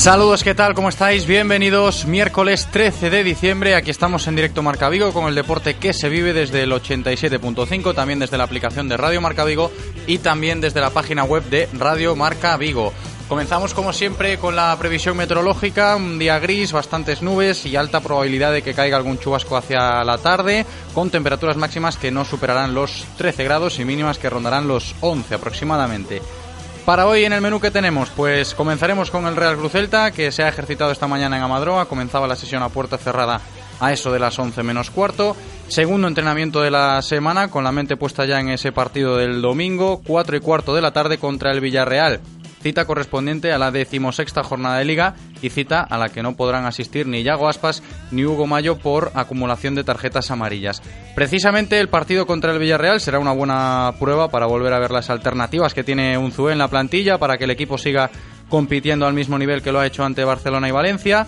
Saludos, ¿qué tal? ¿Cómo estáis? Bienvenidos. Miércoles 13 de diciembre. Aquí estamos en directo Marca Vigo con el deporte que se vive desde el 87.5, también desde la aplicación de Radio Marca Vigo y también desde la página web de Radio Marca Vigo. Comenzamos como siempre con la previsión meteorológica, un día gris, bastantes nubes y alta probabilidad de que caiga algún chubasco hacia la tarde, con temperaturas máximas que no superarán los 13 grados y mínimas que rondarán los 11 aproximadamente. Para hoy en el menú que tenemos, pues comenzaremos con el Real Cruz Celta, que se ha ejercitado esta mañana en Amadroa, comenzaba la sesión a puerta cerrada a eso de las 11 menos cuarto. Segundo entrenamiento de la semana, con la mente puesta ya en ese partido del domingo, 4 y cuarto de la tarde contra el Villarreal cita correspondiente a la decimosexta jornada de liga y cita a la que no podrán asistir ni Yago Aspas ni Hugo Mayo por acumulación de tarjetas amarillas. Precisamente el partido contra el Villarreal será una buena prueba para volver a ver las alternativas que tiene Unzué en la plantilla para que el equipo siga compitiendo al mismo nivel que lo ha hecho ante Barcelona y Valencia.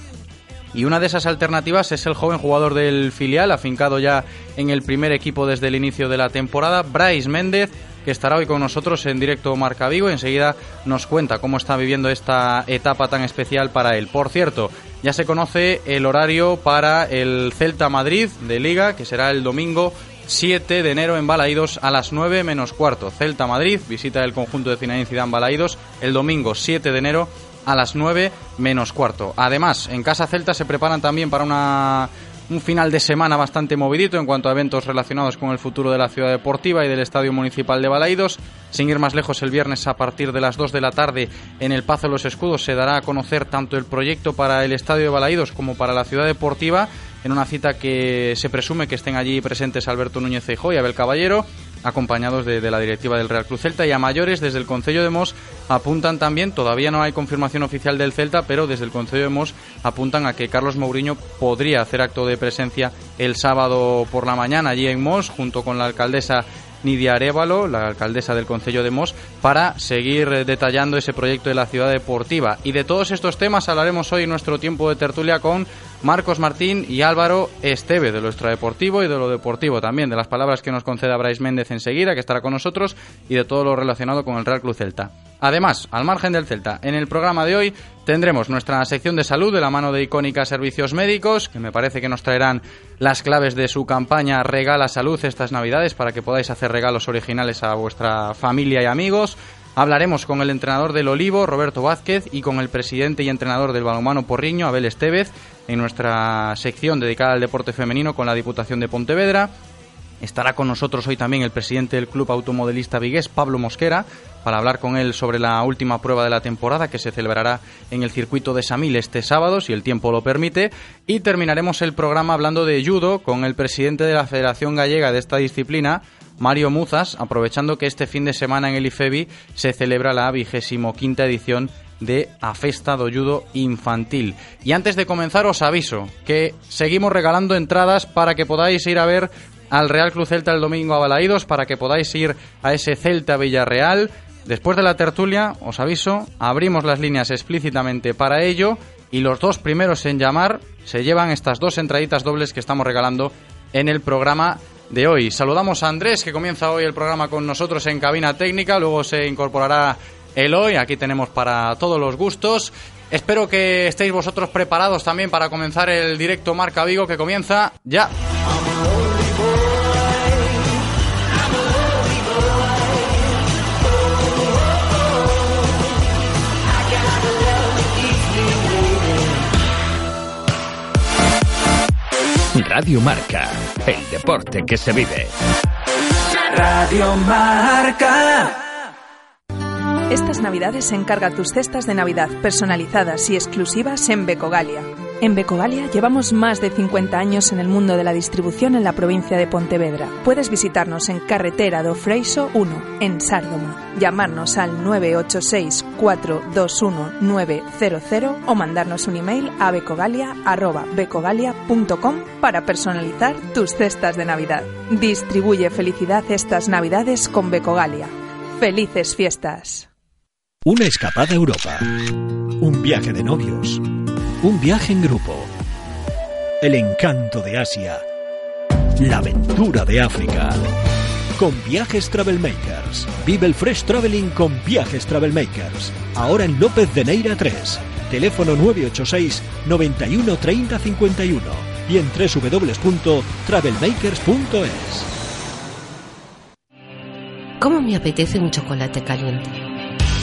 Y una de esas alternativas es el joven jugador del filial, afincado ya en el primer equipo desde el inicio de la temporada, Bryce Méndez, que estará hoy con nosotros en directo Marca Vigo. Enseguida nos cuenta cómo está viviendo esta etapa tan especial para él. Por cierto, ya se conoce el horario para el Celta Madrid de Liga, que será el domingo 7 de enero en Balaídos a las 9 menos cuarto. Celta Madrid, visita del conjunto de Zinedine Zidane Balaídos el domingo 7 de enero a las 9 menos cuarto. Además, en Casa Celta se preparan también para una un final de semana bastante movidito en cuanto a eventos relacionados con el futuro de la ciudad deportiva y del Estadio Municipal de Balaidos. Sin ir más lejos, el viernes a partir de las 2 de la tarde en el Pazo de los Escudos se dará a conocer tanto el proyecto para el Estadio de Balaidos como para la ciudad deportiva en una cita que se presume que estén allí presentes Alberto Núñez Feijóo y Abel Caballero acompañados de, la directiva del Real Cruz Celta y a mayores desde el Concello de Mos apuntan también, todavía no hay confirmación oficial del Celta, pero desde el Concello de Mos apuntan a que Carlos Mourinho podría hacer acto de presencia el sábado por la mañana allí en Mos junto con la alcaldesa Nidia Arevalo, la alcaldesa del Concello de Mos, para seguir detallando ese proyecto de la ciudad deportiva. Y de todos estos temas hablaremos hoy en nuestro tiempo de tertulia con Marcos Martín y Álvaro Esteve, de lo extradeportivo y de lo deportivo también, de las palabras que nos conceda Bryce Méndez enseguida, que estará con nosotros, y de todo lo relacionado con el Real Club Celta. Además, al margen del Celta, en el programa de hoy tendremos nuestra sección de salud de la mano de Icónica Servicios Médicos, que me parece que nos traerán las claves de su campaña Regala Salud estas Navidades para que podáis hacer regalos originales a vuestra familia y amigos. Hablaremos con el entrenador del Olivo, Roberto Vázquez, y con el presidente y entrenador del balonmano Porriño, Abel Estevez, en nuestra sección dedicada al deporte femenino con la Diputación de Pontevedra. Estará con nosotros hoy también el presidente del Club Automodelista Vigués, Pablo Mosquera, para hablar con él sobre la última prueba de la temporada que se celebrará en el circuito de Samil este sábado, si el tiempo lo permite. Y terminaremos el programa hablando de judo con el presidente de la Federación Gallega de esta disciplina, Mario Muzas, aprovechando que este fin de semana en el IFEBI se celebra la vigésimo quinta edición de A Festa do Infantil. Y antes de comenzar os aviso que seguimos regalando entradas para que podáis ir a ver al Real Cruz Celta el domingo a Balaídos para que podáis ir a ese Celta Villarreal. Después de la tertulia, os aviso, abrimos las líneas explícitamente para ello y los dos primeros en llamar se llevan estas dos entraditas dobles que estamos regalando en el programa de hoy. Saludamos a Andrés que comienza hoy el programa con nosotros en cabina técnica, luego se incorporará Eloy, aquí tenemos para todos los gustos. Espero que estéis vosotros preparados también para comenzar el directo Marca Vigo que comienza ya. Radio Marca, el deporte que se vive. Radio Marca. Estas navidades encarga tus cestas de Navidad personalizadas y exclusivas en Becogalia. En Becogalia llevamos más de 50 años en el mundo de la distribución en la provincia de Pontevedra. Puedes visitarnos en Carretera do Freiso 1, en Sárdoma, llamarnos al 986 421 900 o mandarnos un email a becogalia.becogalia.com para personalizar tus cestas de Navidad. Distribuye felicidad estas Navidades con Becogalia. ¡Felices fiestas! Una escapada a Europa. Un viaje de novios. Un viaje en grupo. El encanto de Asia. La aventura de África. Con Viajes Travelmakers. Vive el Fresh Traveling con Viajes Travelmakers. Ahora en López de Neira 3. Teléfono 986 91 30 51 y en www.travelmakers.es. ¿Cómo me apetece un chocolate caliente?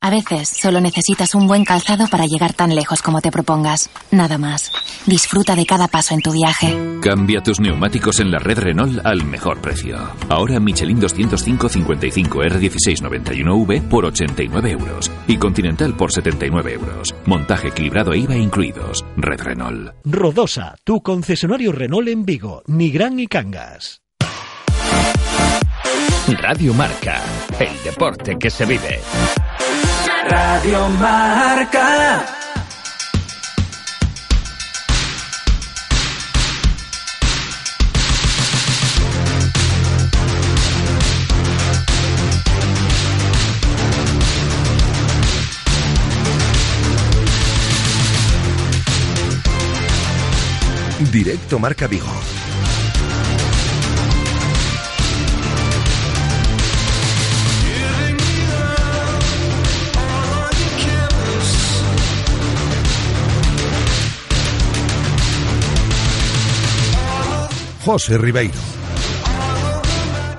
A veces solo necesitas un buen calzado para llegar tan lejos como te propongas. Nada más. Disfruta de cada paso en tu viaje. Cambia tus neumáticos en la red Renault al mejor precio. Ahora Michelin 205 55 R1691V por 89 euros y Continental por 79 euros. Montaje equilibrado e IVA incluidos. Red Renault. Rodosa, tu concesionario Renault en Vigo, Nigrán y Cangas. Radio Marca, el deporte que se vive. Radio Marca. Directo Marca Vigo. José Ribeiro.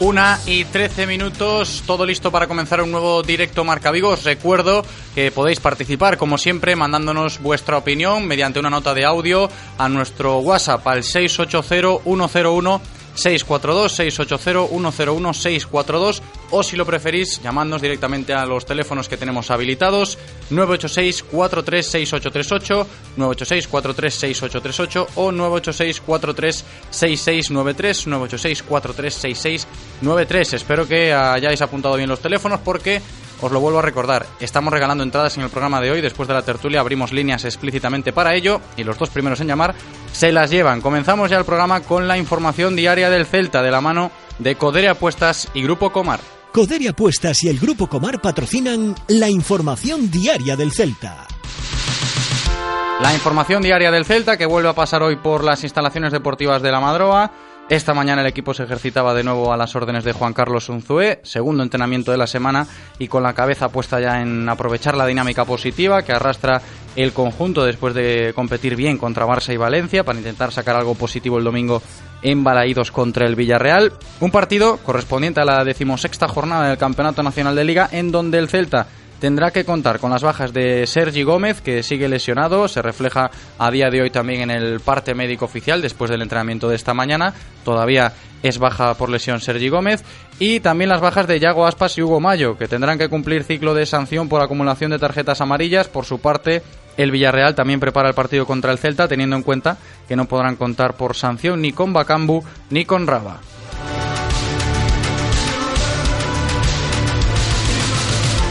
Una y trece minutos, todo listo para comenzar un nuevo directo Marca Vigo. Os recuerdo que podéis participar, como siempre, mandándonos vuestra opinión mediante una nota de audio a nuestro WhatsApp al 680-101. 642-680-101-642 o si lo preferís, llamadnos directamente a los teléfonos que tenemos habilitados 986-436838, 986-436838 o 986-436693, 986-436693. Espero que hayáis apuntado bien los teléfonos porque os lo vuelvo a recordar, estamos regalando entradas en el programa de hoy. Después de la tertulia abrimos líneas explícitamente para ello y los dos primeros en llamar se las llevan. Comenzamos ya el programa con la información diaria del Celta de la mano de Codere Apuestas y Grupo Comar. Codere Apuestas y el Grupo Comar patrocinan la información diaria del Celta. La información diaria del Celta que vuelve a pasar hoy por las instalaciones deportivas de la Madroa. Esta mañana el equipo se ejercitaba de nuevo a las órdenes de Juan Carlos Unzué, segundo entrenamiento de la semana y con la cabeza puesta ya en aprovechar la dinámica positiva que arrastra el conjunto después de competir bien contra Barça y Valencia para intentar sacar algo positivo el domingo en Balaídos contra el Villarreal. Un partido correspondiente a la decimosexta jornada del Campeonato Nacional de Liga en donde el Celta tendrá que contar con las bajas de Sergi Gómez, que sigue lesionado, se refleja a día de hoy también en el parte médico oficial después del entrenamiento de esta mañana, todavía es baja por lesión Sergi Gómez, y también las bajas de Yago Aspas y Hugo Mayo, que tendrán que cumplir ciclo de sanción por acumulación de tarjetas amarillas. Por su parte, el Villarreal también prepara el partido contra el Celta, teniendo en cuenta que no podrán contar por sanción ni con Bacambu ni con Raba.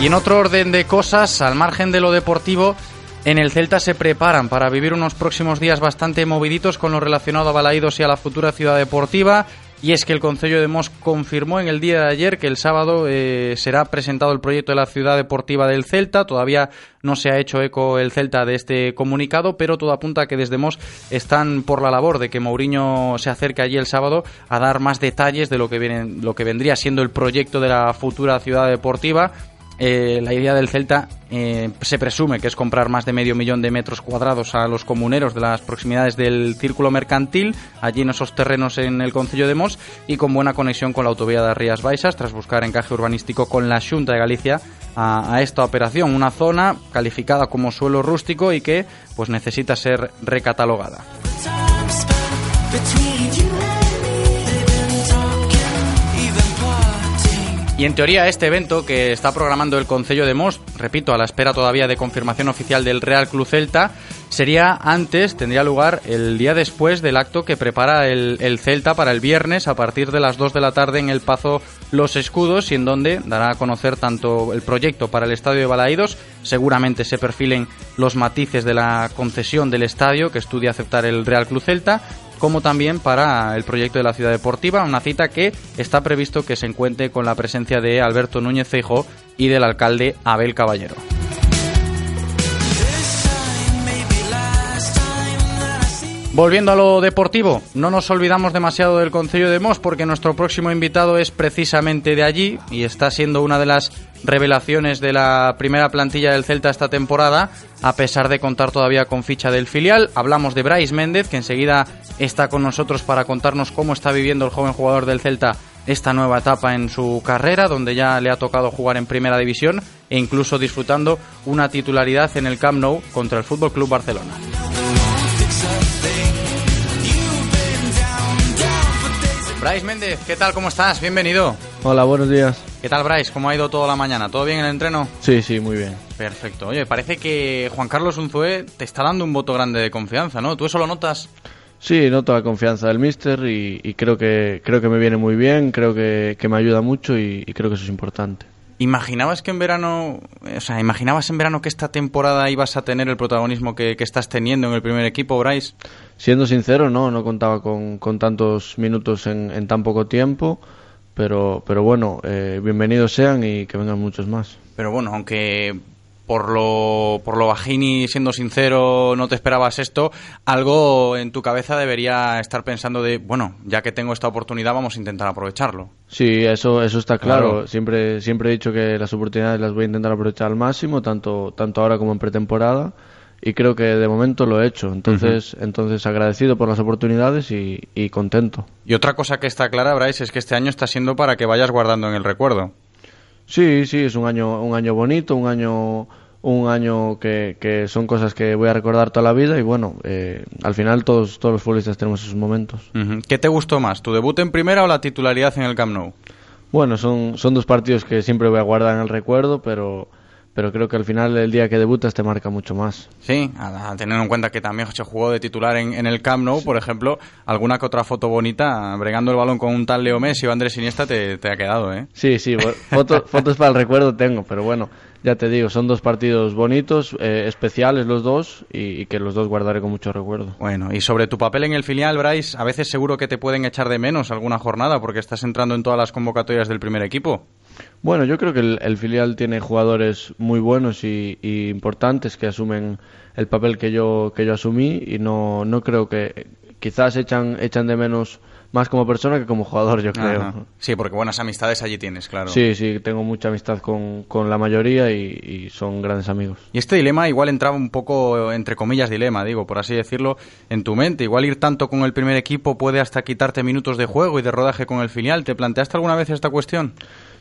Y en otro orden de cosas, al margen de lo deportivo, en el Celta se preparan para vivir unos próximos días bastante moviditos con lo relacionado a Balaídos y a la futura ciudad deportiva. Y es que el Concello de Mos confirmó en el día de ayer que el sábado eh, será presentado el proyecto de la ciudad deportiva del Celta. Todavía no se ha hecho eco el Celta de este comunicado, pero todo apunta a que desde Mos están por la labor de que Mourinho se acerque allí el sábado a dar más detalles de lo que, viene, lo que vendría siendo el proyecto de la futura ciudad deportiva eh, la idea del Celta eh, se presume que es comprar más de medio millón de metros cuadrados a los comuneros de las proximidades del círculo mercantil, allí en esos terrenos en el Concello de Mos, y con buena conexión con la autovía de Rías Baixas, tras buscar encaje urbanístico con la Junta de Galicia a, a, esta operación. Una zona calificada como suelo rústico y que pues necesita ser recatalogada. Y en teoría este evento que está programando el Concello de Most, repito, a la espera todavía de confirmación oficial del Real Club Celta, sería antes, tendría lugar el día después del acto que prepara el, el, Celta para el viernes a partir de las 2 de la tarde en el Pazo Los Escudos y en donde dará a conocer tanto el proyecto para el estadio de Balaídos, seguramente se perfilen los matices de la concesión del estadio que estudia aceptar el Real Club Celta como también para el proyecto de la ciudad deportiva, una cita que está previsto que se encuentre con la presencia de Alberto Núñez Feijóo y del alcalde Abel Caballero. Volviendo a lo deportivo, no nos olvidamos demasiado del Concello de Mos porque nuestro próximo invitado es precisamente de allí y está siendo una de las revelaciones de la primera plantilla del Celta esta temporada, a pesar de contar todavía con ficha del filial. Hablamos de Bryce Méndez, que enseguida está con nosotros para contarnos cómo está viviendo el joven jugador del Celta esta nueva etapa en su carrera, donde ya le ha tocado jugar en Primera División e incluso disfrutando una titularidad en el Camp Nou contra el Fútbol Club Barcelona. Bryce Méndez, ¿qué tal? ¿Cómo estás? Bienvenido. Hola, buenos días. ¿Qué tal, Bryce? ¿Cómo ha ido toda la mañana? ¿Todo bien en el entreno? Sí, sí, muy bien. Perfecto. Oye, parece que Juan Carlos Unzué te está dando un voto grande de confianza, ¿no? ¿Tú eso lo notas? Sí, noto la confianza del míster y, y creo que creo que me viene muy bien, creo que, que me ayuda mucho y, y creo que eso es importante. ¿Imaginabas que en verano, o sea, imaginabas en verano que esta temporada ibas a tener el protagonismo que, que estás teniendo en el primer equipo, Bryce? Siendo sincero, no, no contaba con, con tantos minutos en, en, tan poco tiempo, pero, pero bueno, eh, bienvenidos sean y que vengan muchos más. Pero bueno, aunque por lo, por lo bajini, siendo sincero, no te esperabas esto, algo en tu cabeza debería estar pensando de, bueno, ya que tengo esta oportunidad, vamos a intentar aprovecharlo. Sí, eso, eso está claro. claro. Siempre, siempre he dicho que las oportunidades las voy a intentar aprovechar al máximo, tanto, tanto ahora como en pretemporada. Y creo que de momento lo he hecho. Entonces, uh -huh. entonces agradecido por las oportunidades y, y contento. Y otra cosa que está clara, Bryce, es que este año está siendo para que vayas guardando en el recuerdo. Sí, sí, es un año, un año bonito, un año, un año que, que son cosas que voy a recordar toda la vida y bueno, eh, al final todos, todos los futbolistas tenemos esos momentos. Uh -huh. ¿Qué te gustó más, tu debut en primera o la titularidad en el Camp Nou? Bueno, son, son dos partidos que siempre voy a guardar en el recuerdo, pero pero creo que al final el día que debutas te marca mucho más. Sí, a, a tener en cuenta que también se jugó de titular en, en el Camp Nou, sí. por ejemplo, alguna que otra foto bonita, bregando el balón con un tal Leo Messi o Andrés Iniesta te, te ha quedado, ¿eh? Sí, sí, fotos, fotos para el recuerdo tengo, pero bueno, ya te digo, son dos partidos bonitos, eh, especiales los dos y, y, que los dos guardaré con mucho recuerdo. Bueno, y sobre tu papel en el filial, Bryce, a veces seguro que te pueden echar de menos alguna jornada porque estás entrando en todas las convocatorias del primer equipo. Bueno, yo creo que el, el filial tiene jugadores muy buenos y, y, importantes que asumen el papel que yo que yo asumí y no no creo que quizás echan echan de menos más como persona que como jugador, yo creo. Ajá. Sí, porque buenas amistades allí tienes, claro. Sí, sí, tengo mucha amistad con, con la mayoría y, y, son grandes amigos. Y este dilema igual entraba un poco, entre comillas, dilema, digo, por así decirlo, en tu mente. Igual ir tanto con el primer equipo puede hasta quitarte minutos de juego y de rodaje con el filial. ¿Te planteaste alguna vez esta cuestión?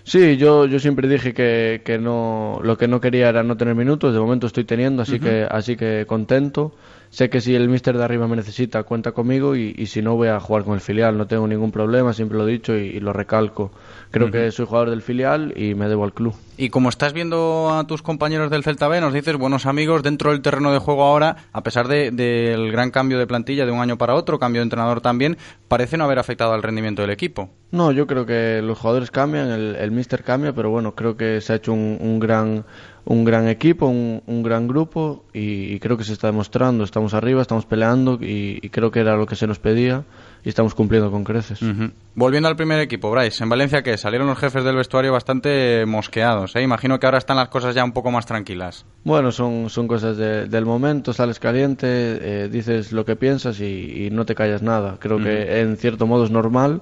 Sí, yo, yo siempre dije que, que no, lo que no quería era no tener minutos, de momento estoy teniendo, así, uh -huh. que, así que contento. Sé que si el mister de arriba me necesita, cuenta conmigo y, y, si no voy a jugar con el filial, no tengo ningún problema, siempre lo he dicho y, y lo recalco. Creo uh -huh. que soy jugador del filial y me debo al club. Y como estás viendo a tus compañeros del Celta B, nos dices buenos amigos dentro del terreno de juego ahora, a pesar del de, de gran cambio de plantilla de un año para otro, cambio de entrenador también, parece no haber afectado al rendimiento del equipo. No, yo creo que los jugadores cambian, el, el mister cambia, pero bueno, creo que se ha hecho un, un gran un gran equipo, un, un gran grupo y, y, creo que se está demostrando. Estamos arriba, estamos peleando y, y, creo que era lo que se nos pedía y estamos cumpliendo con creces. Uh -huh. Volviendo al primer equipo, Bryce, en Valencia que salieron los jefes del vestuario bastante mosqueados. ¿eh? Imagino que ahora están las cosas ya un poco más tranquilas. Bueno, son, son cosas de, del momento, sales caliente, eh, dices lo que piensas y, y, no te callas nada. Creo uh -huh. que en cierto modo es normal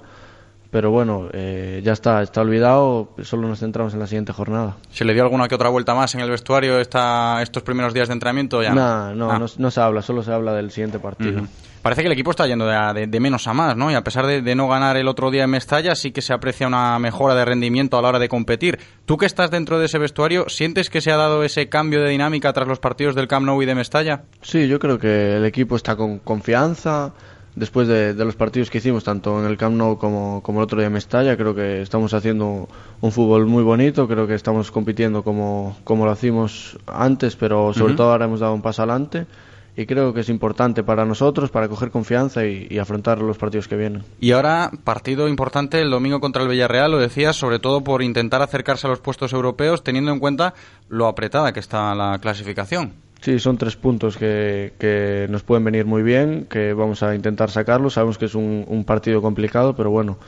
pero bueno, eh, ya está, está olvidado, solo nos centramos en la siguiente jornada. ¿Se le dio alguna que otra vuelta más en el vestuario esta, estos primeros días de entrenamiento? Ya no, no, ah. no, se habla, solo se habla del siguiente partido. Parece que el equipo está yendo de, menos a más, ¿no? Y a pesar de, no ganar el otro día en Mestalla, sí que se aprecia una mejora de rendimiento a la hora de competir. Tú que estás dentro de ese vestuario, ¿sientes que se ha dado ese cambio de dinámica tras los partidos del Camp Nou y de Mestalla? Sí, yo creo que el equipo está con confianza, después de, los partidos que hicimos, tanto en el Camp Nou como, como el otro día en Mestalla, creo que estamos haciendo un fútbol muy bonito, creo que estamos compitiendo como, como lo hacíamos antes, pero sobre todo ahora hemos dado un paso adelante y creo que es importante para nosotros, para coger confianza y, afrontar los partidos que vienen. Y ahora, partido importante el domingo contra el Villarreal, lo decías, sobre todo por intentar acercarse a los puestos europeos, teniendo en cuenta lo apretada que está la clasificación. Sí, son tres puntos que, nos pueden venir muy bien, que vamos a intentar sacarlos. Sabemos que es un, partido complicado, pero bueno,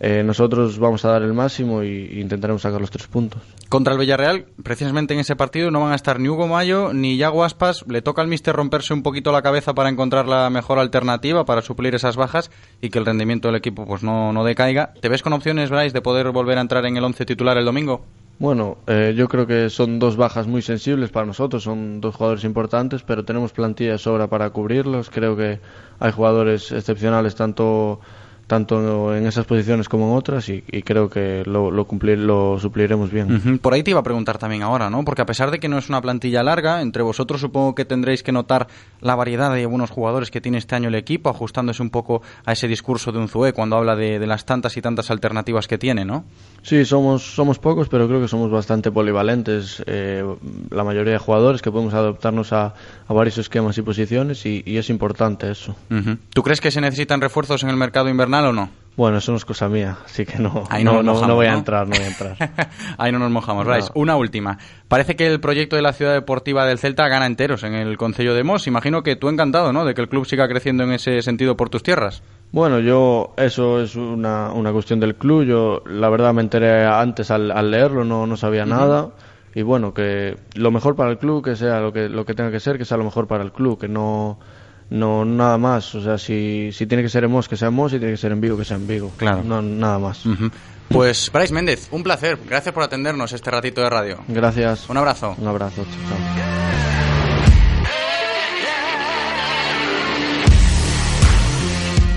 eh, nosotros vamos a dar el máximo e intentaremos sacar los tres puntos. Contra el Villarreal, precisamente en ese partido no van a estar ni Hugo Mayo ni Yago Aspas. Le toca al míster romperse un poquito la cabeza para encontrar la mejor alternativa para suplir esas bajas y que el rendimiento del equipo pues no, no decaiga. ¿Te ves con opciones, Bryce, de poder volver a entrar en el once titular el domingo? Bueno, eh, yo creo que son dos bajas muy sensibles para nosotros, son dos jugadores importantes, pero tenemos plantilla de sobra para cubrirlos. Creo que hay jugadores excepcionales tanto tanto en esas posiciones como en otras y, creo que lo, cumplir, lo supliremos bien. Por ahí te iba a preguntar también ahora, ¿no? Porque a pesar de que no es una plantilla larga, entre vosotros supongo que tendréis que notar la variedad de buenos jugadores que tiene este año el equipo, ajustándose un poco a ese discurso de un Zue cuando habla de, las tantas y tantas alternativas que tiene, ¿no? Sí, somos, somos pocos, pero creo que somos bastante polivalentes. Eh, la mayoría de jugadores que podemos adaptarnos a, varios esquemas y posiciones y, es importante eso. ¿Tú crees que se necesitan refuerzos en el mercado invernal? O no? Bueno, eso no es cosa mía, así que no, no, no, voy a entrar, no voy a entrar. Ahí no nos mojamos, Bryce. Una última. Parece que el proyecto de la ciudad deportiva del Celta gana enteros en el Concello de Mos. Imagino que tú encantado, ¿no?, de que el club siga creciendo en ese sentido por tus tierras. Bueno, yo, eso es una, una cuestión del club. Yo, la verdad, me enteré antes al, leerlo, no, no sabía nada. Y bueno, que lo mejor para el club, que sea lo que, lo que tenga que ser, que sea lo mejor para el club, que no no nada más. O sea, si, si tiene que ser en Mos, que sea en Mos, y tiene que ser en Vigo, que sea en Vigo. Claro. No, nada más. Pues Bryce Méndez, un placer. Gracias por atendernos este ratito de radio. Gracias. Un abrazo. Un abrazo.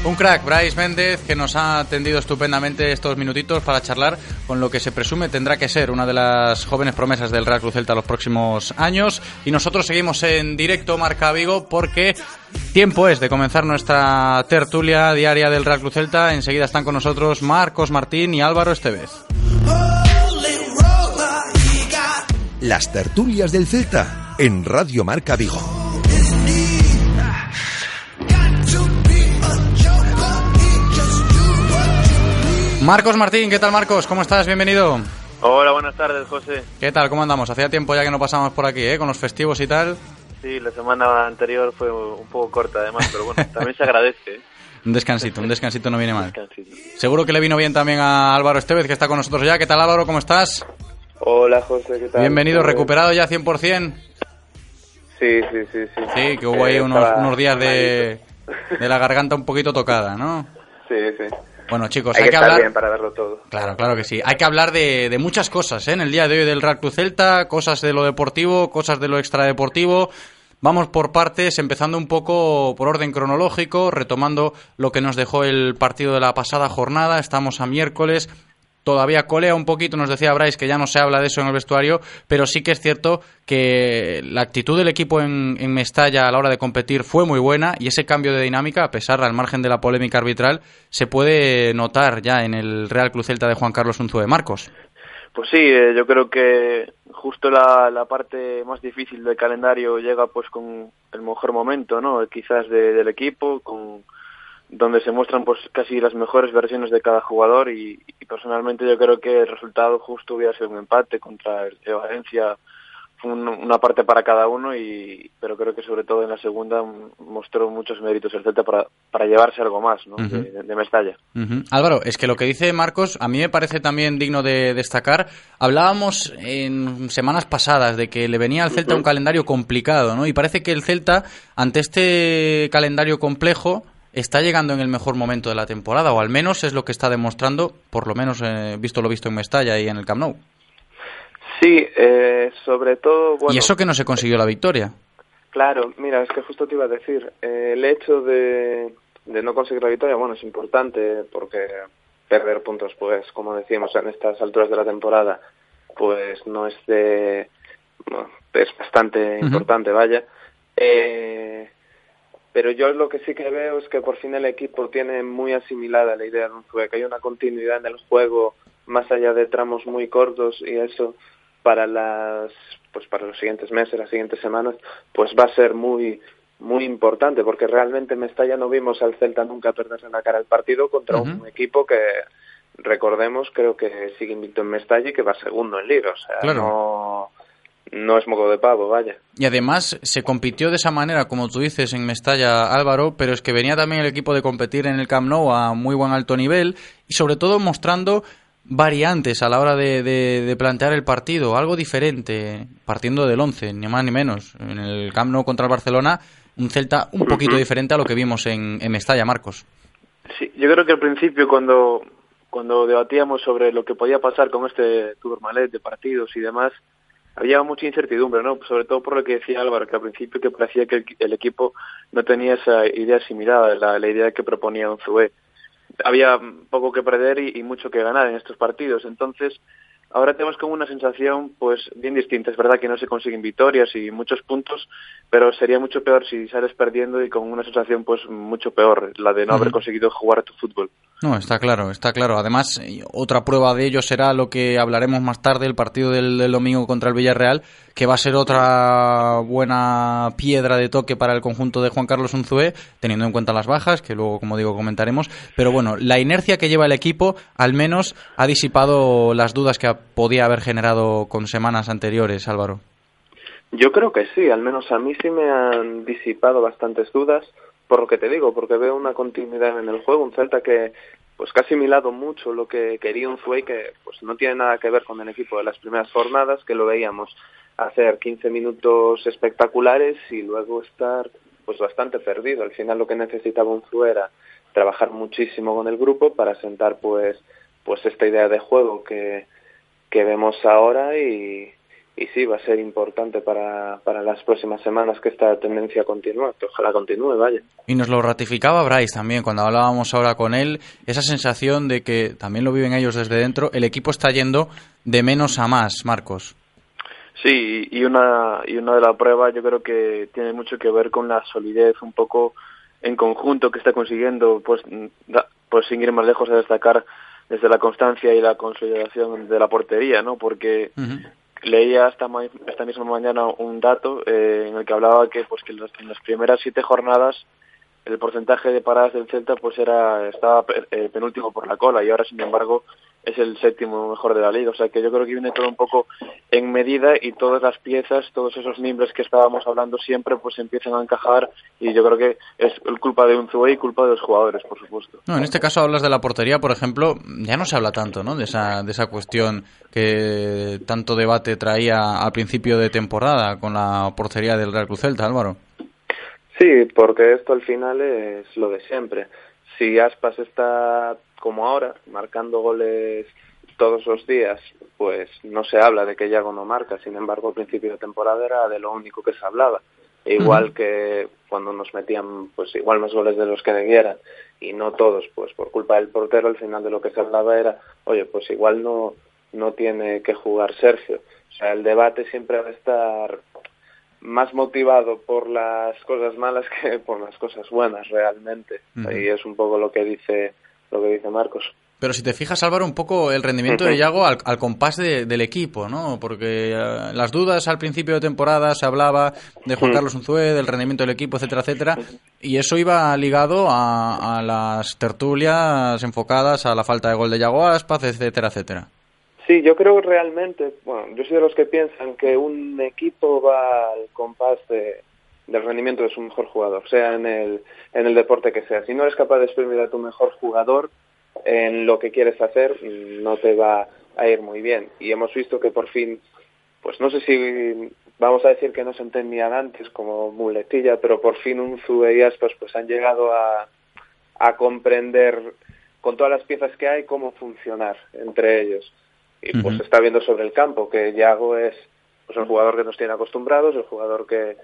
Un crack, Bryce Méndez, que nos ha atendido estupendamente estos minutitos para charlar con lo que se presume tendrá que ser una de las jóvenes promesas del Real Cruz Celta los próximos años. Y nosotros seguimos en directo Marca Vigo porque tiempo es de comenzar nuestra tertulia diaria del Real Cruz Celta. Enseguida están con nosotros Marcos Martín y Álvaro Estevez. Las tertulias del Celta en Radio Marca Vigo. Marcos Martín, ¿qué tal Marcos? ¿Cómo estás? Bienvenido. Hola, buenas tardes, José. ¿Qué tal? ¿Cómo andamos? Hacía tiempo ya que no pasamos por aquí, ¿eh? Con los festivos y tal. Sí, la semana anterior fue un poco corta además, pero bueno, también se agradece. ¿eh? Un descansito, un descansito no viene mal. Seguro que le vino bien también a Álvaro Estevez, que está con nosotros ya. ¿Qué tal Álvaro? ¿Cómo estás? Hola José, ¿qué tal? Bienvenido, ¿recuperado ya 100%? Sí, sí, sí, sí. Sí, que hubo ahí eh, unos, unos días de, de la garganta un poquito tocada, ¿no? Sí, sí. Bueno, chicos, hay, que, hablar. Bien para verlo todo. Claro, claro que sí. Hay que hablar de, muchas cosas ¿eh? en el día de hoy del Real Cruz Celta, cosas de lo deportivo, cosas de lo extradeportivo. Vamos por partes, empezando un poco por orden cronológico, retomando lo que nos dejó el partido de la pasada jornada. Estamos a miércoles, todavía colea un poquito, nos decía Bryce que ya no se habla de eso en el vestuario, pero sí que es cierto que la actitud del equipo en, Mestalla a la hora de competir fue muy buena y ese cambio de dinámica, a pesar al margen de la polémica arbitral, se puede notar ya en el Real Cruz Celta de Juan Carlos Unzue Marcos. Pues sí, eh, yo creo que justo la, la, parte más difícil del calendario llega pues con el mejor momento, ¿no? Quizás del equipo, con donde se muestran pues casi las mejores versiones de cada jugador y, personalmente yo creo que el resultado justo hubiera sido un empate contra el Valencia fue una parte para cada uno y pero creo que sobre todo en la segunda mostró muchos méritos el Celta para, para llevarse algo más ¿no? de, Mestalla. Álvaro, es que lo que dice Marcos a mí me parece también digno de destacar. Hablábamos en semanas pasadas de que le venía al Celta un calendario complicado, ¿no? Y parece que el Celta ante este calendario complejo está llegando en el mejor momento de la temporada, o al menos es lo que está demostrando, por lo menos eh, visto lo visto en Mestalla y en el Camp Nou. Sí, eh, sobre todo... y eso que no se consiguió la victoria. Claro, mira, es que justo te iba a decir, eh, el hecho de, de no conseguir la victoria, bueno, es importante porque perder puntos, pues, como decíamos, en estas alturas de la temporada, pues no es de... es bastante importante, vaya. Eh, pero yo lo que sí que veo es que por fin el equipo tiene muy asimilada la idea de un juego, que hay una continuidad en el juego más allá de tramos muy cortos y eso para las pues para los siguientes meses, las siguientes semanas, pues va a ser muy muy importante porque realmente en Mestalla no vimos al Celta nunca perderse la cara el partido contra un equipo que recordemos creo que sigue invicto en Mestalla y que va segundo en Liga, o sea, no no es moco de pavo, vaya. Y además se compitió de esa manera, como tú dices, en Mestalla Álvaro, pero es que venía también el equipo de competir en el Camp Nou a muy buen alto nivel y sobre todo mostrando variantes a la hora de, de, plantear el partido, algo diferente, partiendo del 11, ni más ni menos. En el Camp Nou contra el Barcelona, un Celta un poquito diferente a lo que vimos en, en Mestalla, Marcos. Sí, yo creo que al principio cuando, cuando debatíamos sobre lo que podía pasar con este Turmalet de partidos y demás, había mucha incertidumbre, ¿no? Sobre todo por lo que decía Álvaro, que al principio que parecía que el, equipo no tenía esa idea asimilada, la, la idea que proponía Unzué. Había poco que perder y, mucho que ganar en estos partidos. Entonces, ahora tenemos como una sensación pues bien distinta. Es verdad que no se consiguen victorias y muchos puntos, pero sería mucho peor si sales perdiendo y con una sensación pues mucho peor, la de no haber conseguido jugar a tu fútbol. No, está claro, está claro. Además, otra prueba de ello será lo que hablaremos más tarde, el partido del, domingo contra el Villarreal, que va a ser otra buena piedra de toque para el conjunto de Juan Carlos Unzué, teniendo en cuenta las bajas, que luego, como digo, comentaremos. Pero bueno, la inercia que lleva el equipo, al menos, ha disipado las dudas que podía haber generado con semanas anteriores, Álvaro. Yo creo que sí, al menos a mí sí me han disipado bastantes dudas por lo que te digo, porque veo una continuidad en el juego, un Celta que pues casi ha asimilado mucho lo que quería un Zuey, que pues no tiene nada que ver con el equipo de las primeras jornadas, que lo veíamos hacer 15 minutos espectaculares y luego estar pues bastante perdido. Al final lo que necesitaba un Zuey era trabajar muchísimo con el grupo para sentar pues pues esta idea de juego que, que vemos ahora y, y sí, va a ser importante para, para las próximas semanas que esta tendencia continúe, que ojalá continúe, vaya. Y nos lo ratificaba Bryce también cuando hablábamos ahora con él, esa sensación de que también lo viven ellos desde dentro, el equipo está yendo de menos a más, Marcos. Sí, y una, y una de las pruebas yo creo que tiene mucho que ver con la solidez un poco en conjunto que está consiguiendo, pues, pues sin ir más lejos a destacar desde la constancia y la consolidación de la portería, ¿no? Porque leía esta, esta misma mañana un dato eh, en el que hablaba que pues que en las primeras siete jornadas el porcentaje de paradas del Celta pues era estaba eh, penúltimo por la cola y ahora sin embargo es el séptimo mejor de la liga. O sea que yo creo que viene todo un poco en medida y todas las piezas, todos esos mimbres que estábamos hablando siempre, pues empiezan a encajar y yo creo que es culpa de un y culpa de los jugadores, por supuesto. No, en este caso hablas de la portería, por ejemplo, ya no se habla tanto, ¿no? De esa, de esa cuestión que tanto debate traía al principio de temporada con la portería del Real Cruz Celta, Álvaro. Sí, porque esto al final es lo de siempre. Si Aspas está como ahora, marcando goles todos los días, pues no se habla de que Yago no marca. Sin embargo, al principio de temporada era de lo único que se hablaba. E igual que cuando nos metían, pues igual más goles de los que debieran, y no todos, pues por culpa del portero, al final de lo que se hablaba era, oye, pues igual no, no tiene que jugar Sergio. O sea, el debate siempre va a estar más motivado por las cosas malas que por las cosas buenas realmente. Y es un poco lo que dice lo que dice Marcos. Pero si te fijas, Álvaro, un poco el rendimiento de Yago al, compás del equipo, ¿no? Porque eh, las dudas al principio de temporada se hablaba de Juan Carlos Unzué, del rendimiento del equipo, etcétera, etcétera, y eso iba ligado a, las tertulias enfocadas a la falta de gol de Yago Aspas, etcétera, etcétera. Sí, yo creo realmente, bueno, yo soy de los que piensan que un equipo va al compás de, del rendimiento de su mejor jugador, sea en el, en el deporte que sea. Si no eres capaz de exprimir a tu mejor jugador en lo que quieres hacer, no te va a ir muy bien. Y hemos visto que por fin, pues no sé si vamos a decir que no se entendían antes como muletilla, pero por fin un Zube y Aspas pues han llegado a, a comprender con todas las piezas que hay cómo funcionar entre ellos. Y pues se está viendo sobre el campo que Yago es pues, el jugador que nos tiene acostumbrados, el jugador que,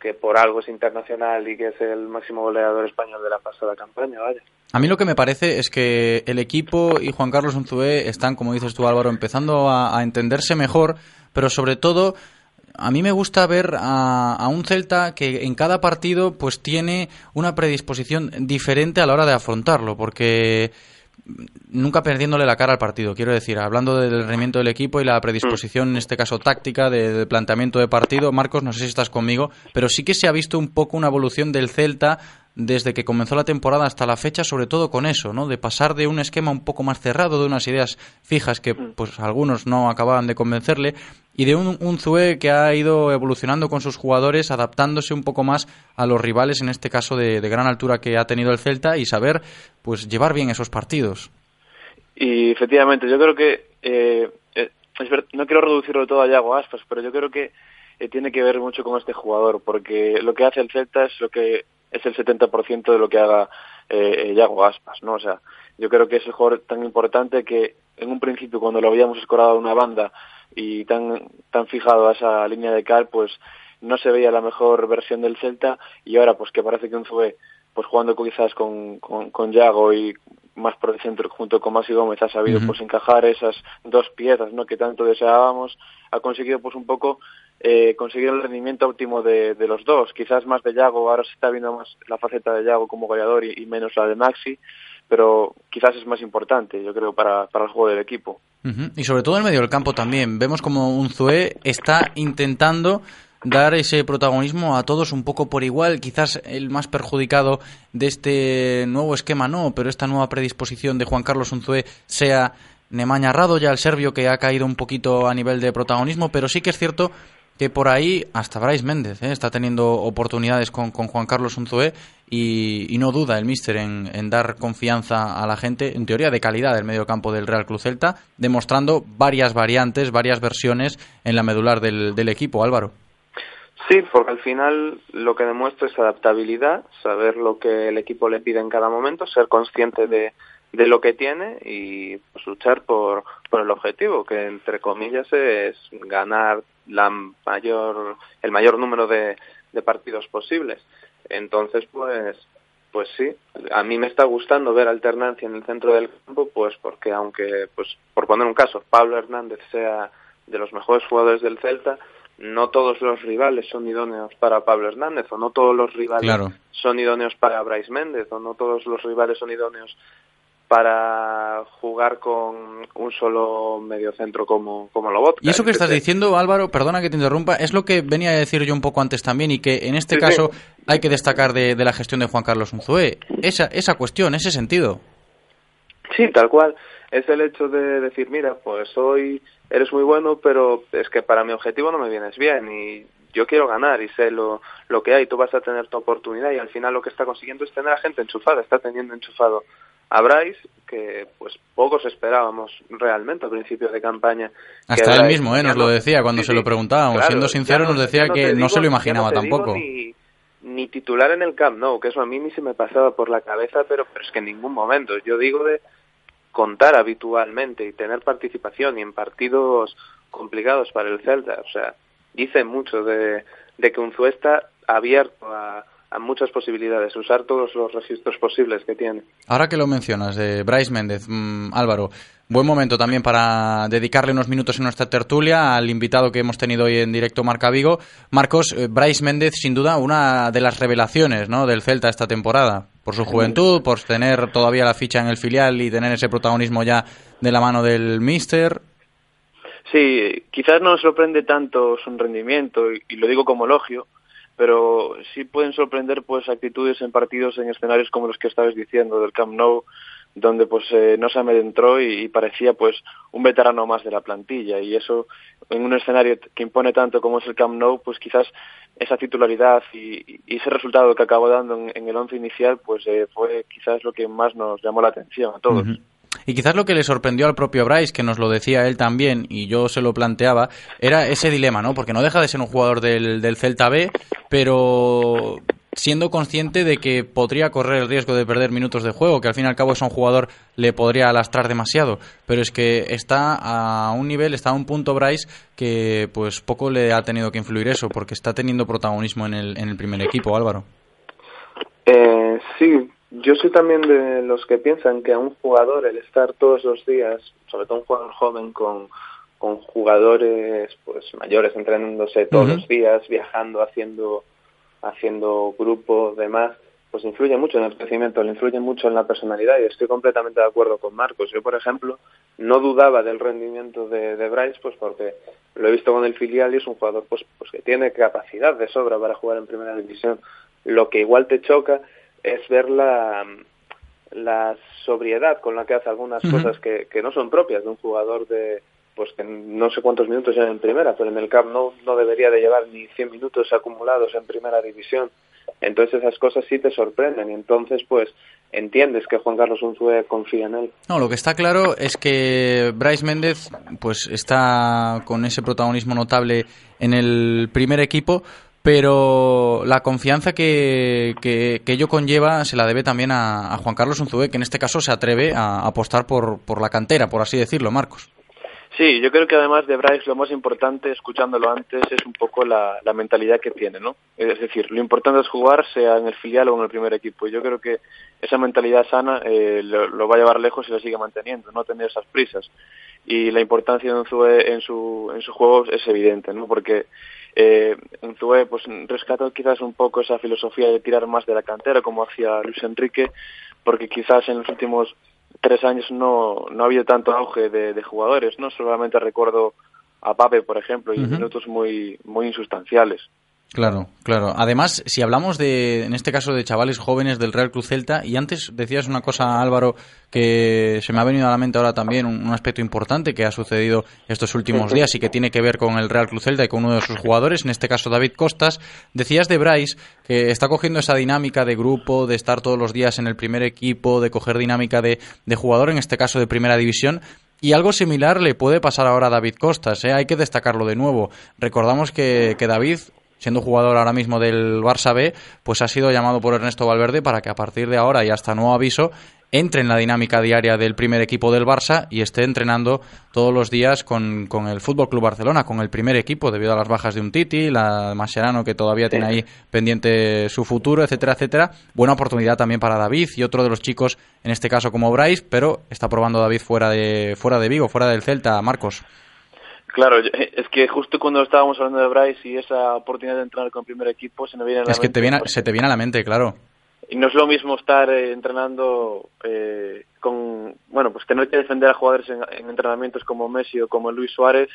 que por algo es internacional y que es el máximo goleador español de la pasada campaña, vaya. A mí lo que me parece es que el equipo y Juan Carlos Unzué están, como dices tú Álvaro, empezando a, entenderse mejor, pero sobre todo a mí me gusta ver a, a, un Celta que en cada partido pues tiene una predisposición diferente a la hora de afrontarlo, porque nunca perdiéndole la cara al partido. Quiero decir, hablando del rendimiento del equipo y la predisposición, en este caso táctica, de, planteamiento de partido. Marcos, no sé si estás conmigo, pero sí que se ha visto un poco una evolución del Celta desde que comenzó la temporada hasta la fecha, sobre todo con eso, ¿no? De pasar de un esquema un poco más cerrado, de unas ideas fijas que pues algunos no acababan de convencerle, y de un, un Zue que ha ido evolucionando con sus jugadores, adaptándose un poco más a los rivales, en este caso de, gran altura que ha tenido el Celta, y saber pues llevar bien esos partidos. Y efectivamente, yo creo que eh, eh no quiero reducirlo todo a Yago Aspas, pero yo creo que eh, tiene que ver mucho con este jugador, porque lo que hace el Celta es lo que es el 70% de lo que haga eh, Yago Aspas, ¿no? O sea, yo creo que es el jugador tan importante que en un principio cuando lo habíamos escorado a una banda y tan, tan fijado a esa línea de cal, pues no se veía la mejor versión del Celta. Y ahora pues que parece que un Zue, pues jugando quizás con, con, con Yago y más por el centro junto con Maxi Gómez ha sabido pues encajar esas dos piezas ¿no? que tanto deseábamos, ha conseguido pues un poco eh, conseguir el rendimiento óptimo de, de, los dos, quizás más de Yago, ahora se está viendo más la faceta de Yago como goleador y, menos la de Maxi, pero quizás es más importante, yo creo, para, para el juego del equipo. Y sobre todo en medio del campo también, vemos como un Zue está intentando dar ese protagonismo a todos un poco por igual. Quizás el más perjudicado de este nuevo esquema no, pero esta nueva predisposición de Juan Carlos Unzué sea Nemanja ya el serbio que ha caído un poquito a nivel de protagonismo, pero sí que es cierto que por ahí hasta Bryce Méndez ¿eh? está teniendo oportunidades con, con Juan Carlos Unzué y, no duda el míster en, dar confianza a la gente, en teoría de calidad del medio campo del Real Cruz Celta, demostrando varias variantes, varias versiones en la medular del, equipo, Álvaro. Sí, porque al final lo que demuestra es adaptabilidad, saber lo que el equipo le pide en cada momento, ser consciente de, de lo que tiene y pues, luchar por, por el objetivo, que entre comillas es ganar la mayor, el mayor número de partidos posibles. Entonces, pues, pues sí, a mí me está gustando ver alternancia en el centro del campo, pues porque aunque, pues por poner un caso, Pablo Hernández sea de los mejores jugadores del Celta, no todos los rivales son idóneos para Pablo Hernández, o no todos los rivales son idóneos para Bryce Méndez, o no todos los rivales son idóneos para jugar con un solo mediocentro como, como Lobotka. Y eso que estás diciendo, Álvaro, perdona que te interrumpa, es lo que venía a decir yo un poco antes también y que en este caso hay que destacar de, de, la gestión de Juan Carlos Unzué. Esa, esa cuestión, ese sentido. Sí, tal cual. Es el hecho de decir, mira, pues hoy eres muy bueno, pero es que para mi objetivo no me vienes bien y yo quiero ganar y sé lo, lo que hay, tú vas a tener tu oportunidad y al final lo que está consiguiendo es tener a gente enchufada, está teniendo enchufado a Bryce, que pues pocos esperábamos realmente al principio de campaña. Hasta él mismo, ¿eh? nos lo decía cuando se lo preguntábamos, siendo sincero nos decía que no se lo imaginaba tampoco. Ni, ni, titular en el Camp no que eso a mí ni se me pasaba por la cabeza, pero, pero es que en ningún momento, yo digo de contar habitualmente y tener participación y en partidos complicados para el Celta, o sea, dice mucho de, de que Unzué está abierto a, a, muchas posibilidades, usar todos los registros posibles que tiene. Ahora que lo mencionas, de Bryce Méndez, mm, Álvaro, buen momento también para dedicarle unos minutos en nuestra tertulia al invitado que hemos tenido hoy en directo Marca Vigo. Marcos, eh, Bryce Méndez, sin duda, una de las revelaciones ¿no? del Celta esta temporada por su juventud, por tener todavía la ficha en el filial y tener ese protagonismo ya de la mano del míster. Sí, quizás no nos sorprende tanto su rendimiento, y, lo digo como elogio, pero sí pueden sorprender pues actitudes en partidos en escenarios como los que estabas diciendo del Camp Nou, donde pues eh, no se adentró y, parecía pues un veterano más de la plantilla. Y eso en un escenario que impone tanto como es el Camp Nou pues quizás esa titularidad y, ese resultado que acabó dando en, el once inicial pues eh, fue quizás lo que más nos llamó la atención a todos Y quizás lo que le sorprendió al propio Bryce, que nos lo decía él también, y yo se lo planteaba, era ese dilema, ¿no? Porque no deja de ser un jugador del, del Celta B, pero siendo consciente de que podría correr el riesgo de perder minutos de juego, que al fin y al cabo es un jugador le podría lastrar demasiado, pero es que está a un nivel, está a un punto Bryce que pues poco le ha tenido que influir eso, porque está teniendo protagonismo en el, en el primer equipo, Álvaro. Eh, sí, yo soy también de los que piensan que a un jugador el estar todos los días, sobre todo un jugador joven con, con jugadores pues mayores entrenándose todos los días, viajando, haciendo haciendo grupo, demás, pues influye mucho en el crecimiento, le influye mucho en la personalidad y estoy completamente de acuerdo con Marcos. Yo, por ejemplo, no dudaba del rendimiento de, de Bryce, pues porque lo he visto con el filial y es un jugador pues, pues que tiene capacidad de sobra para jugar en primera división. Lo que igual te choca es ver la, la sobriedad con la que hace algunas cosas que, que no son propias de un jugador de, pues que no sé cuántos minutos ya en primera, pero en el Camp no, no debería de llevar ni 100 minutos acumulados en primera división. Entonces esas cosas sí te sorprenden y entonces pues entiendes que Juan Carlos Unzué confía en él. No, lo que está claro es que Bryce Méndez pues está con ese protagonismo notable en el primer equipo, pero la confianza que, que, ello conlleva se la debe también a, Juan Carlos Unzué, que en este caso se atreve a apostar por, por la cantera, por así decirlo, Marcos. Sí, yo creo que además de Bryce lo más importante, escuchándolo antes, es un poco la, la, mentalidad que tiene, ¿no? Es decir, lo importante es jugar, sea en el filial o en el primer equipo. Y yo creo que esa mentalidad sana eh, lo, va a llevar lejos y lo sigue manteniendo, no tener esas prisas. Y la importancia de Unzue en su, en su juego es evidente, ¿no? Porque eh, Unzue pues, rescató quizás un poco esa filosofía de tirar más de la cantera, como hacía Luis Enrique, porque quizás en los últimos tres años no, no ha habido tanto auge de, de jugadores, ¿no? Solamente recuerdo a Pape, por ejemplo, y minutos muy, muy insustanciales. Claro, claro. Además, si hablamos de, en este caso, de chavales jóvenes del Real Cruz Celta, y antes decías una cosa, Álvaro, que se me ha venido a la mente ahora también, un, aspecto importante que ha sucedido estos últimos días y que tiene que ver con el Real Cruz Celta y con uno de sus jugadores, en este caso David Costas. Decías de Bryce que está cogiendo esa dinámica de grupo, de estar todos los días en el primer equipo, de coger dinámica de, de jugador, en este caso de primera división, y algo similar le puede pasar ahora a David Costas, ¿eh? hay que destacarlo de nuevo. Recordamos que, que David siendo jugador ahora mismo del Barça B, pues ha sido llamado por Ernesto Valverde para que a partir de ahora y hasta nuevo aviso entre en la dinámica diaria del primer equipo del Barça y esté entrenando todos los días con, con el Fútbol Club Barcelona, con el primer equipo, debido a las bajas de un Titi, la Mascherano que todavía tiene ahí pendiente su futuro, etcétera, etcétera. Buena oportunidad también para David y otro de los chicos, en este caso como Bryce, pero está probando David fuera de, fuera de Vigo, fuera del Celta, Marcos. Claro, es que justo cuando estábamos hablando de Bryce y esa oportunidad de entrenar con el primer equipo, se me viene a la Es que te viene, se te viene a la mente, claro. Y no es lo mismo estar eh, entrenando eh, con, bueno, pues tener que defender a jugadores en, entrenamientos como Messi o como Luis Suárez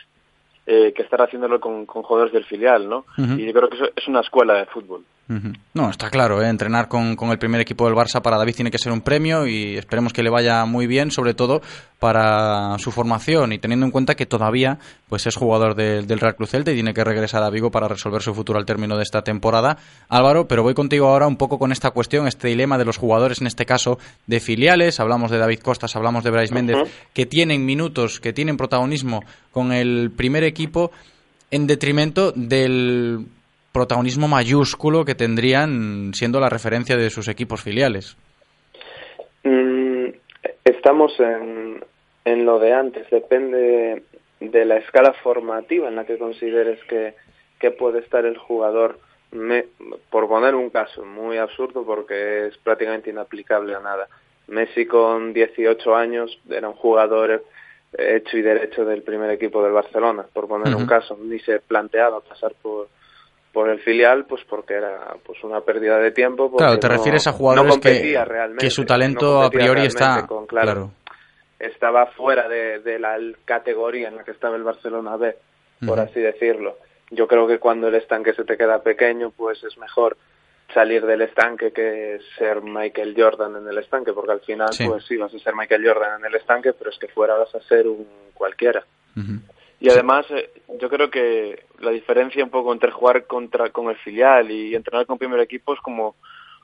eh, que estar haciéndolo con, con, jugadores del filial, ¿no? Y yo creo que eso es una escuela de fútbol. No, está claro, ¿eh? entrenar con, con, el primer equipo del Barça para David tiene que ser un premio y esperemos que le vaya muy bien, sobre todo para su formación y teniendo en cuenta que todavía pues es jugador del Real Cruz Celta y tiene que regresar a Vigo para resolver su futuro al término de esta temporada. Álvaro, pero voy contigo ahora un poco con esta cuestión, este dilema de los jugadores, en este caso de filiales, hablamos de David Costas, hablamos de Bryce Méndez, que tienen minutos, que tienen protagonismo con el primer equipo en detrimento del protagonismo mayúsculo que tendrían siendo la referencia de sus equipos filiales. Mm, estamos en, en lo de antes, depende de la escala formativa en la que consideres que, que puede estar el jugador. Me, por poner un caso muy absurdo porque es prácticamente inaplicable a nada. Messi con 18 años era un jugador hecho y derecho del primer equipo del Barcelona, por poner un caso. Ni se planteaba pasar por, por el filial pues porque era pues una pérdida de tiempo claro te refieres a jugadores que, que su talento a priori está claro, estaba fuera de, la categoría en la que estaba el Barcelona B por así decirlo. Yo creo que cuando el estanque se te queda pequeño pues es mejor salir del estanque que ser Michael Jordan en el estanque porque al final pues sí vas a ser Michael Jordan en el estanque pero es que fuera vas a ser un cualquiera y además, eh, yo creo que la diferencia un poco entre jugar contra con el filial y entrenar con primer equipo es como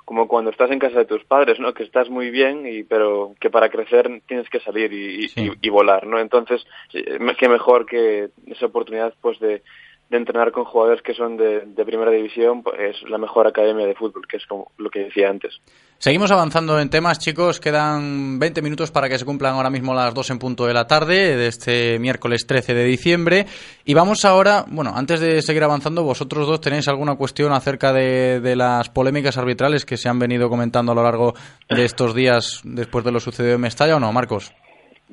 como cuando estás en casa de tus padres, ¿no? Que estás muy bien, y pero que para crecer tienes que salir y, y, volar, ¿no? Entonces, eh, qué mejor que esa oportunidad, pues, de, de entrenar con jugadores que son de, de primera división, pues, es la mejor academia de fútbol, que es como lo que decía antes. Seguimos avanzando en temas, chicos. Quedan 20 minutos para que se cumplan ahora mismo las 2 en punto de la tarde de este miércoles 13 de diciembre. Y vamos ahora, bueno, antes de seguir avanzando, vosotros dos tenéis alguna cuestión acerca de, de las polémicas arbitrales que se han venido comentando a lo largo de estos días después de lo sucedido en Mestalla o no, Marcos?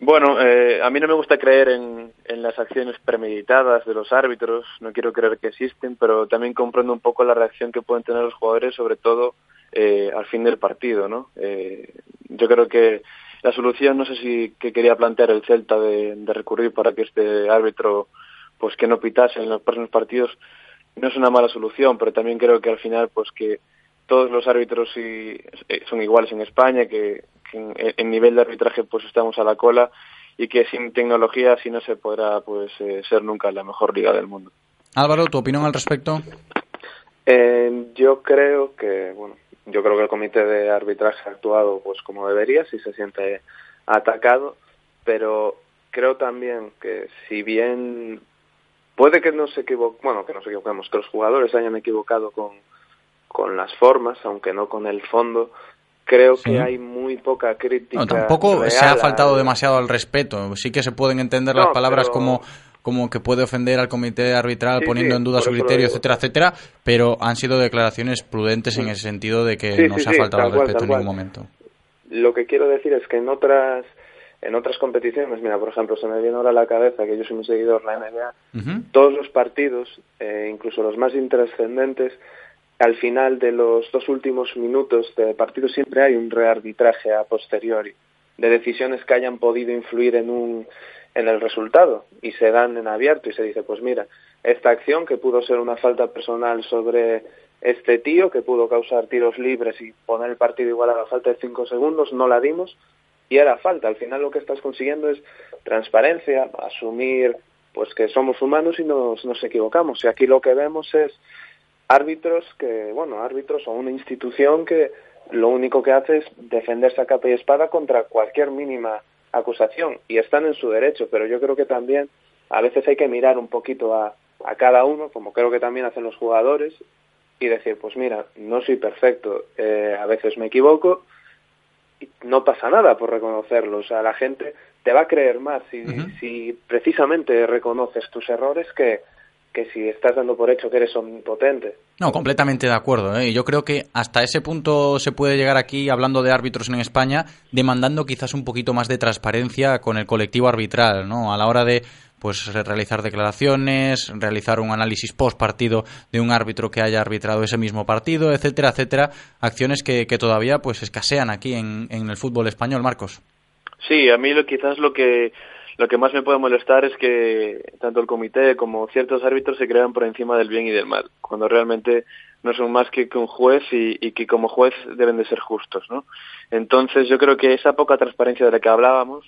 Bueno, eh, a mí no me gusta creer en, en, las acciones premeditadas de los árbitros, no quiero creer que existen, pero también comprendo un poco la reacción que pueden tener los jugadores, sobre todo eh, al fin del partido, ¿no? Eh, yo creo que la solución, no sé si que quería plantear el Celta de, de, recurrir para que este árbitro, pues que no pitase en los próximos partidos, no es una mala solución, pero también creo que al final, pues que todos los árbitros sí, eh, son iguales en España, que, que en, nivel de arbitraje pues estamos a la cola y que sin tecnología así no se podrá pues eh, ser nunca la mejor liga del mundo. Álvaro, ¿tu opinión al respecto? Eh, yo creo que, bueno, yo creo que el comité de arbitraje ha actuado pues como debería, si se siente atacado, pero creo también que si bien puede que no se equivoque, bueno, que nos equivoquemos, que los jugadores hayan equivocado con, con las formas, aunque no con el fondo, creo sí. que hay muy poca crítica. No, tampoco se ha faltado a... demasiado al respeto. Sí que se pueden entender no, las palabras pero... como como que puede ofender al comité arbitral sí, poniendo sí, en duda su criterio, etcétera, etcétera, pero han sido declaraciones prudentes en el sentido de que no se ha faltado al respeto en ningún momento. Lo que quiero decir es que en otras en otras competiciones, mira, por ejemplo, se me viene ahora a la cabeza que yo soy un seguidor de la NBA, uh -huh. todos los partidos, eh, incluso los más intrascendentes, al final de los dos últimos minutos de partido siempre hay un rearbitraje a posteriori de decisiones que hayan podido influir en un en el resultado y se dan en abierto y se dice pues mira esta acción que pudo ser una falta personal sobre este tío que pudo causar tiros libres y poner el partido igual a la falta de cinco segundos no la dimos y era falta. Al final lo que estás consiguiendo es transparencia asumir pues que somos humanos y nos, nos equivocamos. Y aquí lo que vemos es árbitros que, bueno, árbitros o una institución que lo único que hace es defenderse a capa y espada contra cualquier mínima acusación y están en su derecho, pero yo creo que también a veces hay que mirar un poquito a, a cada uno, como creo que también hacen los jugadores, y decir, pues mira, no soy perfecto, eh, a veces me equivoco, y no pasa nada por reconocerlo, o sea, la gente te va a creer más si, uh -huh. si precisamente reconoces tus errores que, que si estás dando por hecho que eres omnipotente. No, completamente de acuerdo. ¿eh? Yo creo que hasta ese punto se puede llegar aquí, hablando de árbitros en España, demandando quizás un poquito más de transparencia con el colectivo arbitral, ¿no? A la hora de pues realizar declaraciones, realizar un análisis post partido de un árbitro que haya arbitrado ese mismo partido, etcétera, etcétera, acciones que, que todavía pues escasean aquí en, en el fútbol español, Marcos. Sí, a mí lo, quizás lo que lo que más me puede molestar es que tanto el comité como ciertos árbitros se crean por encima del bien y del mal, cuando realmente no son más que, un juez y, que como juez deben de ser justos, ¿no? Entonces yo creo que esa poca transparencia de la que hablábamos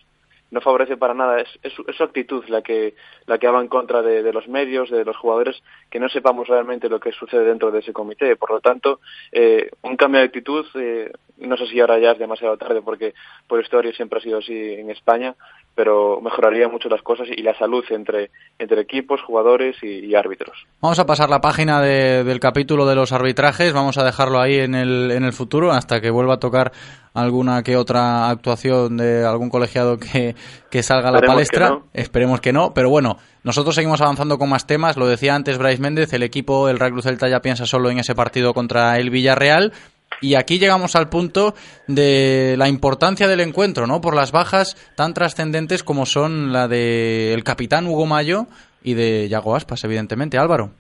no favorece para nada, es, es, su actitud la que, la que va en contra de, de, los medios, de los jugadores, que no sepamos realmente lo que sucede dentro de ese comité. Por lo tanto, eh, un cambio de actitud, eh, no sé si ahora ya es demasiado tarde porque por historia siempre ha sido así en España, pero mejoraría mucho las cosas y la salud entre, entre equipos, jugadores y, y árbitros. Vamos a pasar la página de, del capítulo de los arbitrajes, vamos a dejarlo ahí en el, en el futuro hasta que vuelva a tocar alguna que otra actuación de algún colegiado que, que salga a la Esperemos palestra. que no. Esperemos que no, pero bueno, nosotros seguimos avanzando con más temas. Lo decía antes Bryce Méndez, el equipo, el Real Cruz Celta ya piensa solo en ese partido contra el Villarreal. Y aquí llegamos al punto de la importancia del encuentro, ¿no? Por las bajas tan trascendentes como son la del el capitán Hugo Mayo y de Yago Aspas, evidentemente. Álvaro.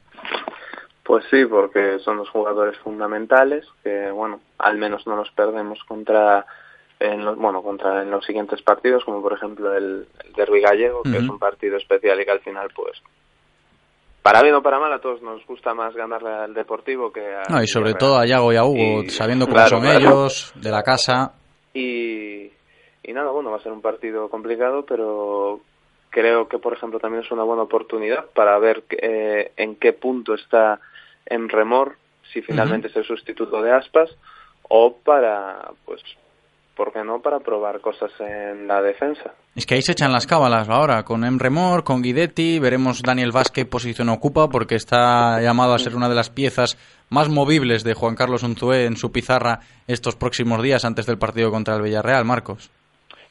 Pues sí, porque son los jugadores fundamentales que, bueno, al menos no nos perdemos contra en los, bueno, contra en los siguientes partidos, como por ejemplo el, el Derby gallego, que uh -huh. es un partido especial y que al final, pues, para bien o para mal, a todos nos gusta más ganarle al Deportivo que a... No, y sobre todo a Yago y a Hugo, y, sabiendo cómo claro, son claro. ellos, de la casa. Y, y nada, bueno, va a ser un partido complicado, pero creo que, por ejemplo, también es una buena oportunidad para ver eh, en qué punto está en remor, si finalmente uh -huh. es el sustituto de Aspas, o para, pues, ¿por qué no para probar cosas en la defensa? Es que ahí se echan las cábalas ahora, con Emre Mor, con Guidetti, veremos Daniel Vázquez posición ocupa porque está llamado a ser una de las piezas más movibles de Juan Carlos Unzué en su pizarra estos próximos días antes del partido contra el Villarreal, Marcos.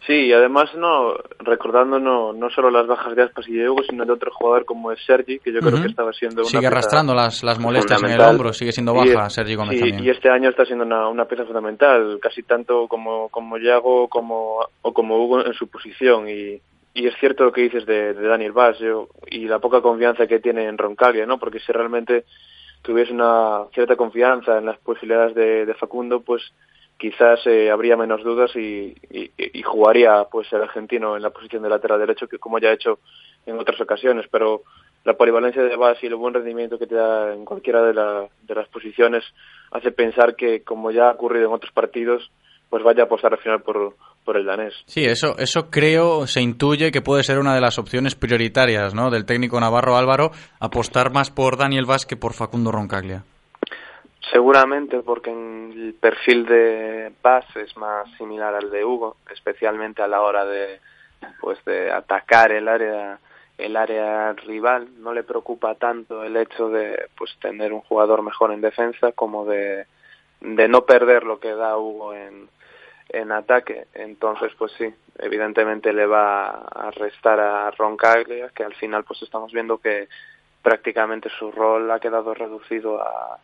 Sí, y además no recordando no, no solo las bajas de Aspas y de Hugo, sino de otro jugador como es Sergi, que yo creo que estaba siendo una Sigue arrastrando las, las molestias en el hombro, sigue siendo baja Sergi Gómez sí, también. Y este año está siendo una, una pieza fundamental, casi tanto como, como Yago como, o como Hugo en su posición. Y, y es cierto lo que dices de, de Daniel Vaz y la poca confianza que tiene en Roncaglia, ¿no? Porque si realmente tuviese una cierta confianza en las posibilidades de, de Facundo, pues quizás eh, habría menos dudas y, y, jugaría pues el argentino en la posición de lateral derecho que como ya ha hecho en otras ocasiones pero la polivalencia de base y el buen rendimiento que te da en cualquiera de, la, de las posiciones hace pensar que como ya ha ocurrido en otros partidos pues vaya a apostar al final por, por el danés. Sí, eso, eso creo, se intuye que puede ser una de las opciones prioritarias ¿no? del técnico Navarro Álvaro, apostar más por Daniel Vaz que por Facundo Roncaglia. Seguramente porque el perfil de Paz es más similar al de Hugo, especialmente a la hora de pues de atacar el área el área rival, no le preocupa tanto el hecho de pues tener un jugador mejor en defensa como de, de no perder lo que da Hugo en, en ataque. Entonces, pues sí, evidentemente le va a restar a Roncaglia, que al final pues estamos viendo que prácticamente su rol ha quedado reducido a,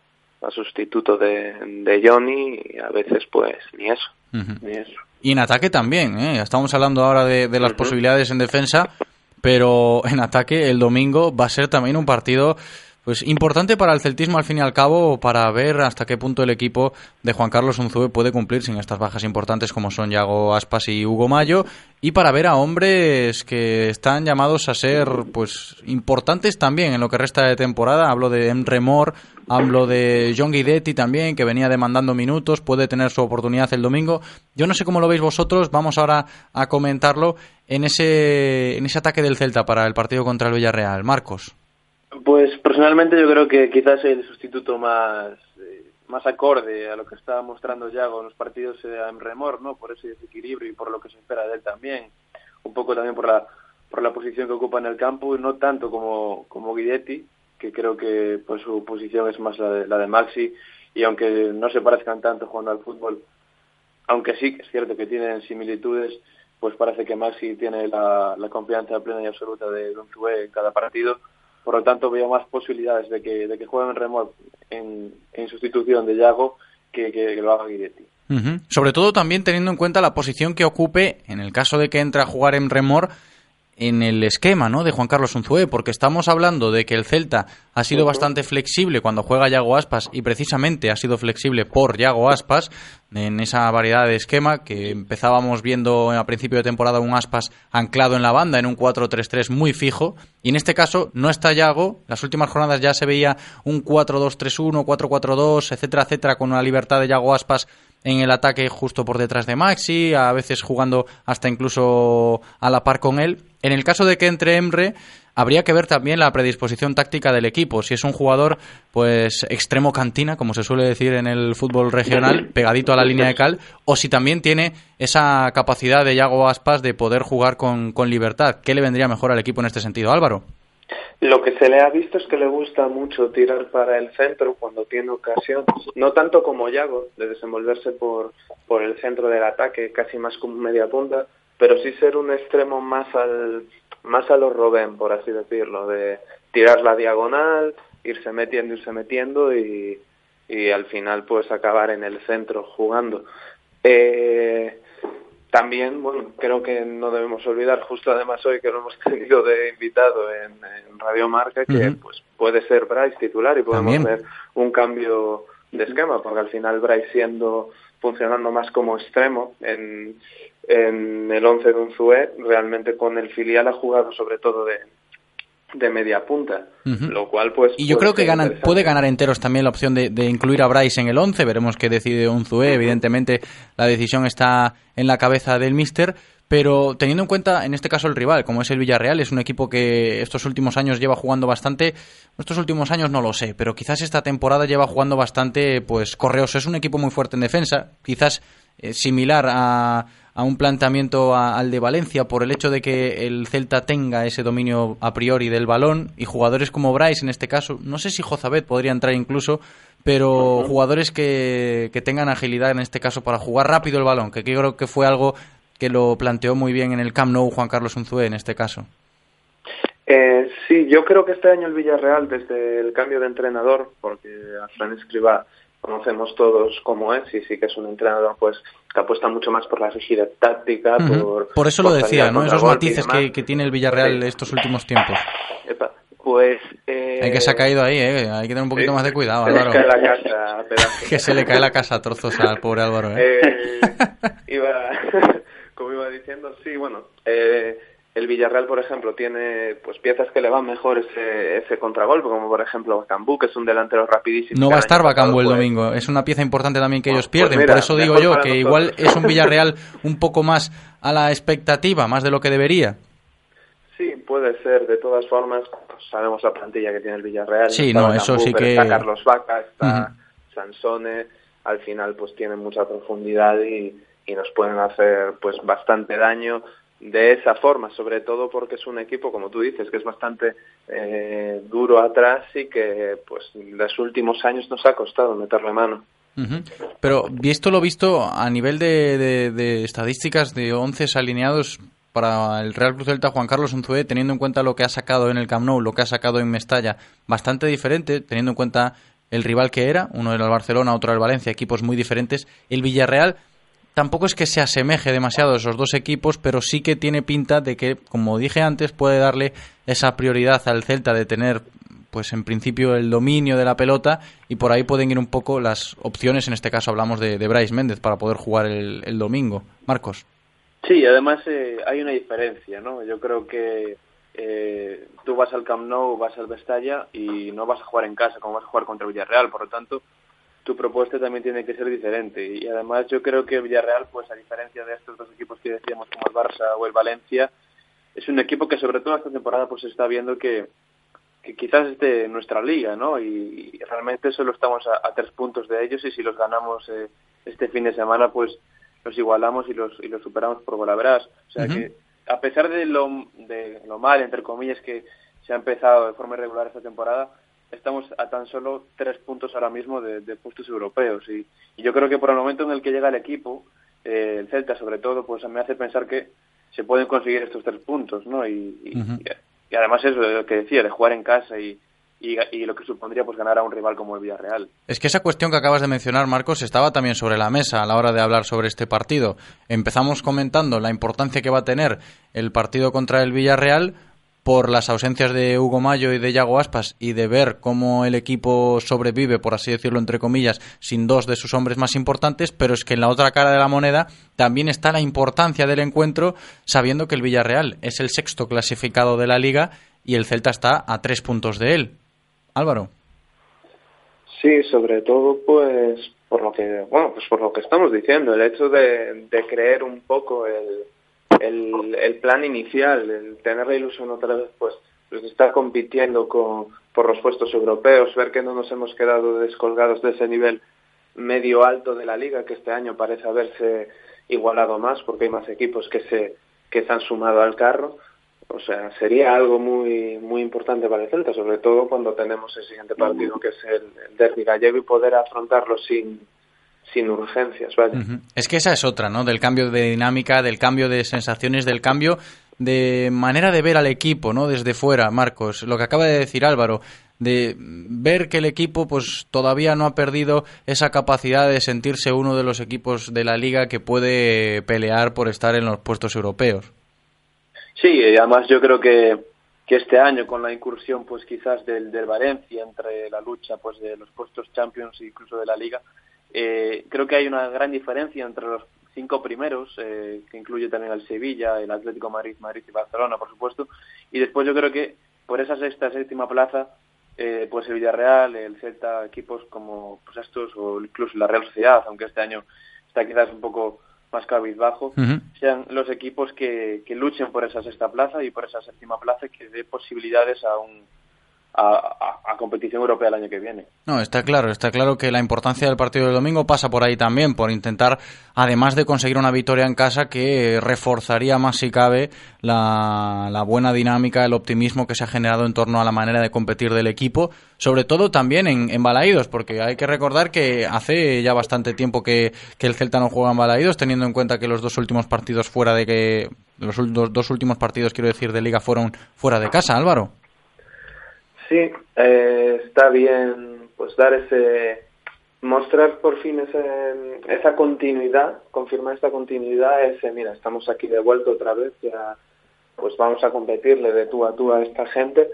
a sustituto de, de Johnny y a veces pues ni eso, uh -huh. ni eso. Y en ataque también, ¿eh? estamos hablando ahora de, de las uh -huh. posibilidades en defensa, pero en ataque el domingo va a ser también un partido pues importante para el celtismo al fin y al cabo para ver hasta qué punto el equipo de Juan Carlos Unzue puede cumplir sin estas bajas importantes como son Yago Aspas y Hugo Mayo y para ver a hombres que están llamados a ser pues importantes también en lo que resta de temporada hablo de Emre Mor hablo de John Guidetti también que venía demandando minutos puede tener su oportunidad el domingo yo no sé cómo lo veis vosotros vamos ahora a comentarlo en ese en ese ataque del Celta para el partido contra el Villarreal Marcos pues personalmente yo creo que quizás el sustituto más eh, más acorde a lo que estaba mostrando Yago en los partidos en remor, ¿no? Por ese desequilibrio y por lo que se espera de él también. Un poco también por la por la posición que ocupa en el campo, no tanto como, como Guidetti, que creo que pues su posición es más la de, la de Maxi, y aunque no se parezcan tanto jugando al fútbol, aunque sí es cierto que tienen similitudes, pues parece que Maxi tiene la, la confianza plena y absoluta de Don en cada partido, por lo tanto veo más posibilidades de que, de que jueguen en remor en, en sustitución de Yago que, que, que lo haga Guidetti. Uh. Sobre todo también teniendo en cuenta la posición que ocupe, en el caso de que entre a jugar en remor, en el esquema ¿no? de Juan Carlos Unzué, porque estamos hablando de que el Celta ha sido uh -huh. bastante flexible cuando juega Yago Aspas y precisamente ha sido flexible por Yago Aspas en esa variedad de esquema que empezábamos viendo a principio de temporada un Aspas anclado en la banda en un 4-3-3 muy fijo y en este caso no está Yago, las últimas jornadas ya se veía un 4-2-3-1, 4-4-2, etcétera, etcétera, con una libertad de Yago Aspas en el ataque justo por detrás de Maxi, a veces jugando hasta incluso a la par con él. En el caso de que entre Emre, habría que ver también la predisposición táctica del equipo. Si es un jugador, pues, extremo cantina, como se suele decir en el fútbol regional, pegadito a la línea de cal, o si también tiene esa capacidad de Yago Aspas de poder jugar con, con libertad. ¿Qué le vendría mejor al equipo en este sentido, Álvaro? Lo que se le ha visto es que le gusta mucho tirar para el centro cuando tiene ocasión, no tanto como Yago, de desenvolverse por, por el centro del ataque, casi más como media punta, pero sí ser un extremo más al más a los Robben, por así decirlo, de tirar la diagonal, irse metiendo, irse metiendo y, y al final pues acabar en el centro jugando. Eh, también, bueno, creo que no debemos olvidar, justo además hoy que lo hemos tenido de invitado en, en Radio Marca, que uh -huh. pues puede ser Bryce titular y podemos también. ver un cambio de esquema, porque al final Bryce siendo funcionando más como extremo en, en el 11 de Unzué, realmente con el filial ha jugado sobre todo de, de media punta, uh -huh. lo cual pues... Y yo creo que gana, puede ganar enteros también la opción de, de, incluir a Bryce en el 11, veremos qué decide Unzué, uh -huh. evidentemente la decisión está en la cabeza del míster, pero teniendo en cuenta en este caso el rival, como es el Villarreal, es un equipo que estos últimos años lleva jugando bastante, estos últimos años no lo sé, pero quizás esta temporada lleva jugando bastante pues correos, es un equipo muy fuerte en defensa, quizás eh, similar a, a, un planteamiento al de Valencia por el hecho de que el Celta tenga ese dominio a priori del balón y jugadores como Bryce en este caso, no sé si Jozabet podría entrar incluso, pero jugadores que, que tengan agilidad en este caso para jugar rápido el balón, que creo que fue algo que lo planteó muy bien en el Camp Nou Juan Carlos Unzué en este caso. Eh, sí, yo creo que este año el Villarreal, desde el cambio de entrenador, porque a Fran Escriba conocemos todos cómo es, y sí que es un entrenador pues que apuesta mucho más por la rigidez táctica, por... Por eso lo decía, ¿no? Esos matices que, que, tiene el Villarreal estos últimos tiempos. pues... Eh... Hay que se ha caído ahí, ¿eh? Hay que tener un poquito más de cuidado, Álvaro. Se le cae la casa que se le cae la casa a trozos al pobre Álvaro, ¿eh? eh iba... como iba diciendo, sí, bueno... Eh, el Villarreal, por ejemplo, tiene pues piezas que le van mejor ese, ese contragolpe, como por ejemplo Bacambú, que es un delantero rapidísimo. No va a estar Bacambú el domingo, es una pieza importante también que ellos pierden, por eso digo yo que igual es un Villarreal un poco más a la expectativa, más de lo que debería. Sí, puede ser, de todas formas, sabemos la plantilla que tiene el Villarreal. Sí, no, eso sí que... Está Carlos Vaca, está Sansone, al final pues tienen mucha profundidad y, y nos pueden hacer pues bastante daño de esa forma, sobre todo porque es un equipo, como tú dices, que es bastante eh, duro atrás y que pues en los últimos años nos ha costado meterle mano. Pero visto lo visto a nivel de, estadísticas de 11 alineados para el Real Cruz Celta Juan Carlos Unzué, teniendo en cuenta lo que ha sacado en el Camp Nou, lo que ha sacado en Mestalla, bastante diferente, teniendo en cuenta el rival que era, uno era el Barcelona, otro era el Valencia, equipos muy diferentes. El Villarreal tampoco es que se asemeje demasiado a esos dos equipos, pero sí que tiene pinta de que, como dije antes, puede darle esa prioridad al Celta de tener, pues en principio, el dominio de la pelota y por ahí pueden ir un poco las opciones. En este caso hablamos de, de Bryce Méndez para poder jugar el, domingo. Marcos. Sí, además eh, hay una diferencia, ¿no? Yo creo que eh, tú vas al Camp Nou, vas al Vestalla y no vas a jugar en casa como vas a jugar contra Villarreal, por lo tanto tu propuesta también tiene que ser diferente. Y además yo creo que Villarreal, pues a diferencia de estos dos equipos que decíamos como el Barça o el Valencia, es un equipo que sobre todo esta temporada pues está viendo que, que quizás esté en nuestra liga, ¿no? Y, realmente solo estamos a, tres puntos de ellos y si los ganamos eh, este fin de semana, pues los igualamos y los, y los superamos por golavras. O sea que a pesar de lo, de lo mal, entre comillas, que se ha empezado de forma irregular esta temporada, estamos a tan solo tres puntos ahora mismo de, puestos europeos y, yo creo que por el momento en el que llega el equipo, eh, el Celta sobre todo, pues me hace pensar que se pueden conseguir estos tres puntos, ¿no? Y, y, además eso, lo que decía, de jugar en casa y, y, lo que supondría pues ganar a un rival como el Villarreal. Es que esa cuestión que acabas de mencionar, Marcos, estaba también sobre la mesa a la hora de hablar sobre este partido. Empezamos comentando la importancia que va a tener el partido contra el Villarreal, por las ausencias de Hugo Mayo y de Yago Aspas y de ver cómo el equipo sobrevive, por así decirlo entre comillas, sin dos de sus hombres más importantes, pero es que en la otra cara de la moneda también está la importancia del encuentro, sabiendo que el Villarreal es el sexto clasificado de la liga y el Celta está a tres puntos de él. Álvaro. Sí, sobre todo pues por lo que, bueno, pues por lo que estamos diciendo, el hecho de creer un poco el el, el plan inicial, el tener la ilusión otra vez, pues, pues estar compitiendo con, por los puestos europeos, ver que no nos hemos quedado descolgados de ese nivel medio alto de la liga, que este año parece haberse igualado más porque hay más equipos que se, que se han sumado al carro. O sea, sería algo muy muy importante para el Celta, sobre todo cuando tenemos el siguiente partido que es el, el derby gallego y poder afrontarlo sin, sin urgencias, ¿vale? Es que esa es otra, ¿no? Del cambio de dinámica, del cambio de sensaciones, del cambio de manera de ver al equipo, ¿no? Desde fuera, Marcos, lo que acaba de decir Álvaro, de ver que el equipo pues todavía no ha perdido esa capacidad de sentirse uno de los equipos de la liga que puede pelear por estar en los puestos europeos. Sí, además yo creo que, que este año con la incursión pues quizás del, del Valencia entre la lucha pues de los puestos Champions e incluso de la liga, eh, creo que hay una gran diferencia entre los cinco primeros, eh, que incluye también al Sevilla, el Atlético Madrid, Madrid y Barcelona, por supuesto. Y después yo creo que por esa sexta, séptima plaza, eh, pues el Villarreal, el Celta, equipos como pues estos, o incluso la Real Sociedad, aunque este año está quizás un poco más cabizbajo, sean los equipos que, que luchen por esa sexta plaza y por esa séptima plaza que dé posibilidades a un a, competición europea el año que viene. No, está claro, está claro que la importancia del partido del domingo pasa por ahí también, por intentar, además de conseguir una victoria en casa, que reforzaría más si cabe la, buena dinámica, el optimismo que se ha generado en torno a la manera de competir del equipo, sobre todo también en, en Balaídos, porque hay que recordar que hace ya bastante tiempo que, el Celta no juega en Balaídos, teniendo en cuenta que los dos últimos partidos fuera de que los dos últimos partidos, quiero decir, de liga fueron fuera de casa, Álvaro. Sí, eh, está bien pues dar ese mostrar por fin ese, esa continuidad, confirmar esta continuidad, ese mira, estamos aquí de vuelta otra vez, ya pues vamos a competirle de tú a tú a esta gente,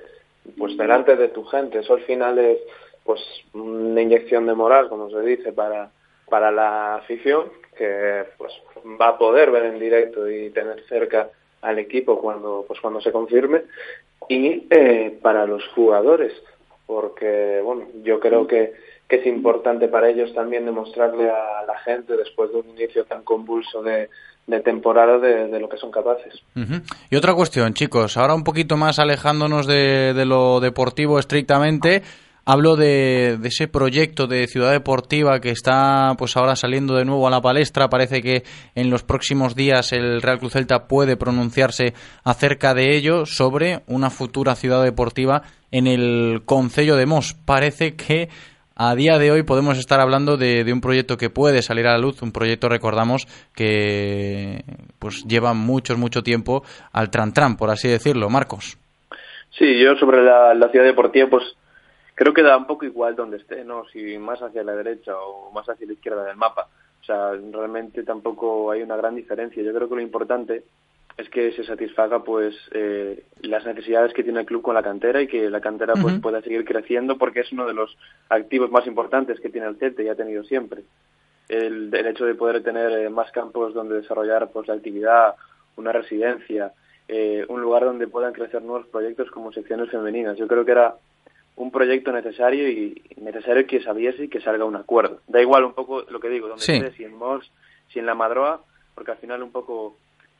pues delante de tu gente, eso al final es pues una inyección de moral, como se dice, para, para la afición, que pues va a poder ver en directo y tener cerca al equipo cuando pues cuando se confirme y eh, para los jugadores, porque bueno, yo creo que, es importante para ellos también demostrarle a la gente después de un inicio tan convulso de, de temporada de, lo que son capaces. Y otra cuestión, chicos, ahora un poquito más alejándonos de, de lo deportivo estrictamente. Hablo de, ese proyecto de ciudad deportiva que está pues ahora saliendo de nuevo a la palestra. Parece que en los próximos días el Real Cruz Celta puede pronunciarse acerca de ello sobre una futura ciudad deportiva en el Concello de Mos. Parece que a día de hoy podemos estar hablando de, un proyecto que puede salir a la luz, un proyecto, recordamos, que pues lleva mucho, mucho tiempo al tran-tran, por así decirlo. Marcos. Sí, yo sobre la ciudad deportiva, pues creo que da un poco igual donde esté, ¿no? Si más hacia la derecha o más hacia la izquierda del mapa. O sea, realmente tampoco hay una gran diferencia. Yo creo que lo importante es que se satisfaga pues eh, las necesidades que tiene el club con la cantera y que la cantera pues pueda seguir creciendo porque es uno de los activos más importantes que tiene el CETE y ha tenido siempre. El, el hecho de poder tener eh, más campos donde desarrollar pues la actividad, una residencia, eh, un lugar donde puedan crecer nuevos proyectos como secciones femeninas. Yo creo que era un proyecto necesario y necesario que sabiese y que salga un acuerdo. Da igual un poco lo que digo, donde esté, si en Mos, si en la Madroa, porque al final un poco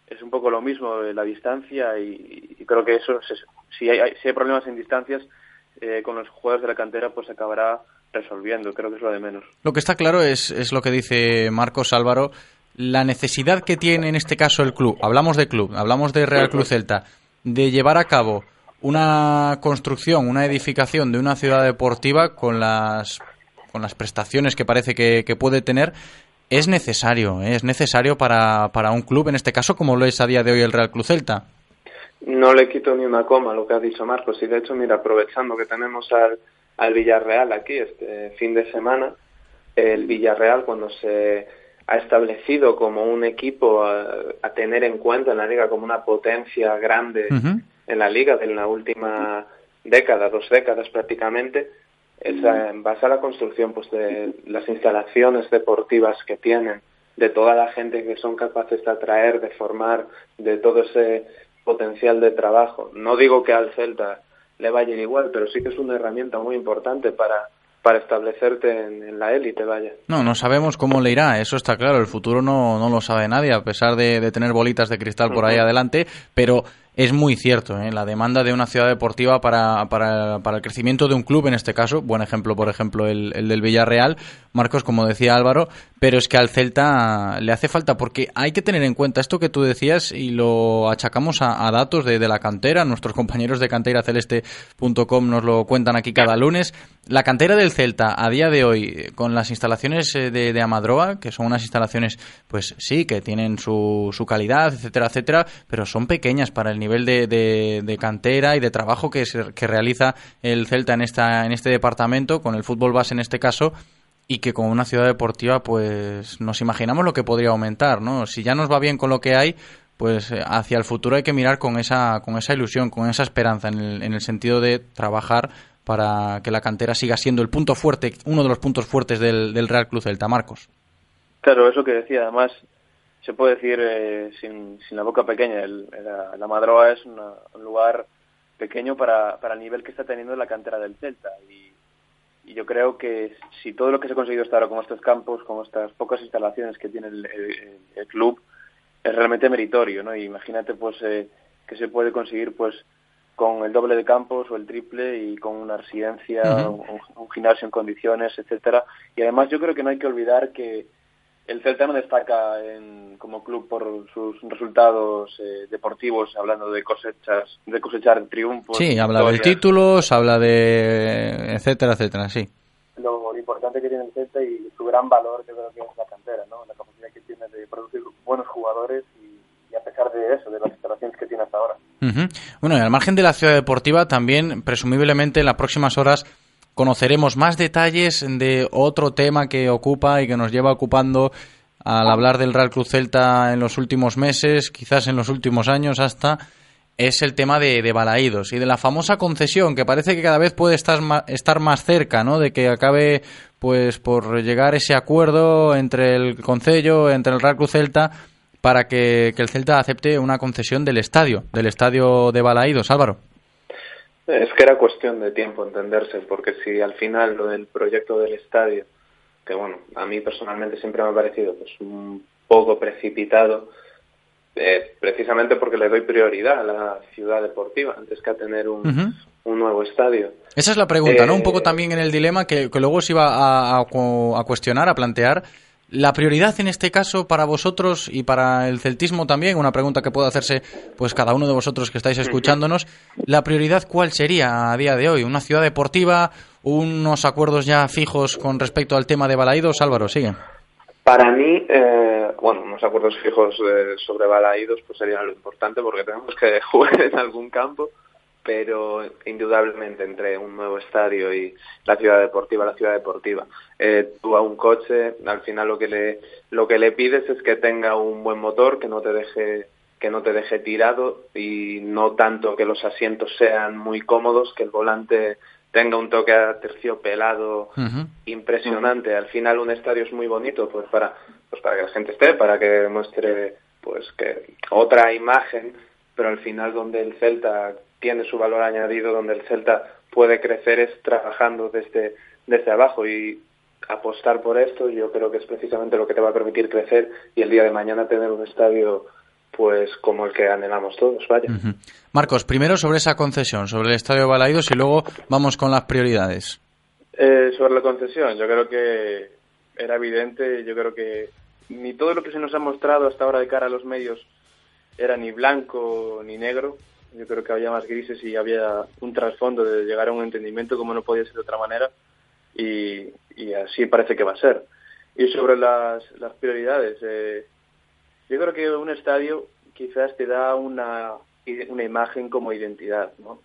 es un poco lo mismo la distancia y, creo que eso, si, hay, si hay problemas en distancias eh, con los jugadores de la cantera, pues acabará resolviendo, creo que es lo de menos. Lo que está claro es, es lo que dice Marcos Álvaro, la necesidad que tiene en este caso el club, hablamos de club, hablamos de Real Cruz Celta, de llevar a cabo una construcción, una edificación de una ciudad deportiva con las, con las prestaciones que parece que, puede tener, es necesario, ¿eh? es necesario para, para un club, en este caso, como lo es a día de hoy el Real Cruz Celta. No le quito ni una coma lo que ha dicho Marcos y de hecho, mira, aprovechando que tenemos al, al Villarreal aquí este fin de semana, el Villarreal cuando se ha establecido como un equipo a, tener en cuenta en la liga como una potencia grande en la liga de la última década, dos décadas prácticamente, es en base a la construcción pues de las instalaciones deportivas que tienen, de toda la gente que son capaces de atraer, de formar, de todo ese potencial de trabajo. No digo que al Celta le vaya igual, pero sí que es una herramienta muy importante para para establecerte en, la élite, vaya. No, no sabemos cómo le irá, eso está claro, el futuro no, no lo sabe nadie, a pesar de, tener bolitas de cristal por ahí adelante, pero es muy cierto, ¿eh? la demanda de una ciudad deportiva para, para, para, el crecimiento de un club, en este caso, buen ejemplo, por ejemplo, el, el, del Villarreal, Marcos, como decía Álvaro, pero es que al Celta le hace falta, porque hay que tener en cuenta esto que tú decías y lo achacamos a, datos de, de, la cantera, nuestros compañeros de canteraceleste.com nos lo cuentan aquí cada lunes, la cantera del Celta a día de hoy, con las instalaciones eh, de, Amadroa, que son unas instalaciones, pues sí, que tienen su, su calidad, etcétera, etcétera, pero son pequeñas para el nivel de, de, cantera y de trabajo que, que realiza el Celta en, esta, en este departamento, con el fútbol base en este caso, y que con una ciudad deportiva pues nos imaginamos lo que podría aumentar, ¿no? Si ya nos va bien con lo que hay, pues hacia el futuro hay que mirar con esa, con esa ilusión, con esa esperanza, en el, en el sentido de trabajar para que la cantera siga siendo el punto fuerte, uno de los puntos fuertes del, del Real Cruz Celta, Marcos. Claro, eso que decía, además, se puede decir eh, sin, sin, la boca pequeña. El, la, Madroa es un lugar pequeño para, para el nivel que está teniendo la cantera del Celta. Y, y, yo creo que si todo lo que se ha conseguido hasta ahora con estos campos, con estas pocas instalaciones que tiene el, el, club, es realmente meritorio. ¿no? imagínate pues eh, que se puede conseguir pues con el doble de campos o el triple y con una residencia, un, gimnasio en condiciones, etcétera. Y además yo creo que no hay que olvidar que el Celta no destaca en, como club por sus resultados eh, deportivos, hablando de cosechas, de cosechar triunfos. Sí, habla de títulos, habla de etcétera, etcétera, sí. Lo, importante que tiene el Celta y su gran valor, yo creo que es la cantera, ¿no? La capacidad que tiene de producir buenos jugadores y, a pesar de eso, de las instalaciones que tiene hasta ahora. Bueno, y al margen de la ciudad deportiva, también presumiblemente en las próximas horas conoceremos más detalles de otro tema que ocupa y que nos lleva ocupando al hablar del Real Cruz Celta en los últimos meses, quizás en los últimos años hasta, es el tema de, de Balaídos y de la famosa concesión que parece que cada vez puede estar, estar más cerca, ¿no? De que acabe, pues, por llegar ese acuerdo entre el Concello, entre el Real Cruz Celta, para que, que el Celta acepte una concesión del estadio, del estadio de Balaídos, Álvaro. Es que era cuestión de tiempo entenderse, porque si al final lo del proyecto del estadio, que bueno, a mí personalmente siempre me ha parecido pues un poco precipitado, eh, precisamente porque le doy prioridad a la ciudad deportiva antes que a tener un, un nuevo estadio. Esa es la pregunta, ¿no? Un poco eh, también en el dilema que, que luego se iba a, a, a cuestionar, a plantear la prioridad en este caso para vosotros y para el celtismo también, una pregunta que puede hacerse pues cada uno de vosotros que estáis escuchándonos, la prioridad cuál sería a día de hoy, una ciudad deportiva, unos acuerdos ya fijos con respecto al tema de Balaídos, Álvaro, sigue. Para mí, eh, bueno, unos acuerdos fijos eh, sobre Balaídos pues sería lo importante porque tenemos que jugar en algún campo pero indudablemente entre un nuevo estadio y la ciudad deportiva, la ciudad deportiva. Eh, tú a un coche, al final lo que le lo que le pides es que tenga un buen motor, que no te deje que no te deje tirado y no tanto que los asientos sean muy cómodos, que el volante tenga un toque terciopelado pelado impresionante. Al final un estadio es muy bonito, pues para pues para que la gente esté, para que muestre pues que otra imagen, pero al final donde el Celta tiene su valor añadido, donde el Celta puede crecer es trabajando desde, desde abajo y apostar por esto yo creo que es precisamente lo que te va a permitir crecer y el día de mañana tener un estadio pues como el que anhelamos todos, vaya. Marcos, primero sobre esa concesión, sobre el estadio Balaidos y luego vamos con las prioridades. Eh, sobre la concesión, yo creo que era evidente, yo creo que ni todo lo que se nos ha mostrado hasta ahora de cara a los medios era ni blanco ni negro, yo creo que había más grises y había un trasfondo de llegar a un entendimiento como no podía ser de otra manera y, así parece que va a ser. Y sobre las, las prioridades, eh, yo creo que un estadio quizás te da una, una imagen como identidad, ¿no?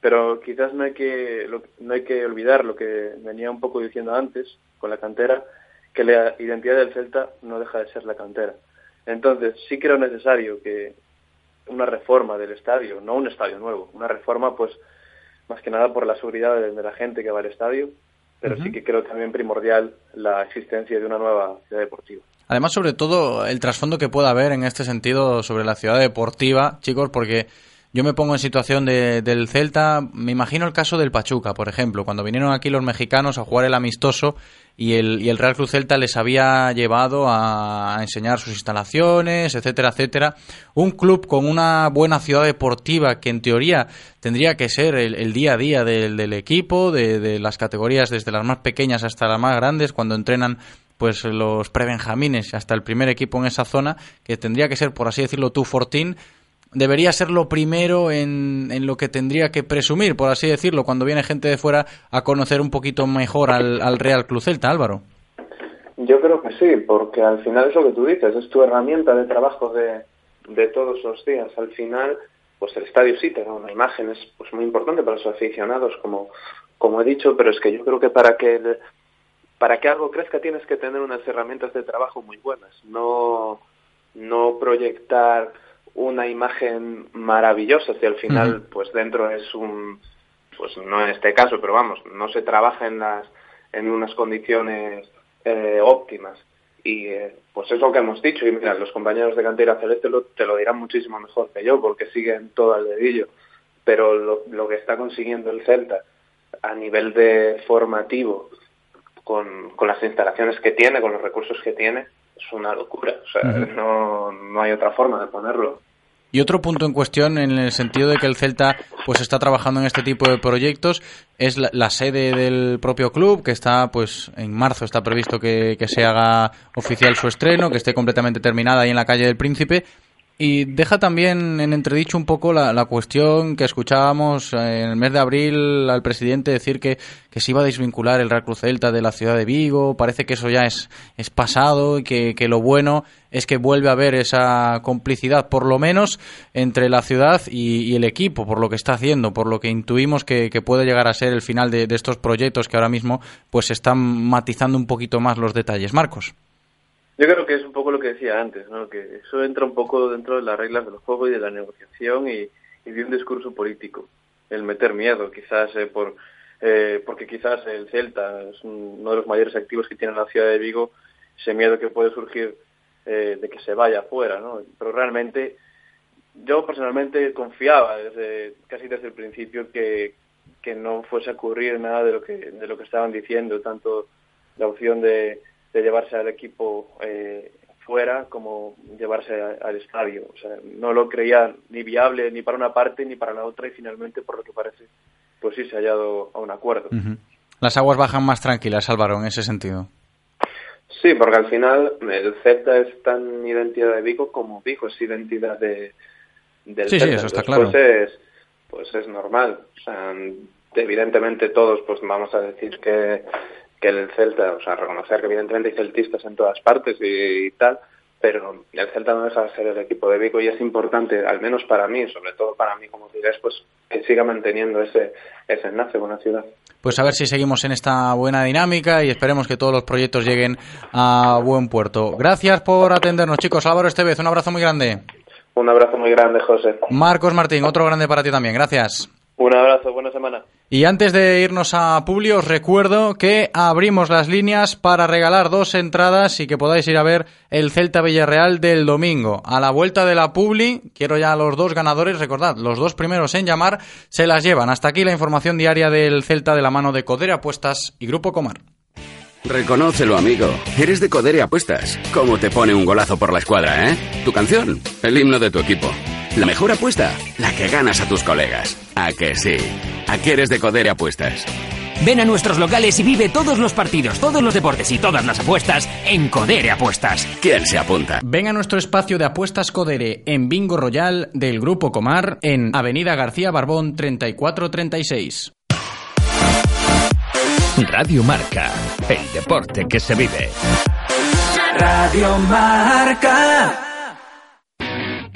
Pero quizás no hay que no hay que olvidar lo que venía un poco diciendo antes con la cantera, que la identidad del Celta no deja de ser la cantera. Entonces, sí creo necesario que una reforma del estadio, no un estadio nuevo, una reforma pues más que nada por la seguridad de, la gente que va al estadio, pero sí que creo también primordial la existencia de una nueva ciudad deportiva. Además, sobre todo, el trasfondo que pueda haber en este sentido sobre la ciudad deportiva, chicos, porque yo me pongo en situación de, del Celta, me imagino el caso del Pachuca, por ejemplo, cuando vinieron aquí los mexicanos a jugar el amistoso y el, y el Real Cruz Celta les había llevado a, enseñar sus instalaciones, etcétera, etcétera. Un club con una buena ciudad deportiva que en teoría tendría que ser el, día a día del, equipo, de, de las categorías desde las más pequeñas hasta las más grandes, cuando entrenan pues los prebenjamines hasta el primer equipo en esa zona, que tendría que ser, por así decirlo, tu fortín debería ser lo primero en, en, lo que tendría que presumir, por así decirlo, cuando viene gente de fuera a conocer un poquito mejor al, al Real Club Celta, Álvaro. Yo creo que sí, porque al final es lo que tú dices, es tu herramienta de trabajo de, de todos los días. Al final, pues el estadio sí te da una imagen, es pues muy importante para los aficionados, como, como he dicho, pero es que yo creo que para que para que algo crezca tienes que tener unas herramientas de trabajo muy buenas, no, no proyectar una imagen maravillosa. Si al final pues dentro es un pues no en este caso pero vamos no se trabaja en las en unas condiciones eh, óptimas. Y eh, pues es lo que hemos dicho. Y mira los compañeros de cantera celeste te lo dirán muchísimo mejor que yo porque siguen todo al dedillo. Pero lo, lo que está consiguiendo el Celta a nivel de formativo con, con las instalaciones que tiene con los recursos que tiene es una locura. O sea, no, no hay otra forma de ponerlo. Y otro punto en cuestión, en el sentido de que el Celta pues está trabajando en este tipo de proyectos, es la, sede del propio club, que está, pues, en marzo está previsto que, que se haga oficial su estreno, que esté completamente terminada ahí en la calle del Príncipe. Y deja también en entredicho un poco la, cuestión que escuchábamos en el mes de abril al presidente decir que, que, se iba a desvincular el Real Cruz Celta de la ciudad de Vigo. Parece que eso ya es, es pasado y que, que, lo bueno es que vuelve a haber esa complicidad, por lo menos entre la ciudad y, y el equipo, por lo que está haciendo, por lo que intuimos que, que puede llegar a ser el final de, de estos proyectos que ahora mismo pues están matizando un poquito más los detalles. Marcos. Yo creo que es un poco lo que decía antes, ¿no? que eso entra un poco dentro de las reglas del juego y de la negociación y, de un discurso político, el meter miedo, quizás eh, por eh, porque quizás el Celta es uno de los mayores activos que tiene la ciudad de Vigo, ese miedo que puede surgir eh, de que se vaya afuera, ¿no? Pero realmente yo personalmente confiaba desde casi desde el principio que, que no fuese a ocurrir nada de lo que de lo que estaban diciendo, tanto la opción de de llevarse al equipo eh, fuera como llevarse a, al estadio. O sea, no lo creía ni viable ni para una parte ni para la otra y finalmente, por lo que parece, pues sí se ha hallado a un acuerdo. Uh -huh. Las aguas bajan más tranquilas, Álvaro, en ese sentido. Sí, porque al final el Celta es tan identidad de Vigo como Vigo es identidad de, del sí, Celta. Sí, eso está claro. Pues es, pues es normal. O sea, evidentemente todos pues vamos a decir que que el Celta, o sea, reconocer que evidentemente hay celtistas en todas partes y, y, tal, pero el Celta no deja de ser el equipo de Vigo y es importante, al menos para mí, sobre todo para mí como dirás, pues que siga manteniendo ese, ese enlace con la ciudad. Pues a ver si seguimos en esta buena dinámica y esperemos que todos los proyectos lleguen a buen puerto. Gracias por atendernos, chicos. Álvaro Estevez, un abrazo muy grande. Un abrazo muy grande, José. Marcos Martín, otro grande para ti también. Gracias. Un abrazo, buena semana. Y antes de irnos a Publi, os recuerdo que abrimos las líneas para regalar dos entradas y que podáis ir a ver el Celta Villarreal del domingo. A la vuelta de la Publi, quiero ya a los dos ganadores, recordad, los dos primeros en llamar se las llevan. Hasta aquí la información diaria del Celta de la mano de Codere Apuestas y Grupo Comar. Reconócelo, amigo. Eres de Codere Apuestas. ¿Cómo te pone un golazo por la escuadra, eh? Tu canción, el himno de tu equipo. La mejor apuesta, la que ganas a tus colegas. ¿A que sí? ¿A que eres de Codere Apuestas? Ven a nuestros locales y vive todos los partidos, todos los deportes y todas las apuestas en Codere Apuestas. ¿Quién se apunta? Ven a nuestro espacio de apuestas Codere en Bingo Royal del Grupo Comar en Avenida García Barbón 3436. Radio Marca, el deporte que se vive. Radio Marca.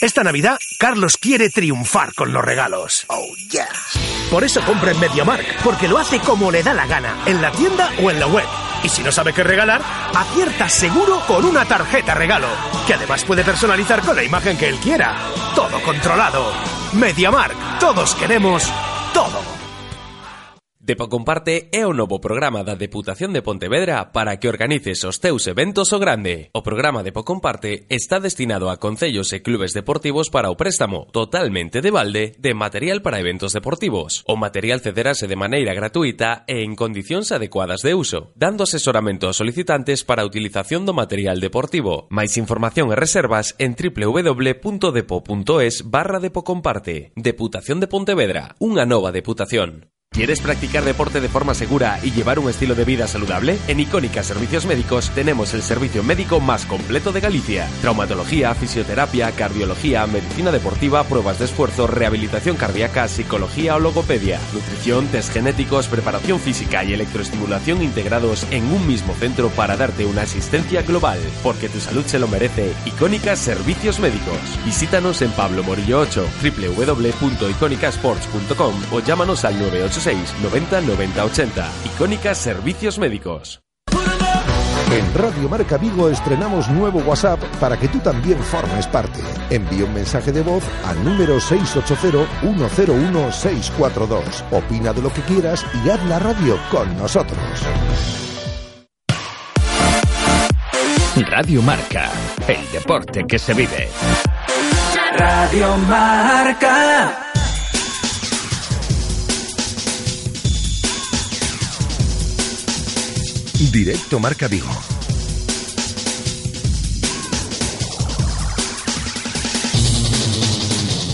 Esta Navidad, Carlos quiere triunfar con los regalos. Oh, yeah. Por eso compra en MediaMark, porque lo hace como le da la gana, en la tienda o en la web. Y si no sabe qué regalar, acierta seguro con una tarjeta regalo, que además puede personalizar con la imagen que él quiera. Todo controlado. MediaMark, todos queremos todo. Tepa Comparte é o novo programa da Deputación de Pontevedra para que organices os teus eventos o grande. O programa Tepa Comparte está destinado a concellos e clubes deportivos para o préstamo, totalmente de balde, de material para eventos deportivos. O material cederase de maneira gratuita e en condicións adecuadas de uso, dando asesoramento aos solicitantes para a utilización do material deportivo. Máis información e reservas en www.depo.es barra Depocomparte. Deputación de Pontevedra, unha nova deputación. ¿Quieres practicar deporte de forma segura y llevar un estilo de vida saludable? En Icónica Servicios Médicos tenemos el servicio médico más completo de Galicia. Traumatología, fisioterapia, cardiología, medicina deportiva, pruebas de esfuerzo, rehabilitación cardíaca, psicología o logopedia, nutrición, test genéticos, preparación física y electroestimulación integrados en un mismo centro para darte una asistencia global. Porque tu salud se lo merece. Icónica Servicios Médicos. Visítanos en Pablo Morillo 8, www.iconicasports.com o llámanos al 986 90 90 80. Icónica Servicios Médicos. En Radio Marca Vigo estrenamos nuevo WhatsApp para que tú también formes parte. Envía un mensaje de voz al número 680-101-642. Opina de lo que quieras y haz la radio con nosotros. Radio Marca, el deporte que se vive. Radio Marca. Directo Marca Vigo.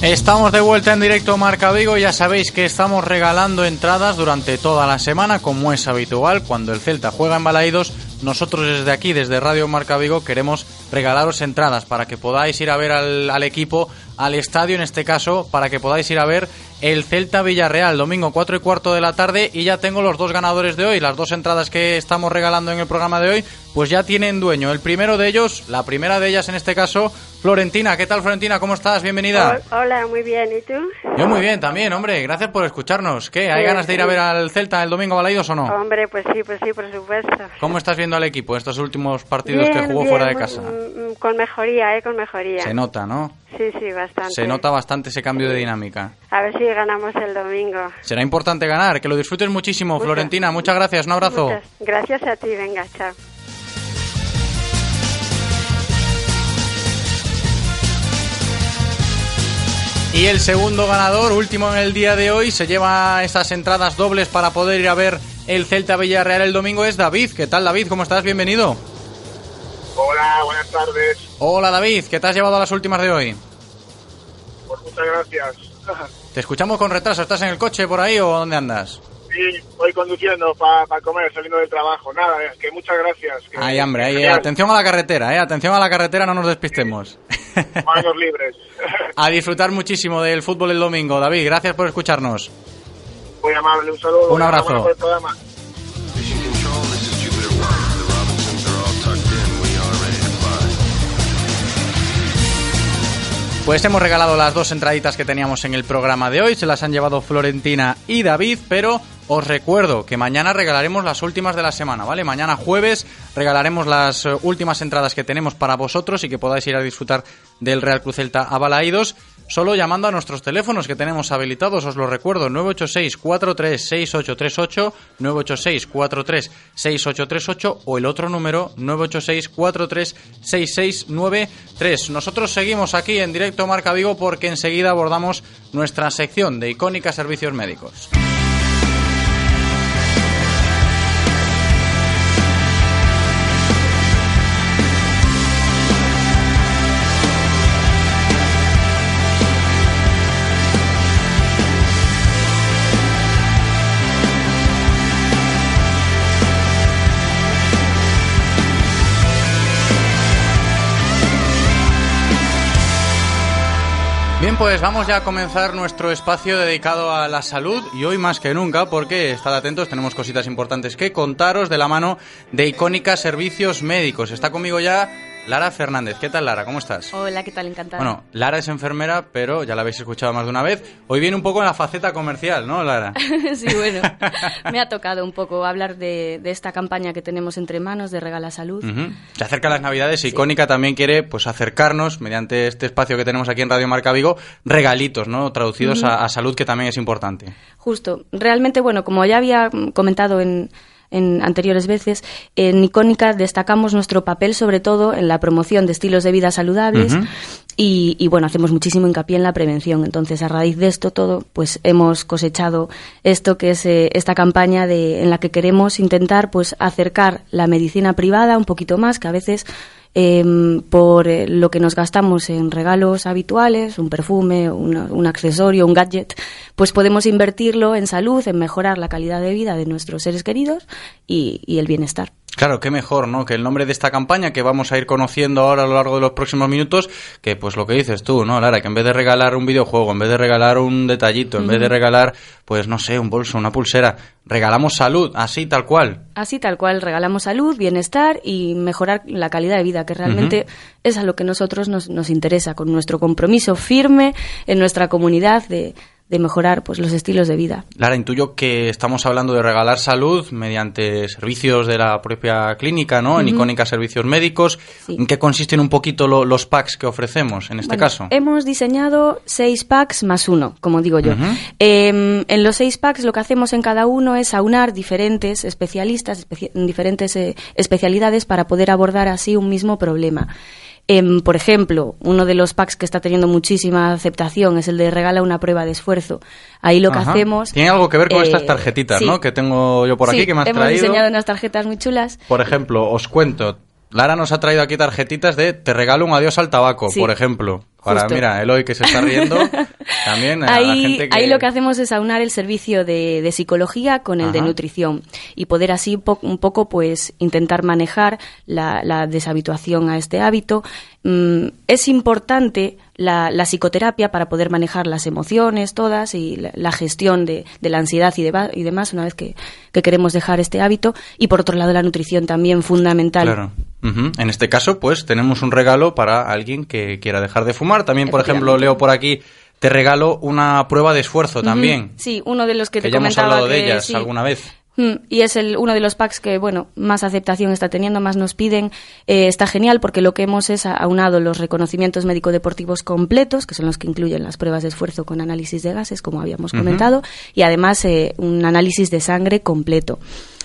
Estamos de vuelta en directo Marca Vigo, ya sabéis que estamos regalando entradas durante toda la semana, como es habitual, cuando el Celta juega en Balaídos, nosotros desde aquí, desde Radio Marca Vigo, queremos regalaros entradas para que podáis ir a ver al, al equipo, al estadio en este caso, para que podáis ir a ver el Celta Villarreal, domingo 4 y cuarto de la tarde, y ya tengo los dos ganadores de hoy, las dos entradas que estamos regalando en el programa de hoy, pues ya tienen dueño. El primero de ellos, la primera de ellas en este caso, Florentina. ¿Qué tal, Florentina? ¿Cómo estás? Bienvenida. Hola, muy bien. ¿Y tú? Yo muy bien también, hombre. Gracias por escucharnos. ¿Qué? ¿Hay Sí, ganas de ir a ver al Celta el domingo Balaidos o no? Hombre, pues sí, pues sí, por supuesto. ¿Cómo estás viendo al equipo estos últimos partidos que jugó bien, fuera de casa? Con mejoría, ¿eh? Con mejoría. Se nota, ¿no? Sí, sí, bastante. Se nota bastante ese cambio de dinámica. A ver si ganamos el domingo. Será importante ganar, que lo disfrutes muchísimo. Florentina. Muchas gracias, un abrazo. Muchas gracias a ti, venga, chao. Y el segundo ganador, último en el día de hoy, se lleva esas entradas dobles para poder ir a ver el Celta Villarreal el domingo, es David. ¿Qué tal, David? ¿Cómo estás? Bienvenido. Hola, buenas tardes. Hola, David. ¿Qué te has llevado a las últimas de hoy? Pues muchas gracias. Te escuchamos con retraso. ¿Estás en el coche por ahí o dónde andas? Sí, voy conduciendo para comer, saliendo del trabajo. Nada, es que muchas gracias. Que Ay, eh, genial. atención a la carretera, eh, atención a la carretera, no nos despistemos. Manos libres. A disfrutar muchísimo del fútbol el domingo. David, gracias por escucharnos. Muy amable, un saludo. Un abrazo. Pues hemos regalado las dos entraditas que teníamos en el programa de hoy, se las han llevado Florentina y David, pero os recuerdo que mañana regalaremos las últimas de la semana, ¿vale? Mañana jueves regalaremos las eh, últimas entradas que tenemos para vosotros y que podáis ir a disfrutar del Real Cruz Celta a Balaídos, solo llamando a nuestros teléfonos que tenemos habilitados, os lo recuerdo, 986 43 6838, 986 43 6838 o el otro número 986 43 6693. Nosotros seguimos aquí en directo Marca Vigo porque enseguida abordamos nuestra sección de icónica servicios médicos. Pues vamos ya a comenzar nuestro espacio dedicado a la salud y hoy más que nunca, porque estad atentos, tenemos cositas importantes que contaros de la mano de Icónica Servicios Médicos. Está conmigo ya Lara Fernández. ¿Qué tal, Lara? ¿Cómo estás? Hola, ¿qué tal? Encantada. Bueno, Lara es enfermera, pero ya la habéis escuchado más de una vez. Hoy viene un poco en la faceta comercial, ¿no, Lara? sí, bueno, me ha tocado un poco hablar de, de esta campaña que tenemos entre manos de Regala Salud. Ujú. Se acercan las Navidades y Icónica también quiere pues acercarnos, mediante este espacio que tenemos aquí en Radio Marca Vigo, regalitos, ¿no? Traducidos a, a salud, que también es importante. Justo, realmente, bueno, como ya había comentado en, en anteriores veces, en Icónica destacamos nuestro papel sobre todo en la promoción de estilos de vida saludables y, y, bueno, hacemos muchísimo hincapié en la prevención. Entonces, a raíz de esto todo, pues hemos cosechado esto que es eh, esta campaña de, en la que queremos intentar pues acercar la medicina privada un poquito más, que a veces em, por eh, lo que nos gastamos en regalos habituales, un perfume, un accesorio, un gadget, pues podemos invertirlo en salud, en mejorar la calidad de vida de nuestros seres queridos y, y el bienestar. Claro, qué mejor, ¿no? Que el nombre de esta campaña que vamos a ir conociendo ahora a lo largo de los próximos minutos, que pues lo que dices tú, ¿no, Lara? Que en vez de regalar un videojuego, en vez de regalar un detallito, en vez de regalar, pues no sé, un bolso, una pulsera, regalamos salud, así, tal cual. Así tal cual, regalamos salud, bienestar y mejorar la calidad de vida, que realmente es a lo que nosotros nos, nos interesa, con nuestro compromiso firme en nuestra comunidad de, de mejorar pues los estilos de vida. Lara, intuyo que estamos hablando de regalar salud mediante servicios de la propia clínica, ¿no? En. Icónica Servicios Médicos. ¿En qué consisten un poquito lo- los packs que ofrecemos en este Bueno, caso? Hemos diseñado seis packs más uno, como digo yo. Eh, en los seis packs lo que hacemos en cada uno es aunar diferentes especialistas, especia- diferentes eh, especialidades para poder abordar así un mismo problema. Em, por ejemplo, uno de los packs que está teniendo muchísima aceptación es el de regala una prueba de esfuerzo. Ahí lo que Ajá. hacemos... Tiene algo que ver con eh, estas tarjetitas, sí. ¿no? Que tengo yo por aquí, que me has hemos traído. diseñado unas tarjetas muy chulas. Por ejemplo, os cuento. Lara nos ha traído aquí tarjetitas de te regalo un adiós al tabaco, Sí. por ejemplo. Para, Justo. mira, Eloy que se está riendo. también a la Ahí, gente que... ahí lo que hacemos es aunar el servicio de, de psicología con el de Ajá. nutrición y poder así po- un poco pues intentar manejar la, la deshabituación a este hábito. Mm, es importante la, la psicoterapia para poder manejar las emociones todas y la, la gestión de, de la ansiedad y, deba- y demás una vez que, que queremos dejar este hábito y por otro lado la nutrición también fundamental. Claro. Ujú. En este caso, pues tenemos un regalo para alguien que quiera dejar de fumar. También, por ejemplo, leo por aquí, te regalo una prueba de esfuerzo también. Sí, uno de los que, Que te ya hemos comentaba hablado de ellas sí. alguna vez. Mm, Y es el, uno de los packs que, bueno, más aceptación está teniendo, más nos piden. Eh, está genial porque lo que hemos es aunado los reconocimientos médico-deportivos completos, que son los que incluyen las pruebas de esfuerzo con análisis de gases, como habíamos comentado, y además eh, un análisis de sangre completo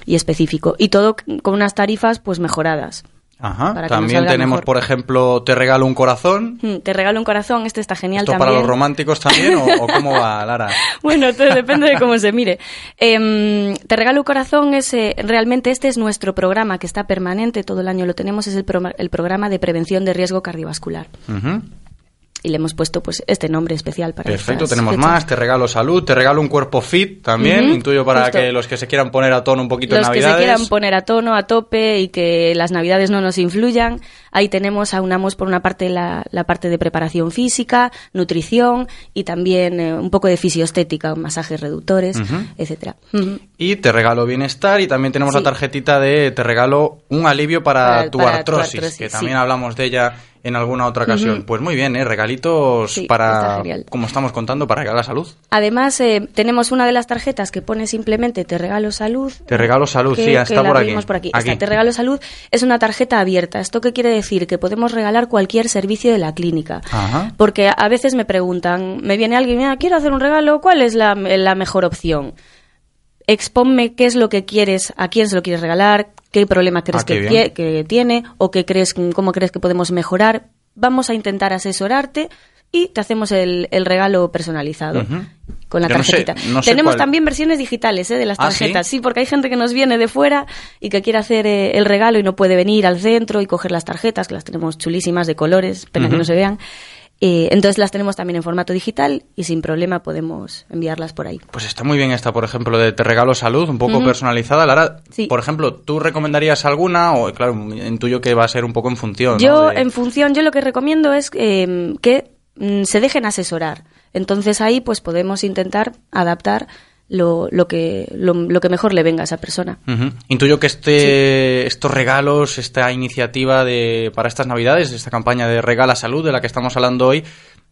y específico. Y todo con unas tarifas, pues, mejoradas. Ajá. Para que nos También tenemos, mejor. por ejemplo, te regalo un corazón. Mm, Te regalo un corazón, este está genial ¿Esto también. para los románticos también o, o cómo va, Lara? Bueno, todo depende de cómo se mire. Em, Te regalo un corazón es eh, realmente este es nuestro programa que está permanente todo el año lo tenemos es el, pro- el programa de prevención de riesgo cardiovascular. Y le hemos puesto pues este nombre especial para Perfecto, tenemos fechas. más. Te regalo salud, te regalo un cuerpo fit también. Ujú, Intuyo para justo. que los que se quieran poner a tono un poquito Los en que se Navidades. quieran poner a tono, a tope y que las navidades no nos influyan, ahí tenemos, aunamos por una parte la, la parte de preparación física, nutrición y también eh, un poco de fisioestética, masajes reductores, Ujú. etcétera. Y te regalo bienestar y también tenemos la tarjetita de te regalo un alivio para, Para- tu, para tu artrosis, artrosis, que sí. también hablamos de ella en alguna otra ocasión. Pues muy bien, ¿eh? regalitos Sí, para, como estamos contando, para regalar salud. Además, eh, tenemos una de las tarjetas que pone simplemente Te regalo salud. Te regalo salud, que- sí, está por aquí. por aquí. Aquí. Te regalo salud es una tarjeta abierta. ¿Esto qué quiere decir? Que podemos regalar cualquier servicio de la clínica. Ajá. Porque a- a veces me preguntan, me viene alguien, mira, quiero hacer un regalo, ¿cuál es la, la mejor opción? Exponme qué es lo que quieres, a quién se lo quieres regalar, qué problema crees Ah, qué que, tiene o qué crees, cómo crees que podemos mejorar. Vamos a intentar asesorarte y te hacemos el, el regalo personalizado con la Yo no sé- tarjetita. no sé Tenemos cuál- también versiones digitales ¿eh? de las ¿Ah, sí? tarjetas, sí? porque hay gente que nos viene de fuera y que quiere hacer eh, el regalo y no puede venir al centro y coger las tarjetas, que las tenemos chulísimas de colores, pena que no se vean. Eh, entonces las tenemos también en formato digital y sin problema podemos enviarlas por ahí. Pues está muy bien esta, por ejemplo, de te regalo salud, un poco personalizada. Lara, Sí. por ejemplo, ¿tú recomendarías alguna? O, claro, intuyo que va a ser un poco en función. ¿no? Yo, de- en función, yo lo que recomiendo es eh, que mm, se dejen asesorar. Entonces ahí pues podemos intentar adaptar lo, lo, que, lo, lo que mejor le venga a esa persona. Intuyo que este, estos regalos, esta iniciativa de, para estas navidades, esta campaña de Regala Salud de la que estamos hablando hoy,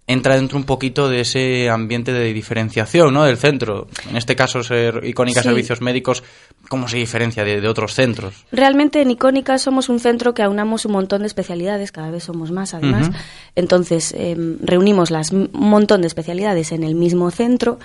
entra dentro un poquito de ese ambiente de diferenciación ¿no? del centro. En este caso, ser icónica Sí. servicios médicos, ¿cómo se diferencia de, de otros centros? Realmente en Icónica somos un centro que aunamos un montón de especialidades, cada vez somos más además. Entonces em, reunimos las, un montón de especialidades en el mismo centro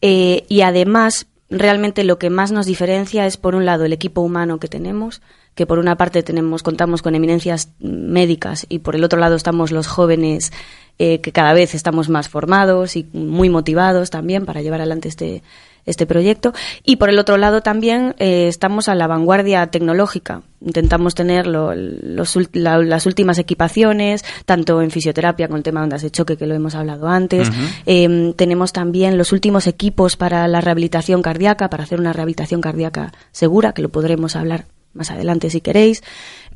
eh, y además realmente lo que más nos diferencia es por un lado el equipo humano que tenemos, que por una parte tenemos contamos con eminencias médicas y por el otro lado estamos los jóvenes eh, que cada vez estamos más formados y muy motivados también para llevar adelante este este proyecto. Y por el otro lado también eh, estamos a la vanguardia tecnológica. Intentamos tener lo- los la- las últimas equipaciones tanto en fisioterapia con el tema de ondas de choque que lo hemos hablado antes. Eh, tenemos también los últimos equipos para la rehabilitación cardíaca para hacer una rehabilitación cardíaca segura que lo podremos hablar más adelante si queréis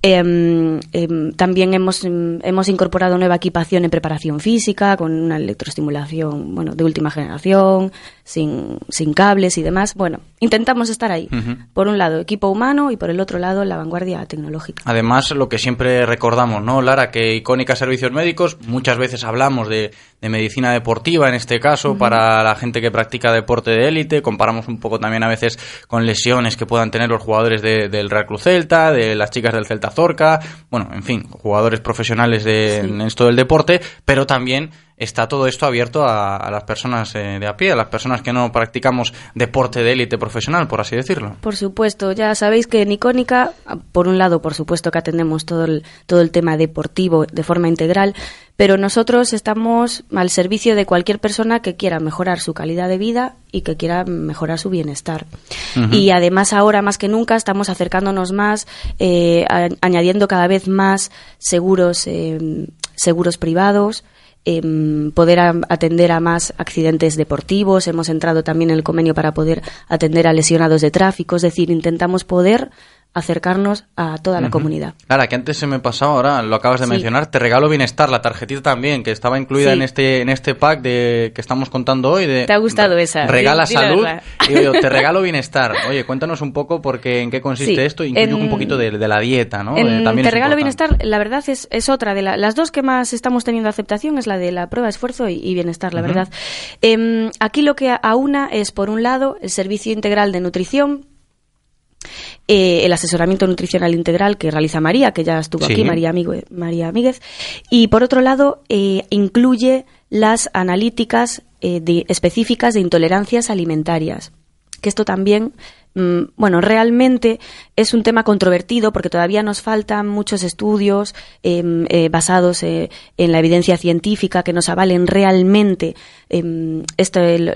Em, em, también hemos, em, hemos incorporado nueva equipación en preparación física, con una electroestimulación bueno, de última generación, sin, sin cables y demás. Bueno, intentamos estar ahí. Por un lado, equipo humano y por el otro lado, la vanguardia tecnológica. Además, lo que siempre recordamos, ¿no, Lara? Que Icónica Servicios Médicos, muchas veces hablamos de, de medicina deportiva, en este caso, para la gente que practica deporte de élite. Comparamos un poco también a veces con lesiones que puedan tener los jugadores del Real Cruz Celta, de las chicas del Celta Zorca, bueno, en fin, jugadores profesionales de, en esto del deporte, pero también está todo esto abierto a, las personas eh, de a pie, a las personas que no practicamos deporte de élite profesional, por así decirlo. Por supuesto, ya sabéis que en Icónica, por un lado, por supuesto que atendemos todo el, todo el tema deportivo de forma integral, pero nosotros estamos al servicio de cualquier persona que quiera mejorar su calidad de vida y que quiera mejorar su bienestar. Y además ahora más que nunca estamos acercándonos más, eh, añadiendo cada vez más seguros, eh, seguros privados, Em, poder atender a más accidentes deportivos. Hemos entrado también en el convenio para poder atender a lesionados de tráfico. Es decir, intentamos poder acercarnos a toda la comunidad. Ahora, que antes se me pasó, ahora lo acabas de mencionar, te regalo bienestar, la tarjetita también, que estaba incluida en este en este pack de que estamos contando hoy. De, ¿Te ha gustado esa? Regala salud. Y te regalo bienestar. Oye, cuéntanos un poco porque en qué consiste esto, incluye un poquito de, la dieta, ¿no? Eh, también te regalo bienestar, la verdad es, es otra de las dos que más estamos teniendo aceptación es la de la prueba de esfuerzo y, bienestar, la verdad. Em, aquí lo que aúna es, por un lado, el servicio integral de nutrición, eh, el asesoramiento nutricional integral que realiza María, que ya estuvo aquí, María, Amigo, María Míguez, y por otro lado eh, incluye las analíticas eh, de, específicas de intolerancias alimentarias, que esto también bueno, realmente es un tema controvertido porque todavía nos faltan muchos estudios em, eh, basados eh, en la evidencia científica que nos avalen realmente em,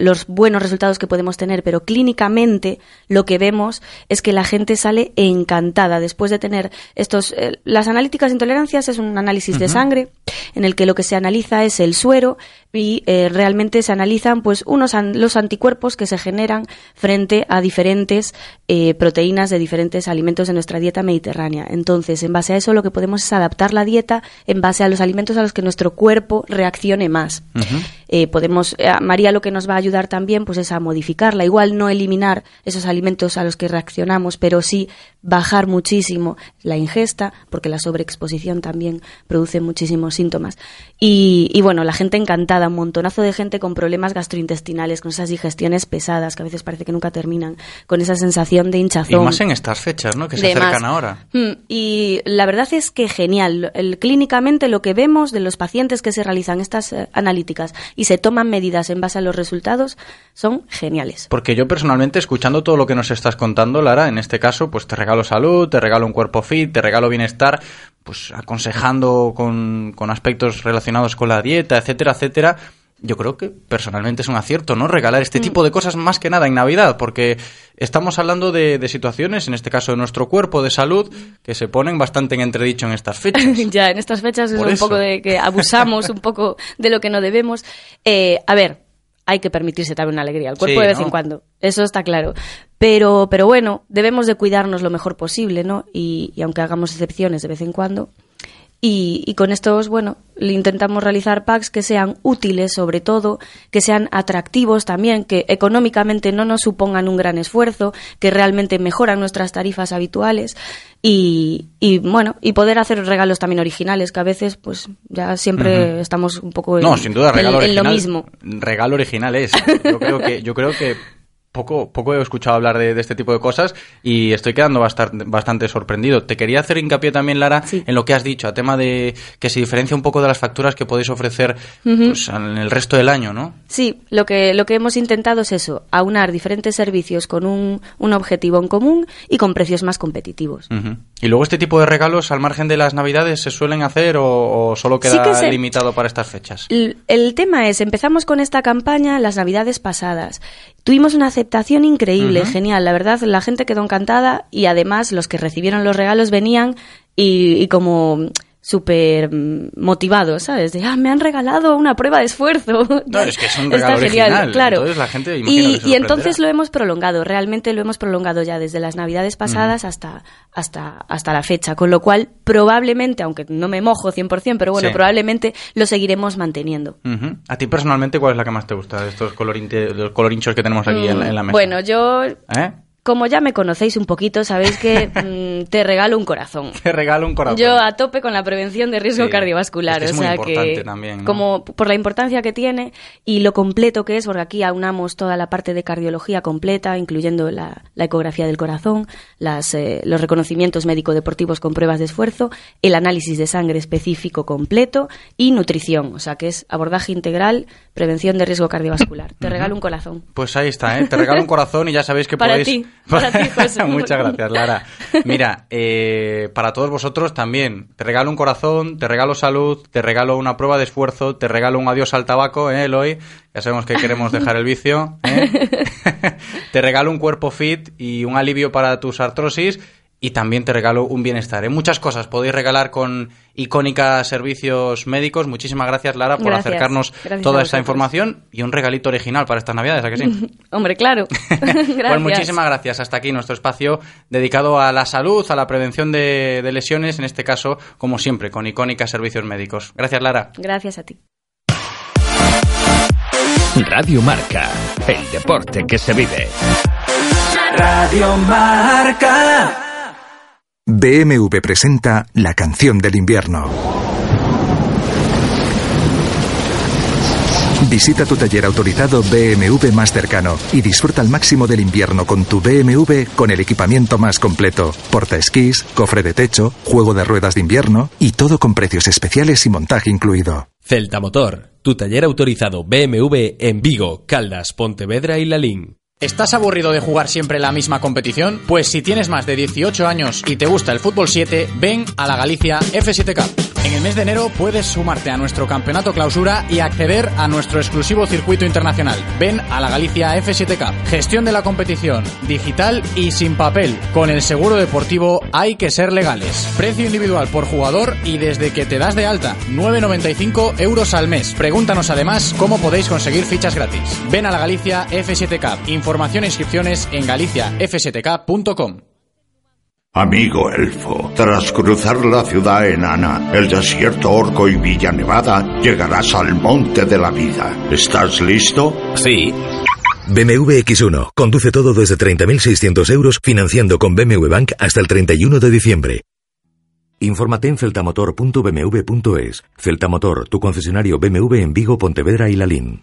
los buenos resultados que podemos tener, pero clínicamente lo que vemos es que la gente sale encantada después de tener estos. Eh, las analíticas de intolerancias es un análisis de sangre en el que lo que se analiza es el suero y realmente se analizan pues unos los anticuerpos que se generan frente a diferentes eh, proteínas de diferentes alimentos de nuestra dieta mediterránea. Entonces, en base a eso, lo que podemos es adaptar la dieta en base a los alimentos a los que nuestro cuerpo reaccione más. Eh, podemos, eh, María lo que nos va a ayudar también pues es a modificarla. Igual no eliminar esos alimentos a los que reaccionamos, pero sí bajar muchísimo la ingesta, porque la sobreexposición también produce muchísimos síntomas. Y, bueno, la gente encantada, un montonazo de gente con problemas gastrointestinales, con esas digestiones pesadas que a veces parece que nunca terminan, con esa sensación de hinchazón. Y más en estas fechas, ¿no? Que se acercan ahora. Mm, y la verdad es que genial. El, clínicamente lo que vemos de los pacientes que se realizan estas eh, analíticas y se toman medidas en base a los resultados son geniales. Porque yo personalmente, escuchando todo lo que nos estás contando, Lara, en este caso, pues te regalo salud, te regalo un cuerpo fit, te regalo bienestar, pues aconsejando con, con aspectos relacionados con la dieta, etcétera, etcétera yo creo que personalmente es un acierto, ¿no? Regalar este mm. tipo de cosas más que nada en Navidad, porque estamos hablando de, situaciones, en este caso de nuestro cuerpo, de salud, que se ponen bastante en entredicho en estas fechas. ya, en estas fechas es un poco de que abusamos un poco de lo que no debemos. Eh, a ver, hay que permitirse también una alegría al cuerpo de vez en cuando, eso está claro. Pero, pero bueno, debemos de cuidarnos lo mejor posible, ¿no? Y, y aunque hagamos excepciones de vez en cuando, y, con estos, bueno, intentamos realizar packs que sean útiles sobre todo, que sean atractivos también, que económicamente no nos supongan un gran esfuerzo, que realmente mejoran nuestras tarifas habituales y, y bueno, y poder hacer regalos también originales, que a veces pues ya siempre estamos un poco en, no, sin duda, regalo en lo mismo. Regalo original es. Yo creo que, yo creo que poco, poco he escuchado hablar de, este tipo de cosas y estoy quedando bastante, bastante sorprendido. Te quería hacer hincapié también, Lara, en lo que has dicho, a tema de que se diferencia un poco de las facturas que podéis ofrecer pues, en el resto del año, ¿no? Sí, lo que, lo que hemos intentado es eso, aunar diferentes servicios con un, un objetivo en común y con precios más competitivos. ¿Y luego este tipo de regalos al margen de las Navidades se suelen hacer o, solo queda limitado para estas fechas? El, el tema es, empezamos con esta campaña las Navidades pasadas. Tuvimos una aceptación increíble, genial. La verdad, la gente quedó encantada y además los que recibieron los regalos venían y, como súper mm, motivados, ¿sabes? De, ah, me han regalado una prueba de esfuerzo. No, es que es un regalo Está genial, claro. Entonces la gente imagino Y, entonces lo hemos prolongado, realmente lo hemos prolongado ya desde las navidades pasadas hasta, hasta, hasta la fecha, con lo cual probablemente, aunque no me mojo 100%, pero bueno, Sí. probablemente lo seguiremos manteniendo. A ti personalmente, ¿cuál es la que más te gusta de estos colorinchos que tenemos aquí en, la- en la mesa? Mm, Bueno, yo, ¿Eh? Como ya me conocéis un poquito, sabéis que mm, te regalo un corazón. Te regalo un corazón. Yo a tope con la prevención de riesgo Sí, cardiovascular, es que es o muy sea importante que también, ¿no? como por la importancia que tiene y lo completo que es, porque aquí aunamos toda la parte de cardiología completa, incluyendo la, la ecografía del corazón, las, eh, los reconocimientos médico-deportivos con pruebas de esfuerzo, el análisis de sangre específico completo y nutrición, o sea que es abordaje integral, prevención de riesgo cardiovascular. Te regalo un corazón. Pues ahí está, ¿eh? Te regalo un corazón y ya sabéis que Para podéis... ti, para ti, José. Muchas gracias, Lara. Mira, eh, para todos vosotros también. Te regalo un corazón, te regalo salud, te regalo una prueba de esfuerzo, te regalo un adiós al tabaco, ¿eh, Eloy? Ya sabemos que queremos dejar el vicio. ¿eh? te regalo un cuerpo fit y un alivio para tus artrosis. Y también te regalo un bienestar. En muchas cosas podéis regalar con icónica servicios médicos. Muchísimas gracias, Lara, por Gracias. acercarnos Gracias toda a esta información y un regalito original para estas navidades, ¿a que sí? Hombre, claro. Gracias. Pues muchísimas gracias. Hasta aquí nuestro espacio dedicado a la salud, a la prevención de, de lesiones, en este caso, como siempre, con icónica servicios médicos. Gracias, Lara. Gracias a ti. Radio Marca, el deporte que se vive. Radio Marca. BMW presenta la canción del invierno. Visita tu taller autorizado BMW más cercano y disfruta al máximo del invierno con tu BMW con el equipamiento más completo. Porta esquís, cofre de techo, juego de ruedas de invierno y todo con precios especiales y montaje incluido. Celta Motor, tu taller autorizado BMW en Vigo, Caldas, Pontevedra y Lalín. ¿Estás aburrido de jugar siempre la misma competición? Pues si tienes más de 18 años y te gusta el fútbol 7, ven a la Galicia F7 Cup. En el mes de enero puedes sumarte a nuestro campeonato clausura y acceder a nuestro exclusivo circuito internacional. Ven a la Galicia F7 Cup. Gestión de la competición, digital y sin papel. Con el seguro deportivo hay que ser legales. Precio individual por jugador y desde que te das de alta, 9,95 euros al mes. Pregúntanos además cómo podéis conseguir fichas gratis. Ven a la Galicia F7 Cup. Información e inscripciones en galiciaf7k.com. Amigo elfo, tras cruzar la ciudad enana, el desierto orco y Villa Nevada, llegarás al monte de la vida. ¿Estás listo? Sí. BMW X1. Conduce todo desde 30.600 euros financiando con BMW Bank hasta el 31 de diciembre. Infórmate en celtamotor.bmw.es. Celtamotor, tu concesionario BMW en Vigo, Pontevedra y Lalín.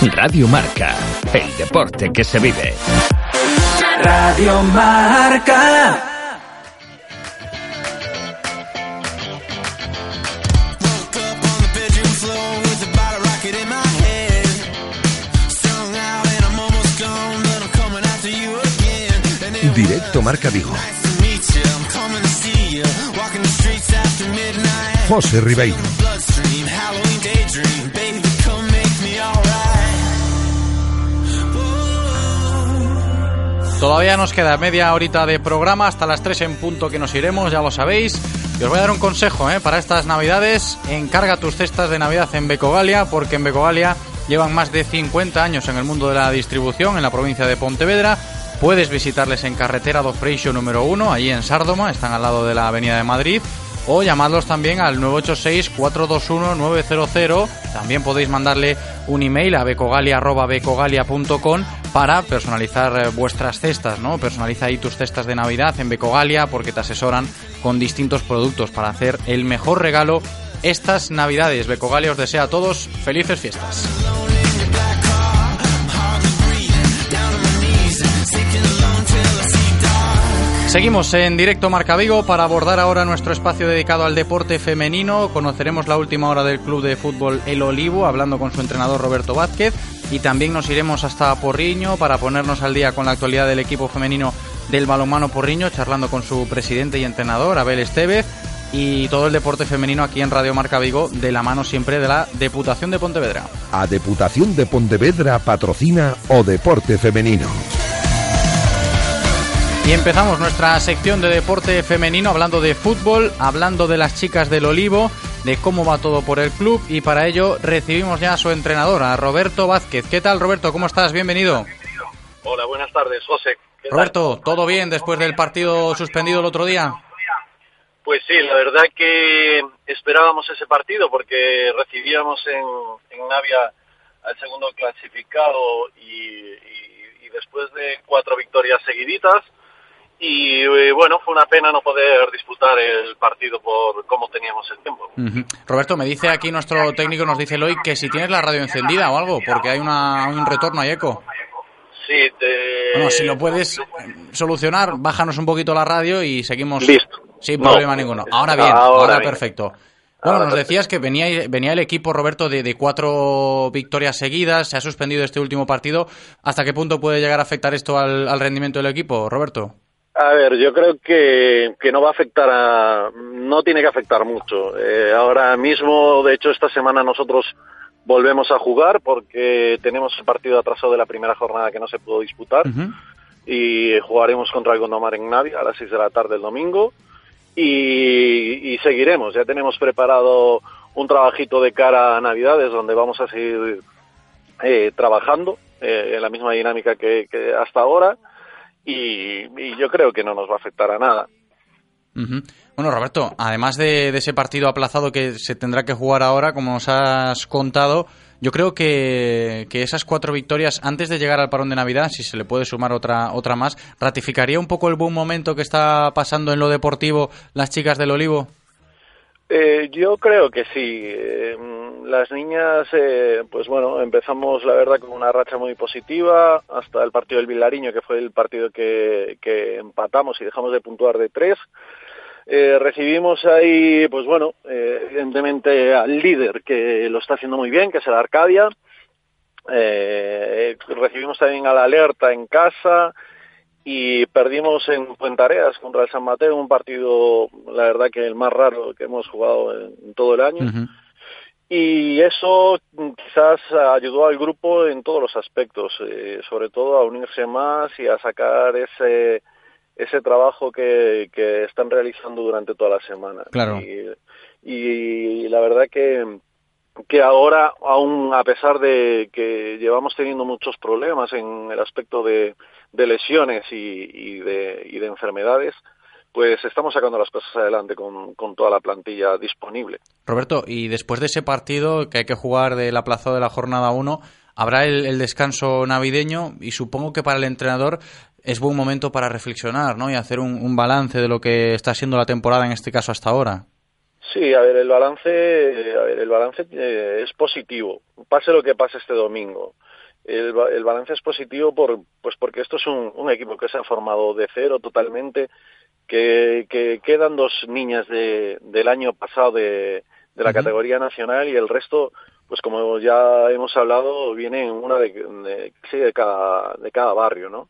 Radio Marca, el deporte que se vive. Radio Marca. Directo Marca Vigo. José Ribeiro. Todavía nos queda media horita de programa hasta las 3 en punto que nos iremos, ya lo sabéis. Y os voy a dar un consejo ¿eh? para estas navidades. Encarga tus cestas de Navidad en Becogalia, porque en Becogalia llevan más de 50 años en el mundo de la distribución en la provincia de Pontevedra. Puedes visitarles en carretera do Freixo número 1, allí en Sárdoma, están al lado de la Avenida de Madrid. O llamadlos también al 986-421-900. También podéis mandarle un email a becogalia.becogalia.com para personalizar eh, vuestras cestas, ¿no? Personaliza ahí tus cestas de Navidad en Becogalia porque te asesoran con distintos productos para hacer el mejor regalo estas Navidades. Becogalia os desea a todos felices fiestas. Seguimos en directo Marca Vigo para abordar ahora nuestro espacio dedicado al deporte femenino. Conoceremos la última hora del club de fútbol El Olivo, hablando con su entrenador Roberto Vázquez. Y también nos iremos hasta Porriño para ponernos al día con la actualidad del equipo femenino del balonmano Porriño, charlando con su presidente y entrenador, Abel Estevez. Y todo el deporte femenino aquí en Radio Marca Vigo, de la mano siempre de la Deputación de Pontevedra. A Deputación de Pontevedra patrocina o Deporte Femenino. Y empezamos nuestra sección de deporte femenino hablando de fútbol, hablando de las chicas del Olivo, de cómo va todo por el club y para ello recibimos ya a su entrenador, a Roberto Vázquez. ¿Qué tal Roberto? ¿Cómo estás? Bienvenido. Hola, buenas tardes, José. Roberto, ¿todo bien después del partido suspendido el otro día? Pues sí, la verdad que esperábamos ese partido porque recibíamos en, en Navia al segundo clasificado y, y, y después de cuatro victorias seguiditas, y eh, bueno, fue una pena no poder disputar el partido por cómo teníamos el tiempo. Uh -huh. Roberto, me dice aquí nuestro técnico, nos dice Eloy, que si tienes la radio encendida o algo, porque hay una, un retorno, hay eco. Sí, te... Bueno, si lo puedes solucionar, bájanos un poquito la radio y seguimos Listo. sin problema No. ninguno. Ahora bien, Ahora ahora, bien. perfecto. Bueno, nos decías que venía, venía el equipo, Roberto, de, de cuatro victorias seguidas, se ha suspendido este último partido. ¿Hasta qué punto puede llegar a afectar esto al, al rendimiento del equipo, Roberto? A ver, yo creo que, que no va a afectar a... No tiene que afectar mucho. Eh, ahora mismo, de hecho, esta semana nosotros volvemos a jugar porque tenemos el partido atrasado de la primera jornada que no se pudo disputar y jugaremos contra el Gondomar en Navia a las 6 de la tarde el domingo y, y seguiremos. Ya tenemos preparado un trabajito de cara a Navidades donde vamos a seguir eh, trabajando eh, en la misma dinámica que, que hasta ahora y, y yo creo que no nos va a afectar a nada. Bueno, Roberto, además de, de ese partido aplazado que se tendrá que jugar ahora, como nos has contado, yo creo que, que esas cuatro victorias antes de llegar al parón de Navidad, si se le puede sumar otra, otra más, ratificaría un poco el buen momento que está pasando en lo deportivo las chicas del Olivo. Eh, yo creo que sí. Eh, las niñas, eh, pues bueno, empezamos la verdad con una racha muy positiva hasta el partido del Vilariño, que fue el partido que, empatamos y dejamos de puntuar de tres. Eh, recibimos ahí, pues bueno, eh, evidentemente al líder que lo está haciendo muy bien, que es el Arcadia. Recibimos también a la alerta en casa y perdimos en Puentareas contra el San Mateo, un partido, la verdad que el más raro que hemos jugado en todo el año. Y eso quizás ayudó al grupo en todos los aspectos, eh, sobre todo a unirse más y a sacar ese ese trabajo que, que están realizando durante toda la semana. Claro. Y, y la verdad que que ahora, aún a pesar de que llevamos teniendo muchos problemas en el aspecto de, de lesiones y, y, de, y de enfermedades, pues estamos sacando las cosas adelante con, con toda la plantilla disponible. Roberto, y después de ese partido que hay que jugar del aplazado de la jornada 1, habrá el, el descanso navideño y supongo que para el entrenador es buen momento para reflexionar ¿no? y hacer un, un balance de lo que está siendo la temporada en este caso hasta ahora. Sí, a ver, el balance, a ver, el balance eh, es positivo, pase lo que pase este domingo. El, ba- el balance es positivo por, pues porque esto es un, un equipo que se ha formado de cero totalmente, que, que quedan dos niñas de, del año pasado de, de la categoría nacional y el resto, pues como ya hemos hablado, viene una de, de, sí, de, cada, de cada barrio, ¿no?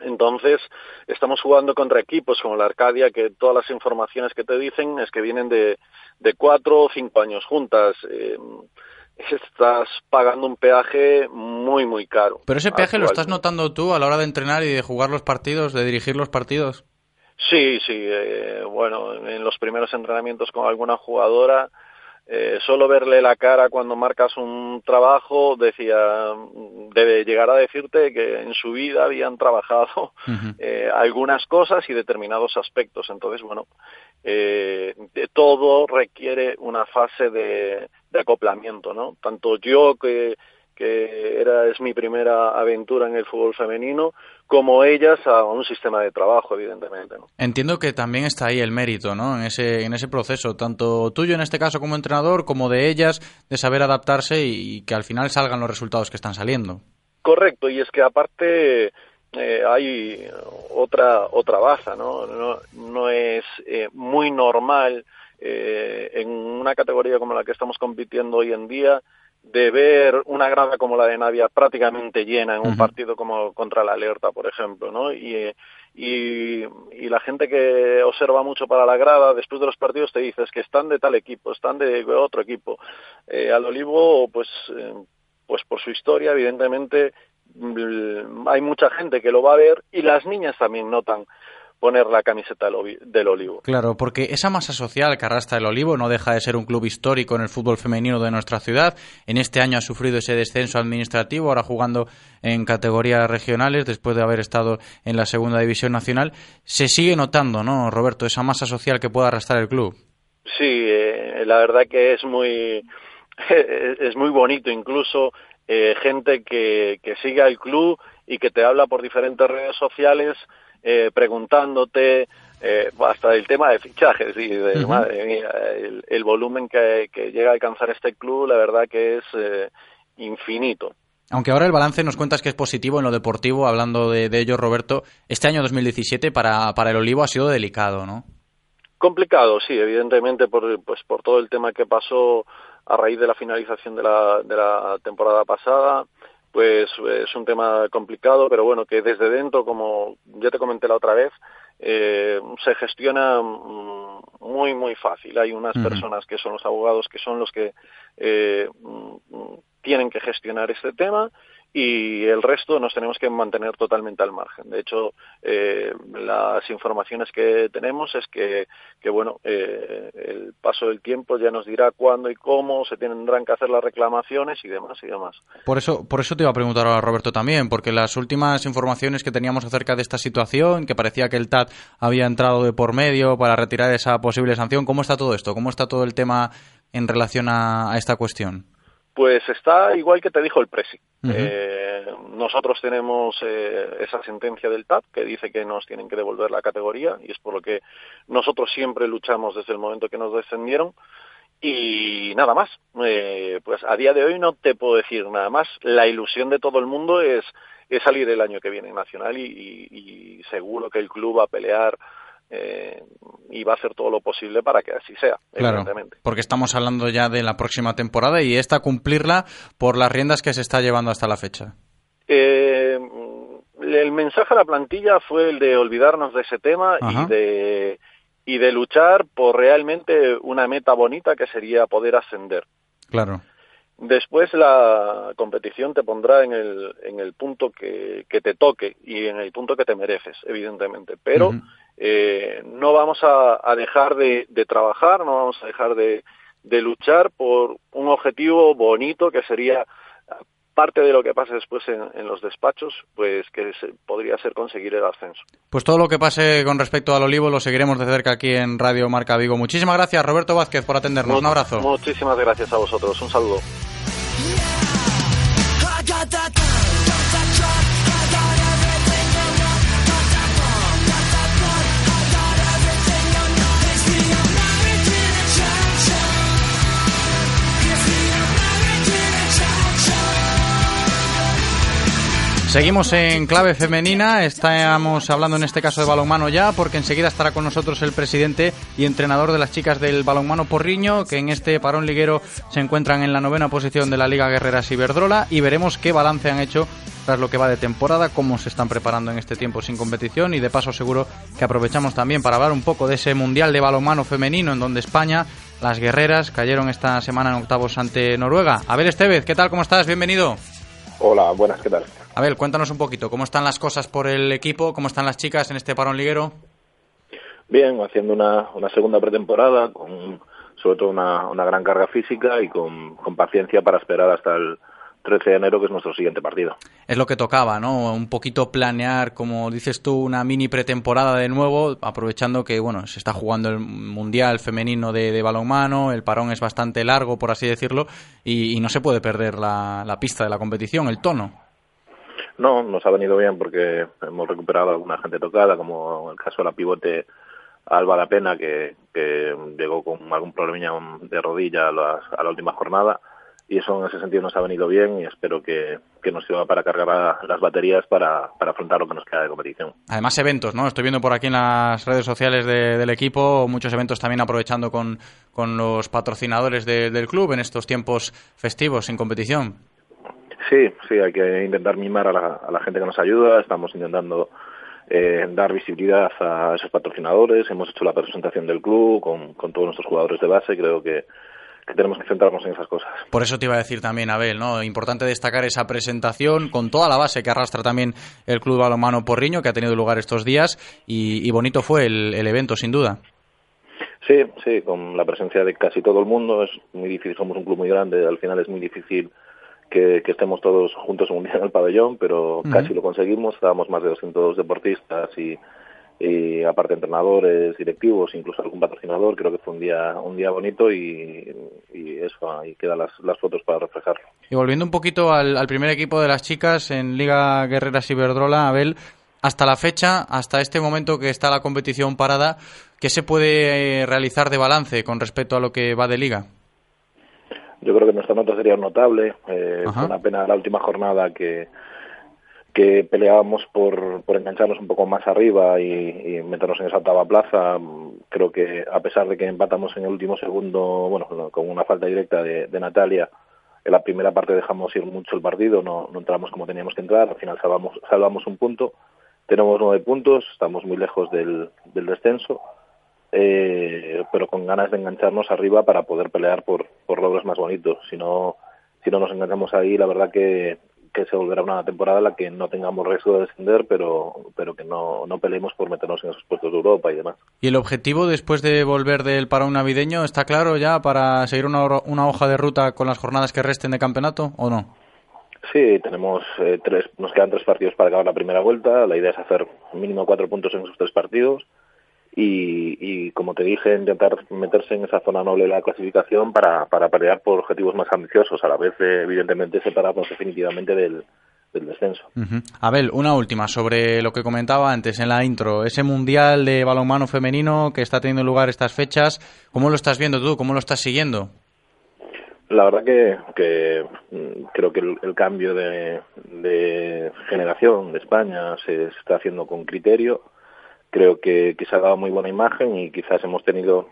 Entonces, estamos jugando contra equipos como la Arcadia, que todas las informaciones que te dicen es que vienen de, de cuatro o cinco años juntas. Eh, estás pagando un peaje muy, muy caro. Pero ese peaje lo estás notando tú a la hora de entrenar y de jugar los partidos, de dirigir los partidos. Sí, sí. eh, bueno, en los primeros entrenamientos con alguna jugadora, eh, solo verle la cara cuando marcas un trabajo, decía, debe llegar a decirte que en su vida habían trabajado eh, algunas cosas y determinados aspectos. Entonces, bueno, eh, de todo requiere una fase de, de acoplamiento, ¿no? Tanto yo que que era es mi primera aventura en el fútbol femenino, como ellas a un sistema de trabajo, evidentemente. ¿no? Entiendo que también está ahí el mérito, ¿no? En ese, en ese proceso, tanto tuyo en este caso como entrenador, como de ellas, de saber adaptarse y, y que al final salgan los resultados que están saliendo. Correcto, y es que aparte eh, hay otra otra baza, ¿no? No, no es eh, muy normal eh, en una categoría como la que estamos compitiendo hoy en día de ver una grada como la de Navia prácticamente llena en un partido como contra la Alerta, por ejemplo, ¿no? Y, y, y, la gente que observa mucho para la grada, después de los partidos te dices que están de tal equipo, están de otro equipo. Eh, al Olivo, pues, eh, pues por su historia, evidentemente, mm, hay mucha gente que lo va a ver y las niñas también notan poner la camiseta del, Olivo. Claro, porque esa masa social que arrastra el Olivo no deja de ser un club histórico en el fútbol femenino de nuestra ciudad. En este año ha sufrido ese descenso administrativo, ahora jugando en categorías regionales después de haber estado en la segunda división nacional. Se sigue notando, ¿no, Roberto, esa masa social que puede arrastrar el club? Sí, eh, la verdad que es muy es muy bonito incluso eh, gente que, que sigue al club y que te habla por diferentes redes sociales eh, preguntándote eh, hasta el tema de fichajes y de, madre mía, el, volumen que, llega a alcanzar este club, la verdad que es eh, infinito. Aunque ahora el balance nos cuentas que es positivo en lo deportivo, hablando de, ello, Roberto, este año 2017 para, para el Olivo ha sido delicado, ¿no? Complicado, sí, evidentemente por, pues, por todo el tema que pasó a raíz de la finalización de la, de la temporada pasada, pues es un tema complicado, pero bueno, que desde dentro, como ya te comenté la otra vez, eh, se gestiona mm, muy, muy fácil. Hay unas personas que son los abogados que son los que eh, mm, tienen que gestionar este tema y el resto nos tenemos que mantener totalmente al margen. De hecho, eh, las informaciones que tenemos es que, que bueno, eh, el paso del tiempo ya nos dirá cuándo y cómo se tendrán que hacer las reclamaciones y demás y demás. Por eso, por eso te iba a preguntar ahora, Roberto, también, porque las últimas informaciones que teníamos acerca de esta situación, que parecía que el TAT había entrado de por medio para retirar esa posible sanción, ¿cómo está todo esto? ¿Cómo está todo el tema en relación a esta cuestión? Pues está igual que te dijo el Presi. eh, nosotros tenemos eh, esa sentencia del TAP que dice que nos tienen que devolver la categoría y es por lo que nosotros siempre luchamos desde el momento que nos descendieron y nada más. Eh, pues a día de hoy no te puedo decir nada más. La ilusión de todo el mundo es, es salir el año que viene en Nacional y, y, y seguro que el club va a pelear eh, y va a hacer todo lo posible para que así sea, claro, Porque estamos hablando ya de la próxima temporada y esta cumplirla por las riendas que se está llevando hasta la fecha. Eh, el mensaje a la plantilla fue el de olvidarnos de ese tema y de y de luchar por realmente una meta bonita que sería poder ascender. Claro. Después la competición te pondrá en el, en el punto que, que te toque y en el punto que te mereces, evidentemente. Pero eh, no vamos a, dejar de, trabajar, no vamos a dejar de, luchar por un objetivo bonito que sería parte de lo que pase después en, los despachos, pues que podría ser conseguir el ascenso. Pues todo lo que pase con respecto al Olivo lo seguiremos de cerca aquí en Radio Marca Vigo. Muchísimas gracias, Roberto Vázquez, por atendernos. un abrazo. Muchísimas gracias a vosotros. Un saludo. Seguimos en clave femenina, estamos hablando en este caso de balonmano ya, porque enseguida estará con nosotros el presidente y entrenador de las chicas del balonmano Porriño, que en este parón liguero se encuentran en la novena posición de la Liga Guerreras Iberdrola, y veremos qué balance han hecho tras lo que va de temporada, cómo se están preparando en este tiempo sin competición, y de paso seguro que aprovechamos también para hablar un poco de ese Mundial de Balonmano Femenino, en donde España, las guerreras, cayeron esta semana en octavos ante Noruega. Abel Estevez, ¿qué tal? ¿Cómo estás? Bienvenido. Hola, buenas, ¿qué tal? A ver, cuéntanos un poquito, ¿cómo están las cosas por el equipo? ¿Cómo están las chicas en este parón liguero? Bien, haciendo una, una segunda pretemporada con sobre todo una, una gran carga física y con, con paciencia para esperar hasta el, 13 de enero, que es nuestro siguiente partido. Es lo que tocaba, ¿no? Un poquito planear, como dices tú, una mini pretemporada de nuevo, aprovechando que, bueno, se está jugando el Mundial Femenino de, balonmano, el parón es bastante largo, por así decirlo, y, no se puede perder la, pista de la competición, el tono. No, nos ha venido bien porque hemos recuperado alguna gente tocada, como el caso de la pivote Alba La Pena, que, que llegó con algún problemilla de rodilla a, a la última jornada y eso en ese sentido nos ha venido bien y espero que, nos sirva para cargar las baterías para, afrontar lo que nos queda de competición. Además eventos, ¿no? Estoy viendo por aquí en las redes sociales del equipo muchos eventos también aprovechando con, con los patrocinadores del club en estos tiempos festivos sin competición. Sí, sí, hay que intentar mimar a la, a la gente que nos ayuda, estamos intentando eh, dar visibilidad a esos patrocinadores. Hemos hecho la presentación del club con, todos nuestros jugadores de base. Creo que, tenemos que centrarnos en esas cosas. Por eso te iba a decir también, Abel, ¿no? Importante destacar esa presentación con toda la base que arrastra también el Club Balonmano Porriño, que ha tenido lugar estos días, y, bonito fue el, el, evento, sin duda. Sí, sí, con la presencia de casi todo el mundo. Es muy difícil, somos un club muy grande, al final es muy difícil que, estemos todos juntos un día en el pabellón, pero casi lo conseguimos. Estábamos más de 200 deportistas y, aparte entrenadores, directivos, incluso algún patrocinador. Creo que fue un día un día bonito y, eso, ahí quedan las, las fotos para reflejarlo. Y volviendo un poquito al, primer equipo de las chicas en Liga Guerreras Iberdrola, Abel, hasta la fecha, hasta este momento que está la competición parada, ¿qué se puede eh, realizar de balance con respecto a lo que va de liga? Yo creo que nuestra nota sería notable. Eh, fue una pena la última jornada que, que peleábamos por, por engancharnos un poco más arriba y, meternos en esa octava plaza. Creo que a pesar de que empatamos en el último segundo, bueno, con una falta directa de, Natalia, en la primera parte dejamos ir mucho el partido, no, no entramos como teníamos que entrar, al final salvamos, salvamos un punto. Tenemos nueve puntos, estamos muy lejos del, del descenso eh, pero con ganas de engancharnos arriba para poder pelear por, por logros más bonitos. Si no, si no nos enganchamos ahí, la verdad que, que se volverá una temporada en la que no tengamos riesgo de descender, pero, pero que no, no peleemos por meternos en esos puestos de Europa y demás. ¿Y el objetivo después de volver del parón navideño está claro ya para seguir una, una hoja de ruta con las jornadas que resten de campeonato o no? Sí, tenemos eh, tres, nos quedan tres partidos para acabar la primera vuelta. La idea es hacer mínimo cuatro puntos en esos tres partidos y, como te dije, intentar meterse en esa zona noble de la clasificación para, para pelear por objetivos más ambiciosos, a la vez, evidentemente, separarnos definitivamente del, descenso. Abel, una última sobre lo que comentaba antes en la intro, ese mundial de balonmano femenino que está teniendo lugar estas fechas, ¿cómo lo estás viendo tú? ¿Cómo lo estás siguiendo? La verdad que, que mm, creo que el, cambio de, de generación de España se está haciendo con criterio creo que, que se ha dado muy buena imagen y quizás hemos tenido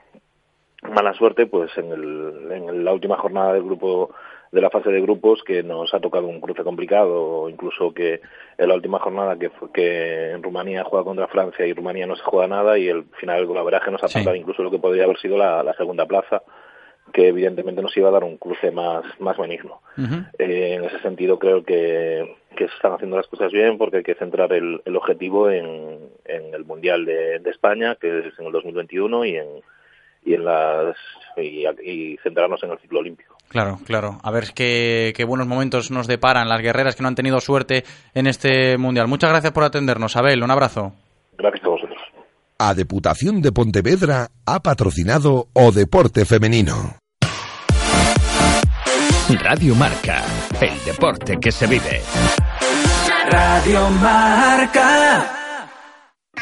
mala suerte pues en, el, en la última jornada del grupo de la fase de grupos que nos ha tocado un cruce complicado o incluso que en la última jornada que que en Rumanía juega contra Francia y Rumanía no se juega nada y el final del golaveraje nos ha pasado incluso lo que podría haber sido la, segunda plaza que evidentemente nos iba a dar un cruce más más benigno eh, en ese sentido creo que que se están haciendo las cosas bien porque hay que centrar el, objetivo en, el Mundial de, España, que es en el 2021, y en, y en las y, centrarnos en el ciclo olímpico. Claro, claro. A ver qué, qué, buenos momentos nos deparan las guerreras que no han tenido suerte en este Mundial. Muchas gracias por atendernos, Abel. Un abrazo. Gracias a vosotros. A Deputación de Pontevedra ha patrocinado O Deporte Femenino. Radio Marca, el deporte que se vive. Radio Marca.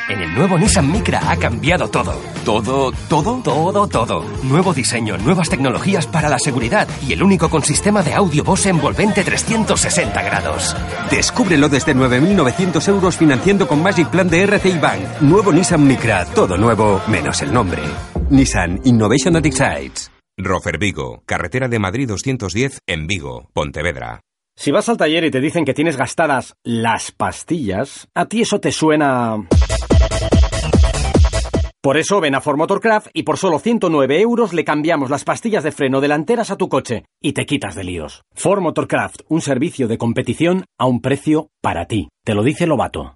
En el nuevo Nissan Micra ha cambiado todo. ¿Todo, todo? Todo, todo. Nuevo diseño, nuevas tecnologías para la seguridad y el único con sistema de audio Bose envolvente 360 grados. Descúbrelo desde 9.900 euros financiando con Magic Plan de RCI Bank. Nuevo Nissan Micra, todo nuevo, menos el nombre. Nissan Innovation that excites. Rofer Vigo, carretera de Madrid 210 en Vigo, Pontevedra. Si vas al taller y te dicen que tienes gastadas las pastillas, a ti eso te suena... Por eso ven a Ford Motorcraft y por solo 109 euros le cambiamos las pastillas de freno delanteras a tu coche y te quitas de líos. Ford Motorcraft, un servicio de competición a un precio para ti. Te lo dice Lobato.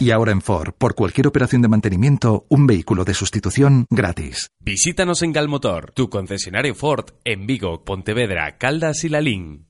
Y ahora en Ford, por cualquier operación de mantenimiento, un vehículo de sustitución gratis. Visítanos en Galmotor, tu concesionario Ford, en Vigo, Pontevedra, Caldas y Lalín.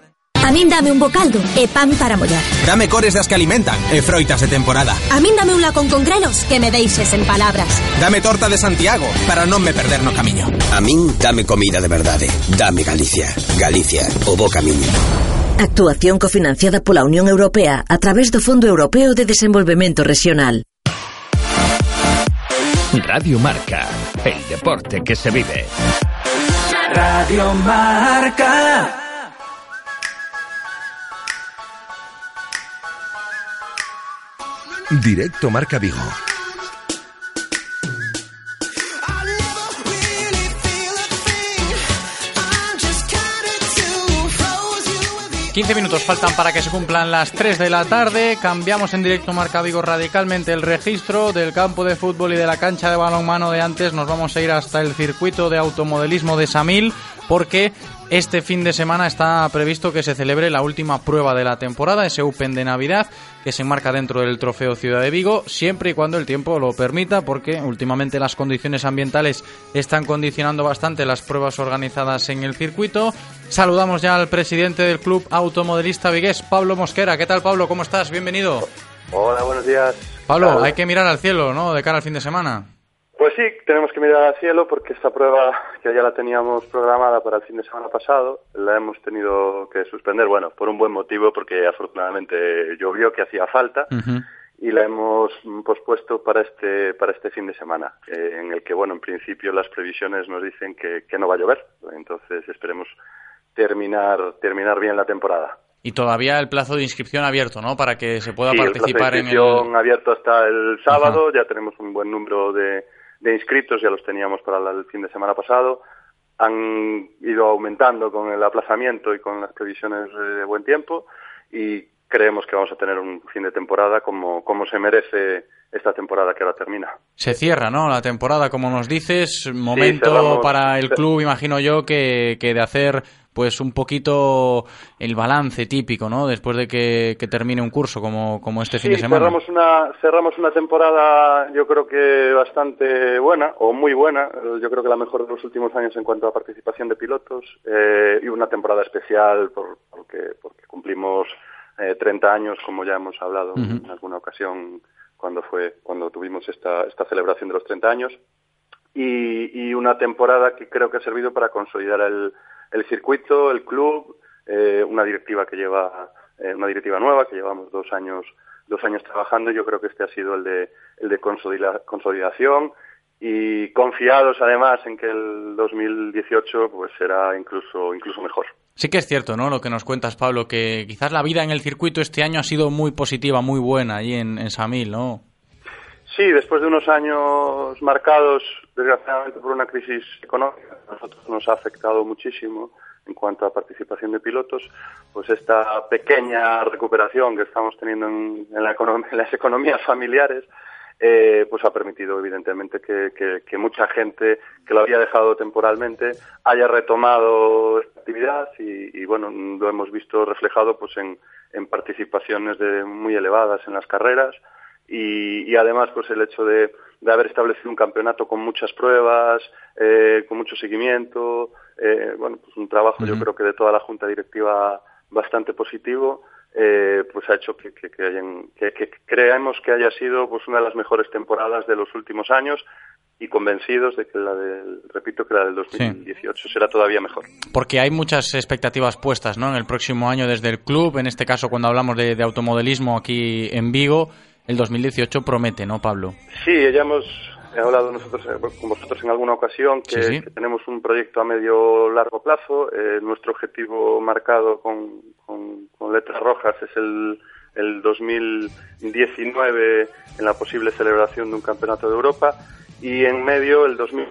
A min dame un bocaldo e pan para mollar. Dame cores das que alimentan e froitas de temporada. A min dame un lacón con grelos que me deixes en palabras. Dame torta de Santiago para non me perder no camiño. A min dame comida de verdade. Dame Galicia. Galicia, o bo camiño. Actuación cofinanciada pola Unión Europea a través do Fondo Europeo de Desenvolvemento Regional. Radio Marca, el deporte que se vive. Radio Marca. Directo Marca Vigo. 15 minutos faltan para que se cumplan las 3 de la tarde. Cambiamos en directo Marca Vigo radicalmente el registro del campo de fútbol y de la cancha de balonmano de antes. Nos vamos a ir hasta el circuito de automodelismo de Samil porque este fin de semana está previsto que se celebre la última prueba de la temporada, ese Open de Navidad, que se enmarca dentro del Trofeo Ciudad de Vigo, siempre y cuando el tiempo lo permita, porque últimamente las condiciones ambientales están condicionando bastante las pruebas organizadas en el circuito. Saludamos ya al presidente del Club Automodelista Vigués, Pablo Mosquera. ¿Qué tal, Pablo? ¿Cómo estás? Bienvenido. Hola, buenos días. Pablo, hay que mirar al cielo, ¿no? De cara al fin de semana. Pues sí, tenemos que mirar al cielo porque esta prueba que ya la teníamos programada para el fin de semana pasado, la hemos tenido que suspender, bueno, por un buen motivo, porque afortunadamente llovió que hacía falta. Y la hemos pospuesto para este para este fin de semana, eh, en el que, bueno, en principio las previsiones nos dicen que, que no va a llover. Entonces esperemos terminar terminar bien la temporada. Y todavía el plazo de inscripción abierto, ¿no? Para que se pueda Sí, participar el plazo de en inscripción el... abierto hasta el sábado, ya tenemos un buen número de, de inscritos, ya los teníamos para el fin de semana pasado. Han ido aumentando con el aplazamiento y con las previsiones de buen tiempo y creemos que vamos a tener un fin de temporada como, como se merece esta temporada que ahora termina. Se cierra, ¿no? La temporada, como nos dices, momento cerramos. para el club, imagino yo, que, que de hacer pues un poquito el balance típico, ¿no? Después de que, que termine un curso como, como este fin de semana. cerramos una, cerramos una temporada yo creo que bastante buena o muy buena, yo creo que la mejor de los últimos años en cuanto a participación de pilotos eh, y una temporada especial por, porque, porque cumplimos eh, 30 años como ya hemos hablado en alguna ocasión cuando fue cuando tuvimos esta, esta celebración de los 30 años y, y una temporada que creo que ha servido para consolidar el, el circuito, el club, eh, una directiva que lleva eh, una directiva nueva que llevamos dos años dos años trabajando. Yo creo que este ha sido el de el de consolida- consolidación y confiados además en que el 2018 pues será incluso incluso mejor. Sí que es cierto, ¿no? Lo que nos cuentas, Pablo, que quizás la vida en el circuito este año ha sido muy positiva, muy buena allí en, en Samil, ¿no? Sí, después de unos años marcados, desgraciadamente, por una crisis económica, a nosotros nos ha afectado muchísimo en cuanto a participación de pilotos, pues esta pequeña recuperación que estamos teniendo en, la en las economías familiares, eh, pues ha permitido evidentemente que, mucha gente que lo había dejado temporalmente haya retomado esta actividad y, y, bueno, lo hemos visto reflejado pues en, en participaciones de, muy elevadas en las carreras y, y además pues el hecho de, de haber establecido un campeonato con muchas pruebas, eh, con mucho seguimiento, eh, bueno, pues un trabajo yo creo que de toda la junta directiva bastante positivo, eh, pues ha hecho que, que, que, hayan- que- que creemos que haya sido pues una de las mejores temporadas de los últimos años y convencidos de que la del, repito, que la del 2018 será todavía mejor. Porque hay muchas expectativas puestas, ¿no? En el próximo año desde el club, en este caso cuando hablamos de, de automodelismo aquí en Vigo, el 2018 promete, ¿no, Pablo? Sí, ya hemos hablado nosotros eh, con vosotros en alguna ocasión que, Sí, sí. que tenemos un proyecto a medio largo plazo. Eh, nuestro objetivo marcado con, con- con letras rojas es el, el 2019 en la posible celebración de un campeonato de Europa y en medio el 2000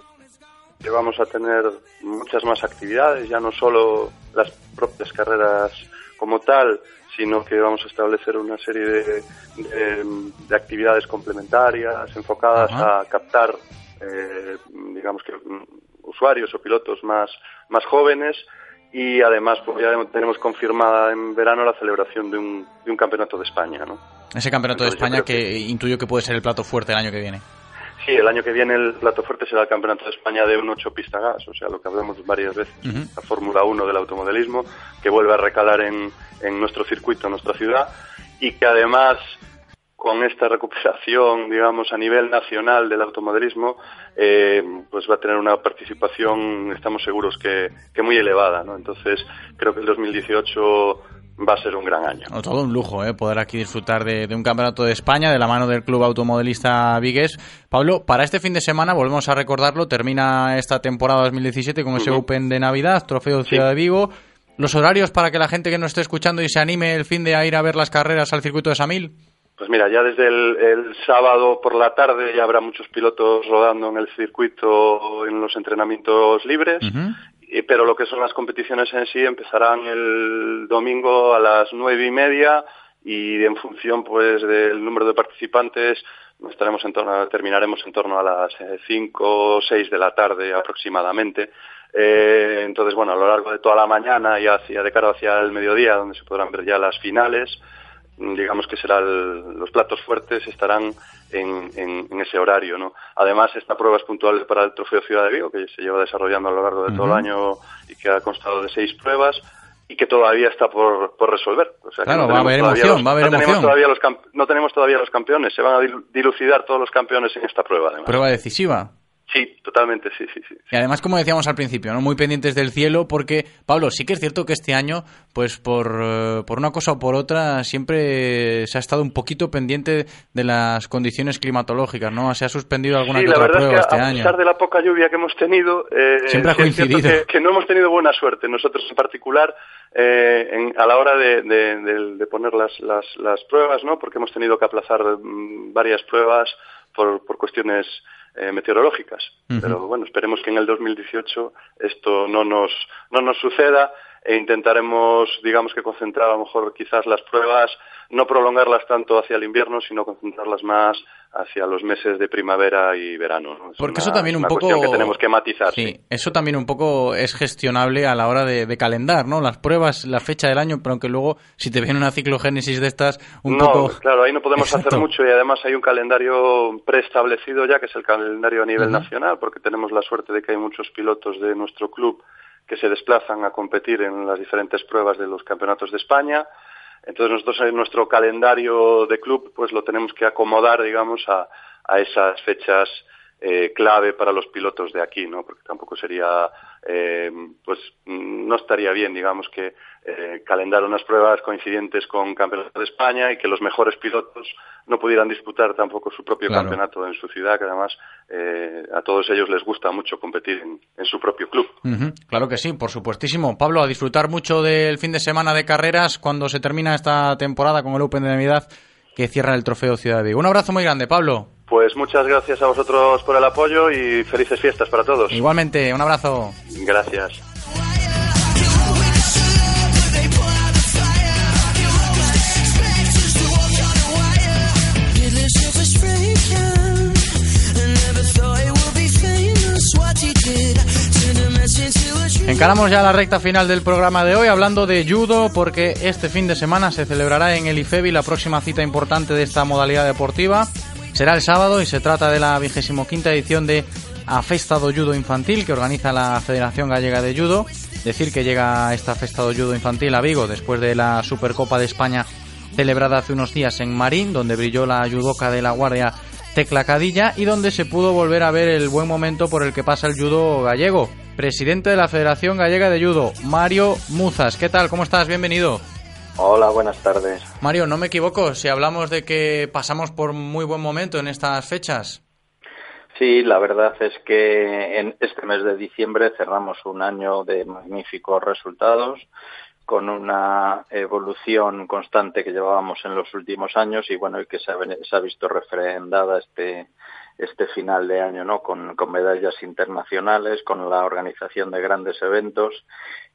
que vamos a tener muchas más actividades, ya no solo las propias carreras como tal, sino que vamos a establecer una serie de, de- de actividades complementarias enfocadas a captar, eh, digamos que mm, usuarios o pilotos más, más jóvenes y además pues, ya tenemos confirmada en verano la celebración de un, de un campeonato de España, ¿no? Ese campeonato de Entonces, España creo que intuyo que puede ser el plato fuerte el año que viene. Sí, el año que viene el plato fuerte será el Campeonato de España de un 8 pista gas, o sea, lo que hablamos varias veces, la Fórmula 1 del automodelismo, que vuelve a recalar en, en nuestro circuito, en nuestra ciudad, y que además con esta recuperación, digamos, a nivel nacional del automodelismo, eh, pues va a tener una participación, estamos seguros que, que muy elevada, ¿no? Entonces, creo que el 2018 va a ser un gran año. todo un lujo, ¿eh? Poder aquí disfrutar de, un campeonato de España de la mano del Club Automodelista Vigues. Pablo, para este fin de semana, volvemos a recordarlo, termina esta temporada 2017 con ese Open de Navidad, Trofeo Ciudad de Vigo. Los horarios para que la gente que nos esté escuchando y se anime el fin de a ir a ver las carreras al circuito de Samil. Pues mira, ya desde el, sábado por la tarde ya habrá muchos pilotos rodando en el circuito en los entrenamientos libres pero lo que son las competiciones en sí empezarán el domingo a las nueve y media y en función pues del número de participantes estaremos en torno terminaremos en torno a las eh, cinco o seis de la tarde aproximadamente. Eh, entonces bueno a lo largo de toda la mañana y hacia de cara hacia el mediodía donde se podrán ver ya las finales digamos que serán los platos fuertes estarán en, en, ese horario, ¿no? Además, esta prueba es puntual para el Trofeo Ciudad de Vigo, que se lleva desarrollando a lo largo de todo el año y que ha constado de seis pruebas y que todavía está por, por resolver. O sea, claro, va a haber emoción, va a haber no emoción. Tenemos todavía los no tenemos todavía los campeones, se van a dilucidar todos los campeones en esta prueba, además. Prueba decisiva. Sí, totalmente, sí, sí, sí. Y además, como decíamos al principio, ¿no? muy pendientes del cielo, porque, Pablo, sí que es cierto que este año, pues por, eh, por una cosa o por otra, siempre se ha estado un poquito pendiente de las condiciones climatológicas, ¿no? Se ha suspendido alguna sí, que otra prueba es que este a año. A pesar de la poca lluvia que hemos tenido, eh, siempre ha coincidido. que, no hemos tenido buena suerte, nosotros en particular, eh, a la hora de, de, poner las, las, las, pruebas, ¿no? Porque hemos tenido que aplazar mm, varias pruebas por, por cuestiones eh, meteorológicas. Pero bueno, esperemos que en el 2018 esto no nos, no nos suceda e intentaremos, digamos que concentrar a lo mejor quizás las pruebas, no prolongarlas tanto hacia el invierno, sino concentrarlas más hacia los meses de primavera y verano. Porque eso también un poco que tenemos que matizar. Sí, eso también un poco es gestionable a la hora de, calendar, ¿no? Las pruebas, la fecha del año, pero aunque luego si te viene una ciclogénesis de estas, un no, poco. Claro, ahí no podemos hacer mucho y además hay un calendario preestablecido ya que es el calendario a nivel nacional, porque tenemos la suerte de que hay muchos pilotos de nuestro club que se desplazan a competir en las diferentes pruebas de los campeonatos de España. Entonces nosotros en nuestro calendario de club pues lo tenemos que acomodar, digamos, a, a esas fechas eh, clave para los pilotos de aquí, ¿no? Porque tampoco sería, eh, pues no estaría bien, digamos, que eh, calendar unas pruebas coincidentes con campeonato de España y que los mejores pilotos no pudieran disputar tampoco su propio campeonato en su ciudad, que además eh, a todos ellos les gusta mucho competir en, su propio club. Claro que sí, por supuestísimo. Pablo, a disfrutar mucho del fin de semana de carreras cuando se termina esta temporada con el Open de Navidad que cierra el Trofeo Ciudad Vigo. Un abrazo muy grande, Pablo. Pues muchas gracias a vosotros por el apoyo y felices fiestas para todos. Igualmente, un abrazo. Gracias. Encaramos ya la recta final del programa de hoy hablando de judo porque este fin de semana se celebrará en el IFEBI la próxima cita importante de esta modalidad deportiva. Será el sábado y se trata de la vigésimo quinta edición de A Festa do Judo Infantil que organiza la Federación Gallega de Judo. Decir que llega esta Festa do Judo Infantil a Vigo después de la Supercopa de España celebrada hace unos días en Marín, donde brilló la judoca de la Guardia Tecla Cadilla y donde se pudo volver a ver el buen momento por el que pasa el judo gallego presidente de la Federación Gallega de Judo, Mario Muzas. ¿Qué tal? ¿Cómo estás? Bienvenido. Hola, buenas tardes. Mario, no me equivoco si hablamos de que pasamos por muy buen momento en estas fechas. Sí, la verdad es que en este mes de diciembre cerramos un año de magníficos resultados con una evolución constante que llevábamos en los últimos años y bueno, y que se ha, visto refrendada este este final de año, ¿no? Con, medallas internacionales, con la organización de grandes eventos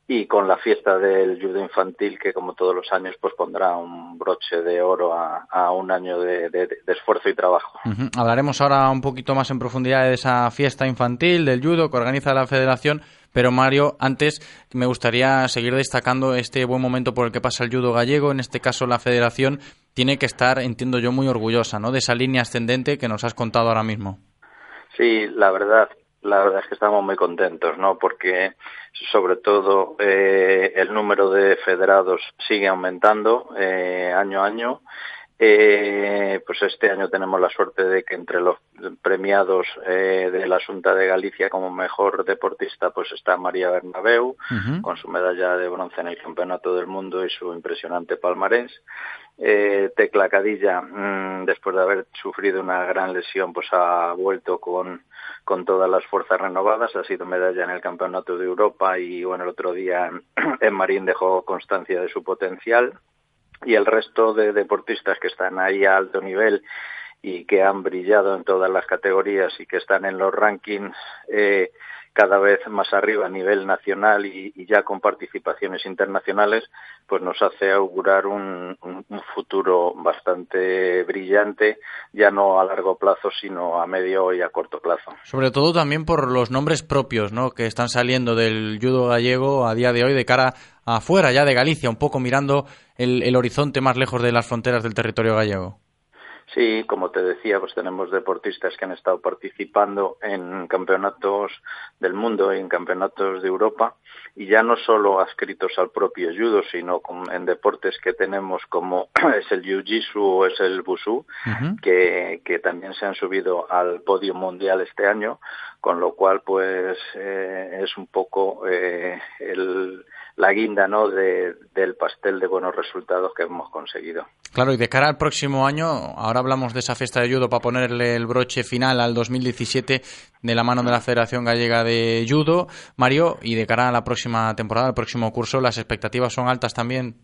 y con la fiesta del judo infantil que como todos los años pues pondrá un broche de oro a, un año de, esfuerzo y trabajo. Hablaremos ahora un poquito más en profundidad de esa fiesta infantil del judo que organiza la federación, pero Mario, antes me gustaría seguir destacando este buen momento por el que pasa el judo gallego, en este caso la federación tiene que estar, entiendo yo, muy orgullosa ¿no? de esa línea ascendente que nos has contado ahora mismo. Sí, la verdad, la verdad es que estamos muy contentos, ¿no? Porque sobre todo eh, el número de federados sigue aumentando eh, año a año. Eh, pues este año tenemos la suerte de que entre los premiados eh, de la Junta de Galicia como mejor deportista pues está María Bernabeu con su medalla de bronce en el Campeonato del Mundo y su impresionante palmarés. Eh, Tecla Cadilla, mm, después de haber sufrido una gran lesión, pues ha vuelto con, con todas las fuerzas renovadas, ha sido medalla en el Campeonato de Europa y bueno, el otro día en Marín dejó constancia de su potencial. Y el resto de deportistas que están ahí a alto nivel y que han brillado en todas las categorías y que están en los rankings eh, cada vez más arriba a nivel nacional y, ya con participaciones internacionales, pues nos hace augurar un, futuro bastante brillante, ya no a largo plazo, sino a medio y a corto plazo. Sobre todo también por los nombres propios ¿no? que están saliendo del judo gallego a día de hoy de cara afuera ya de Galicia, un poco mirando el horizonte más lejos de las fronteras del territorio gallego. Sí, como te decía, pues tenemos deportistas que han estado participando en campeonatos del mundo y en campeonatos de Europa y ya no solo adscritos al propio judo, sino en deportes que tenemos como es el jiu-jitsu o es el busu, que, que, también se han subido al podio mundial este año, con lo cual pues eh, es un poco eh, el la guinda ¿no? De, del pastel de buenos resultados que hemos conseguido. Claro, y de cara al próximo año, ahora hablamos de esa fiesta de judo para ponerle el broche final al 2017 de la mano de la Federación Gallega de Judo, Mario, y de cara a la próxima temporada, al próximo curso, ¿las expectativas son altas también?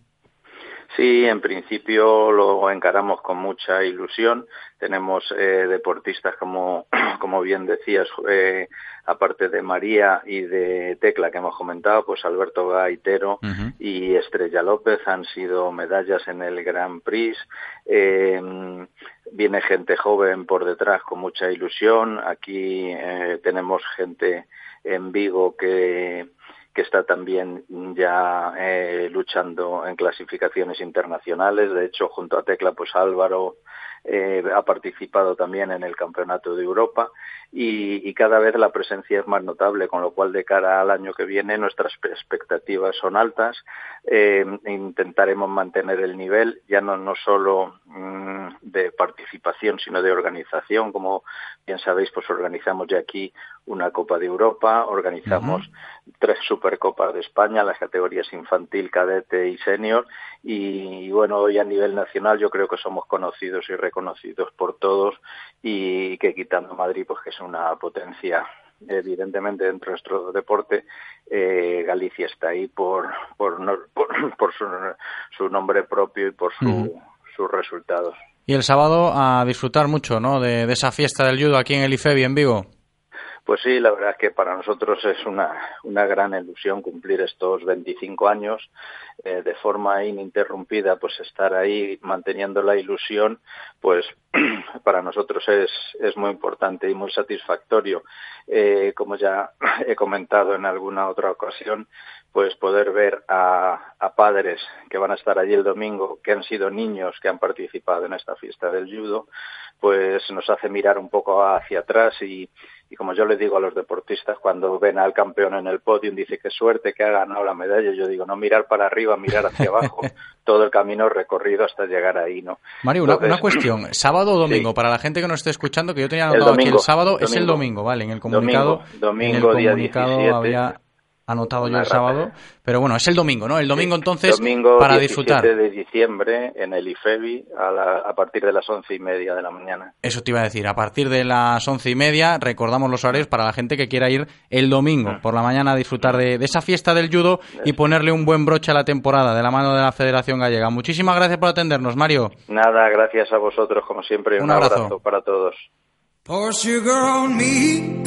Sí, en principio lo encaramos con mucha ilusión. Tenemos eh, deportistas como, como bien decías, eh, aparte de María y de Tecla que hemos comentado, pues Alberto Gaitero y Estrella López han sido medallas en el Grand Prix. Eh, viene gente joven por detrás con mucha ilusión. Aquí tenemos gente en Vigo que que está también ya eh, luchando en clasificaciones internacionales. De hecho, junto a Tecla, pues Álvaro eh, ha participado también en el Campeonato de Europa y, cada vez la presencia es más notable, con lo cual de cara al año que viene nuestras expectativas son altas. Eh, intentaremos mantener el nivel, ya no, no solo mm, de participación, sino de organización. Como bien sabéis, pues organizamos ya aquí una Copa de Europa, organizamos tres Supercopas de España, las categorías infantil, cadete y senior. Y, y, bueno, hoy a nivel nacional yo creo que somos conocidos y reconocidos por todos y que quitando Madrid, pues que una potencia evidentemente dentro de nuestro deporte eh, Galicia está ahí por por, por, su, nombre propio y por su, sus resultados. Y el sábado a disfrutar mucho, ¿no? De, de, esa fiesta del judo aquí en el IFEBI en Vigo. Pues sí, la verdad es que para nosotros es una, una gran ilusión cumplir estos 25 años eh, de forma ininterrumpida, pues estar ahí manteniendo la ilusión, pues para nosotros es, es muy importante y muy satisfactorio. Eh, como ya he comentado en alguna otra ocasión, pues poder ver a, a, padres que van a estar allí el domingo, que han sido niños que han participado en esta fiesta del judo, pues nos hace mirar un poco hacia atrás y, y como yo le digo a los deportistas cuando ven al campeón en el podio, dice qué suerte que ha ganado la medalla, yo digo no mirar para arriba, mirar hacia abajo, todo el camino recorrido hasta llegar ahí, ¿no? Mario, una, cuestión, sábado o domingo, para la gente que nos esté escuchando, que yo tenía anotado aquí el sábado, es el domingo, ¿vale? En el comunicado, domingo, en el comunicado había anotado yo el sábado, pero bueno, es el domingo, ¿no? El domingo entonces domingo para disfrutar. de diciembre en el IFEBI a, a, partir de las once y media de la mañana. Eso te iba a decir, a partir de las once y media recordamos los horarios para la gente que quiera ir el domingo por la mañana a disfrutar de, esa fiesta del judo y ponerle un buen broche a la temporada de la mano de la Federación Gallega. Muchísimas gracias por atendernos, Mario. Nada, gracias a vosotros como siempre. Un, abrazo. para todos. Sugar on me,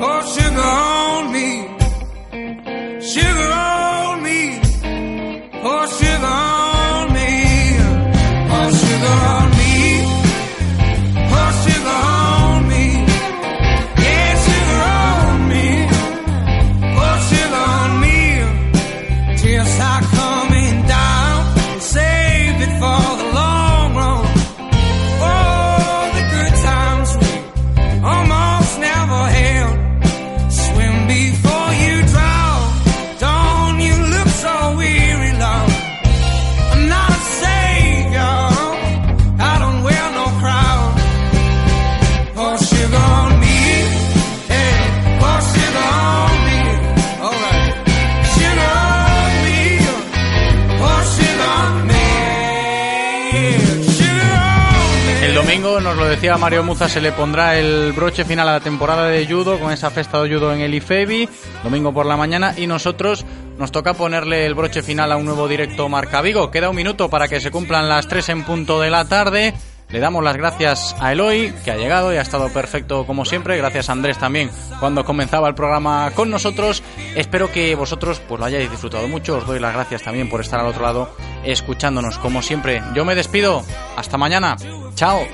pour sugar on me, Sugar on me, oh sugar on me, oh sugar on me. Decía Mario Muza, se le pondrá el broche final a la temporada de judo con esa festa de judo en el IFEBI, domingo por la mañana, y nosotros nos toca ponerle el broche final a un nuevo directo Marca Vigo. Queda un minuto para que se cumplan las 3 en punto de la tarde. Le damos las gracias a Eloy, que ha llegado y ha estado perfecto como siempre. Gracias a Andrés también cuando comenzaba el programa con nosotros. Espero que vosotros pues lo hayáis disfrutado mucho. Os doy las gracias también por estar al otro lado escuchándonos como siempre. Yo me despido. Hasta mañana. Chao.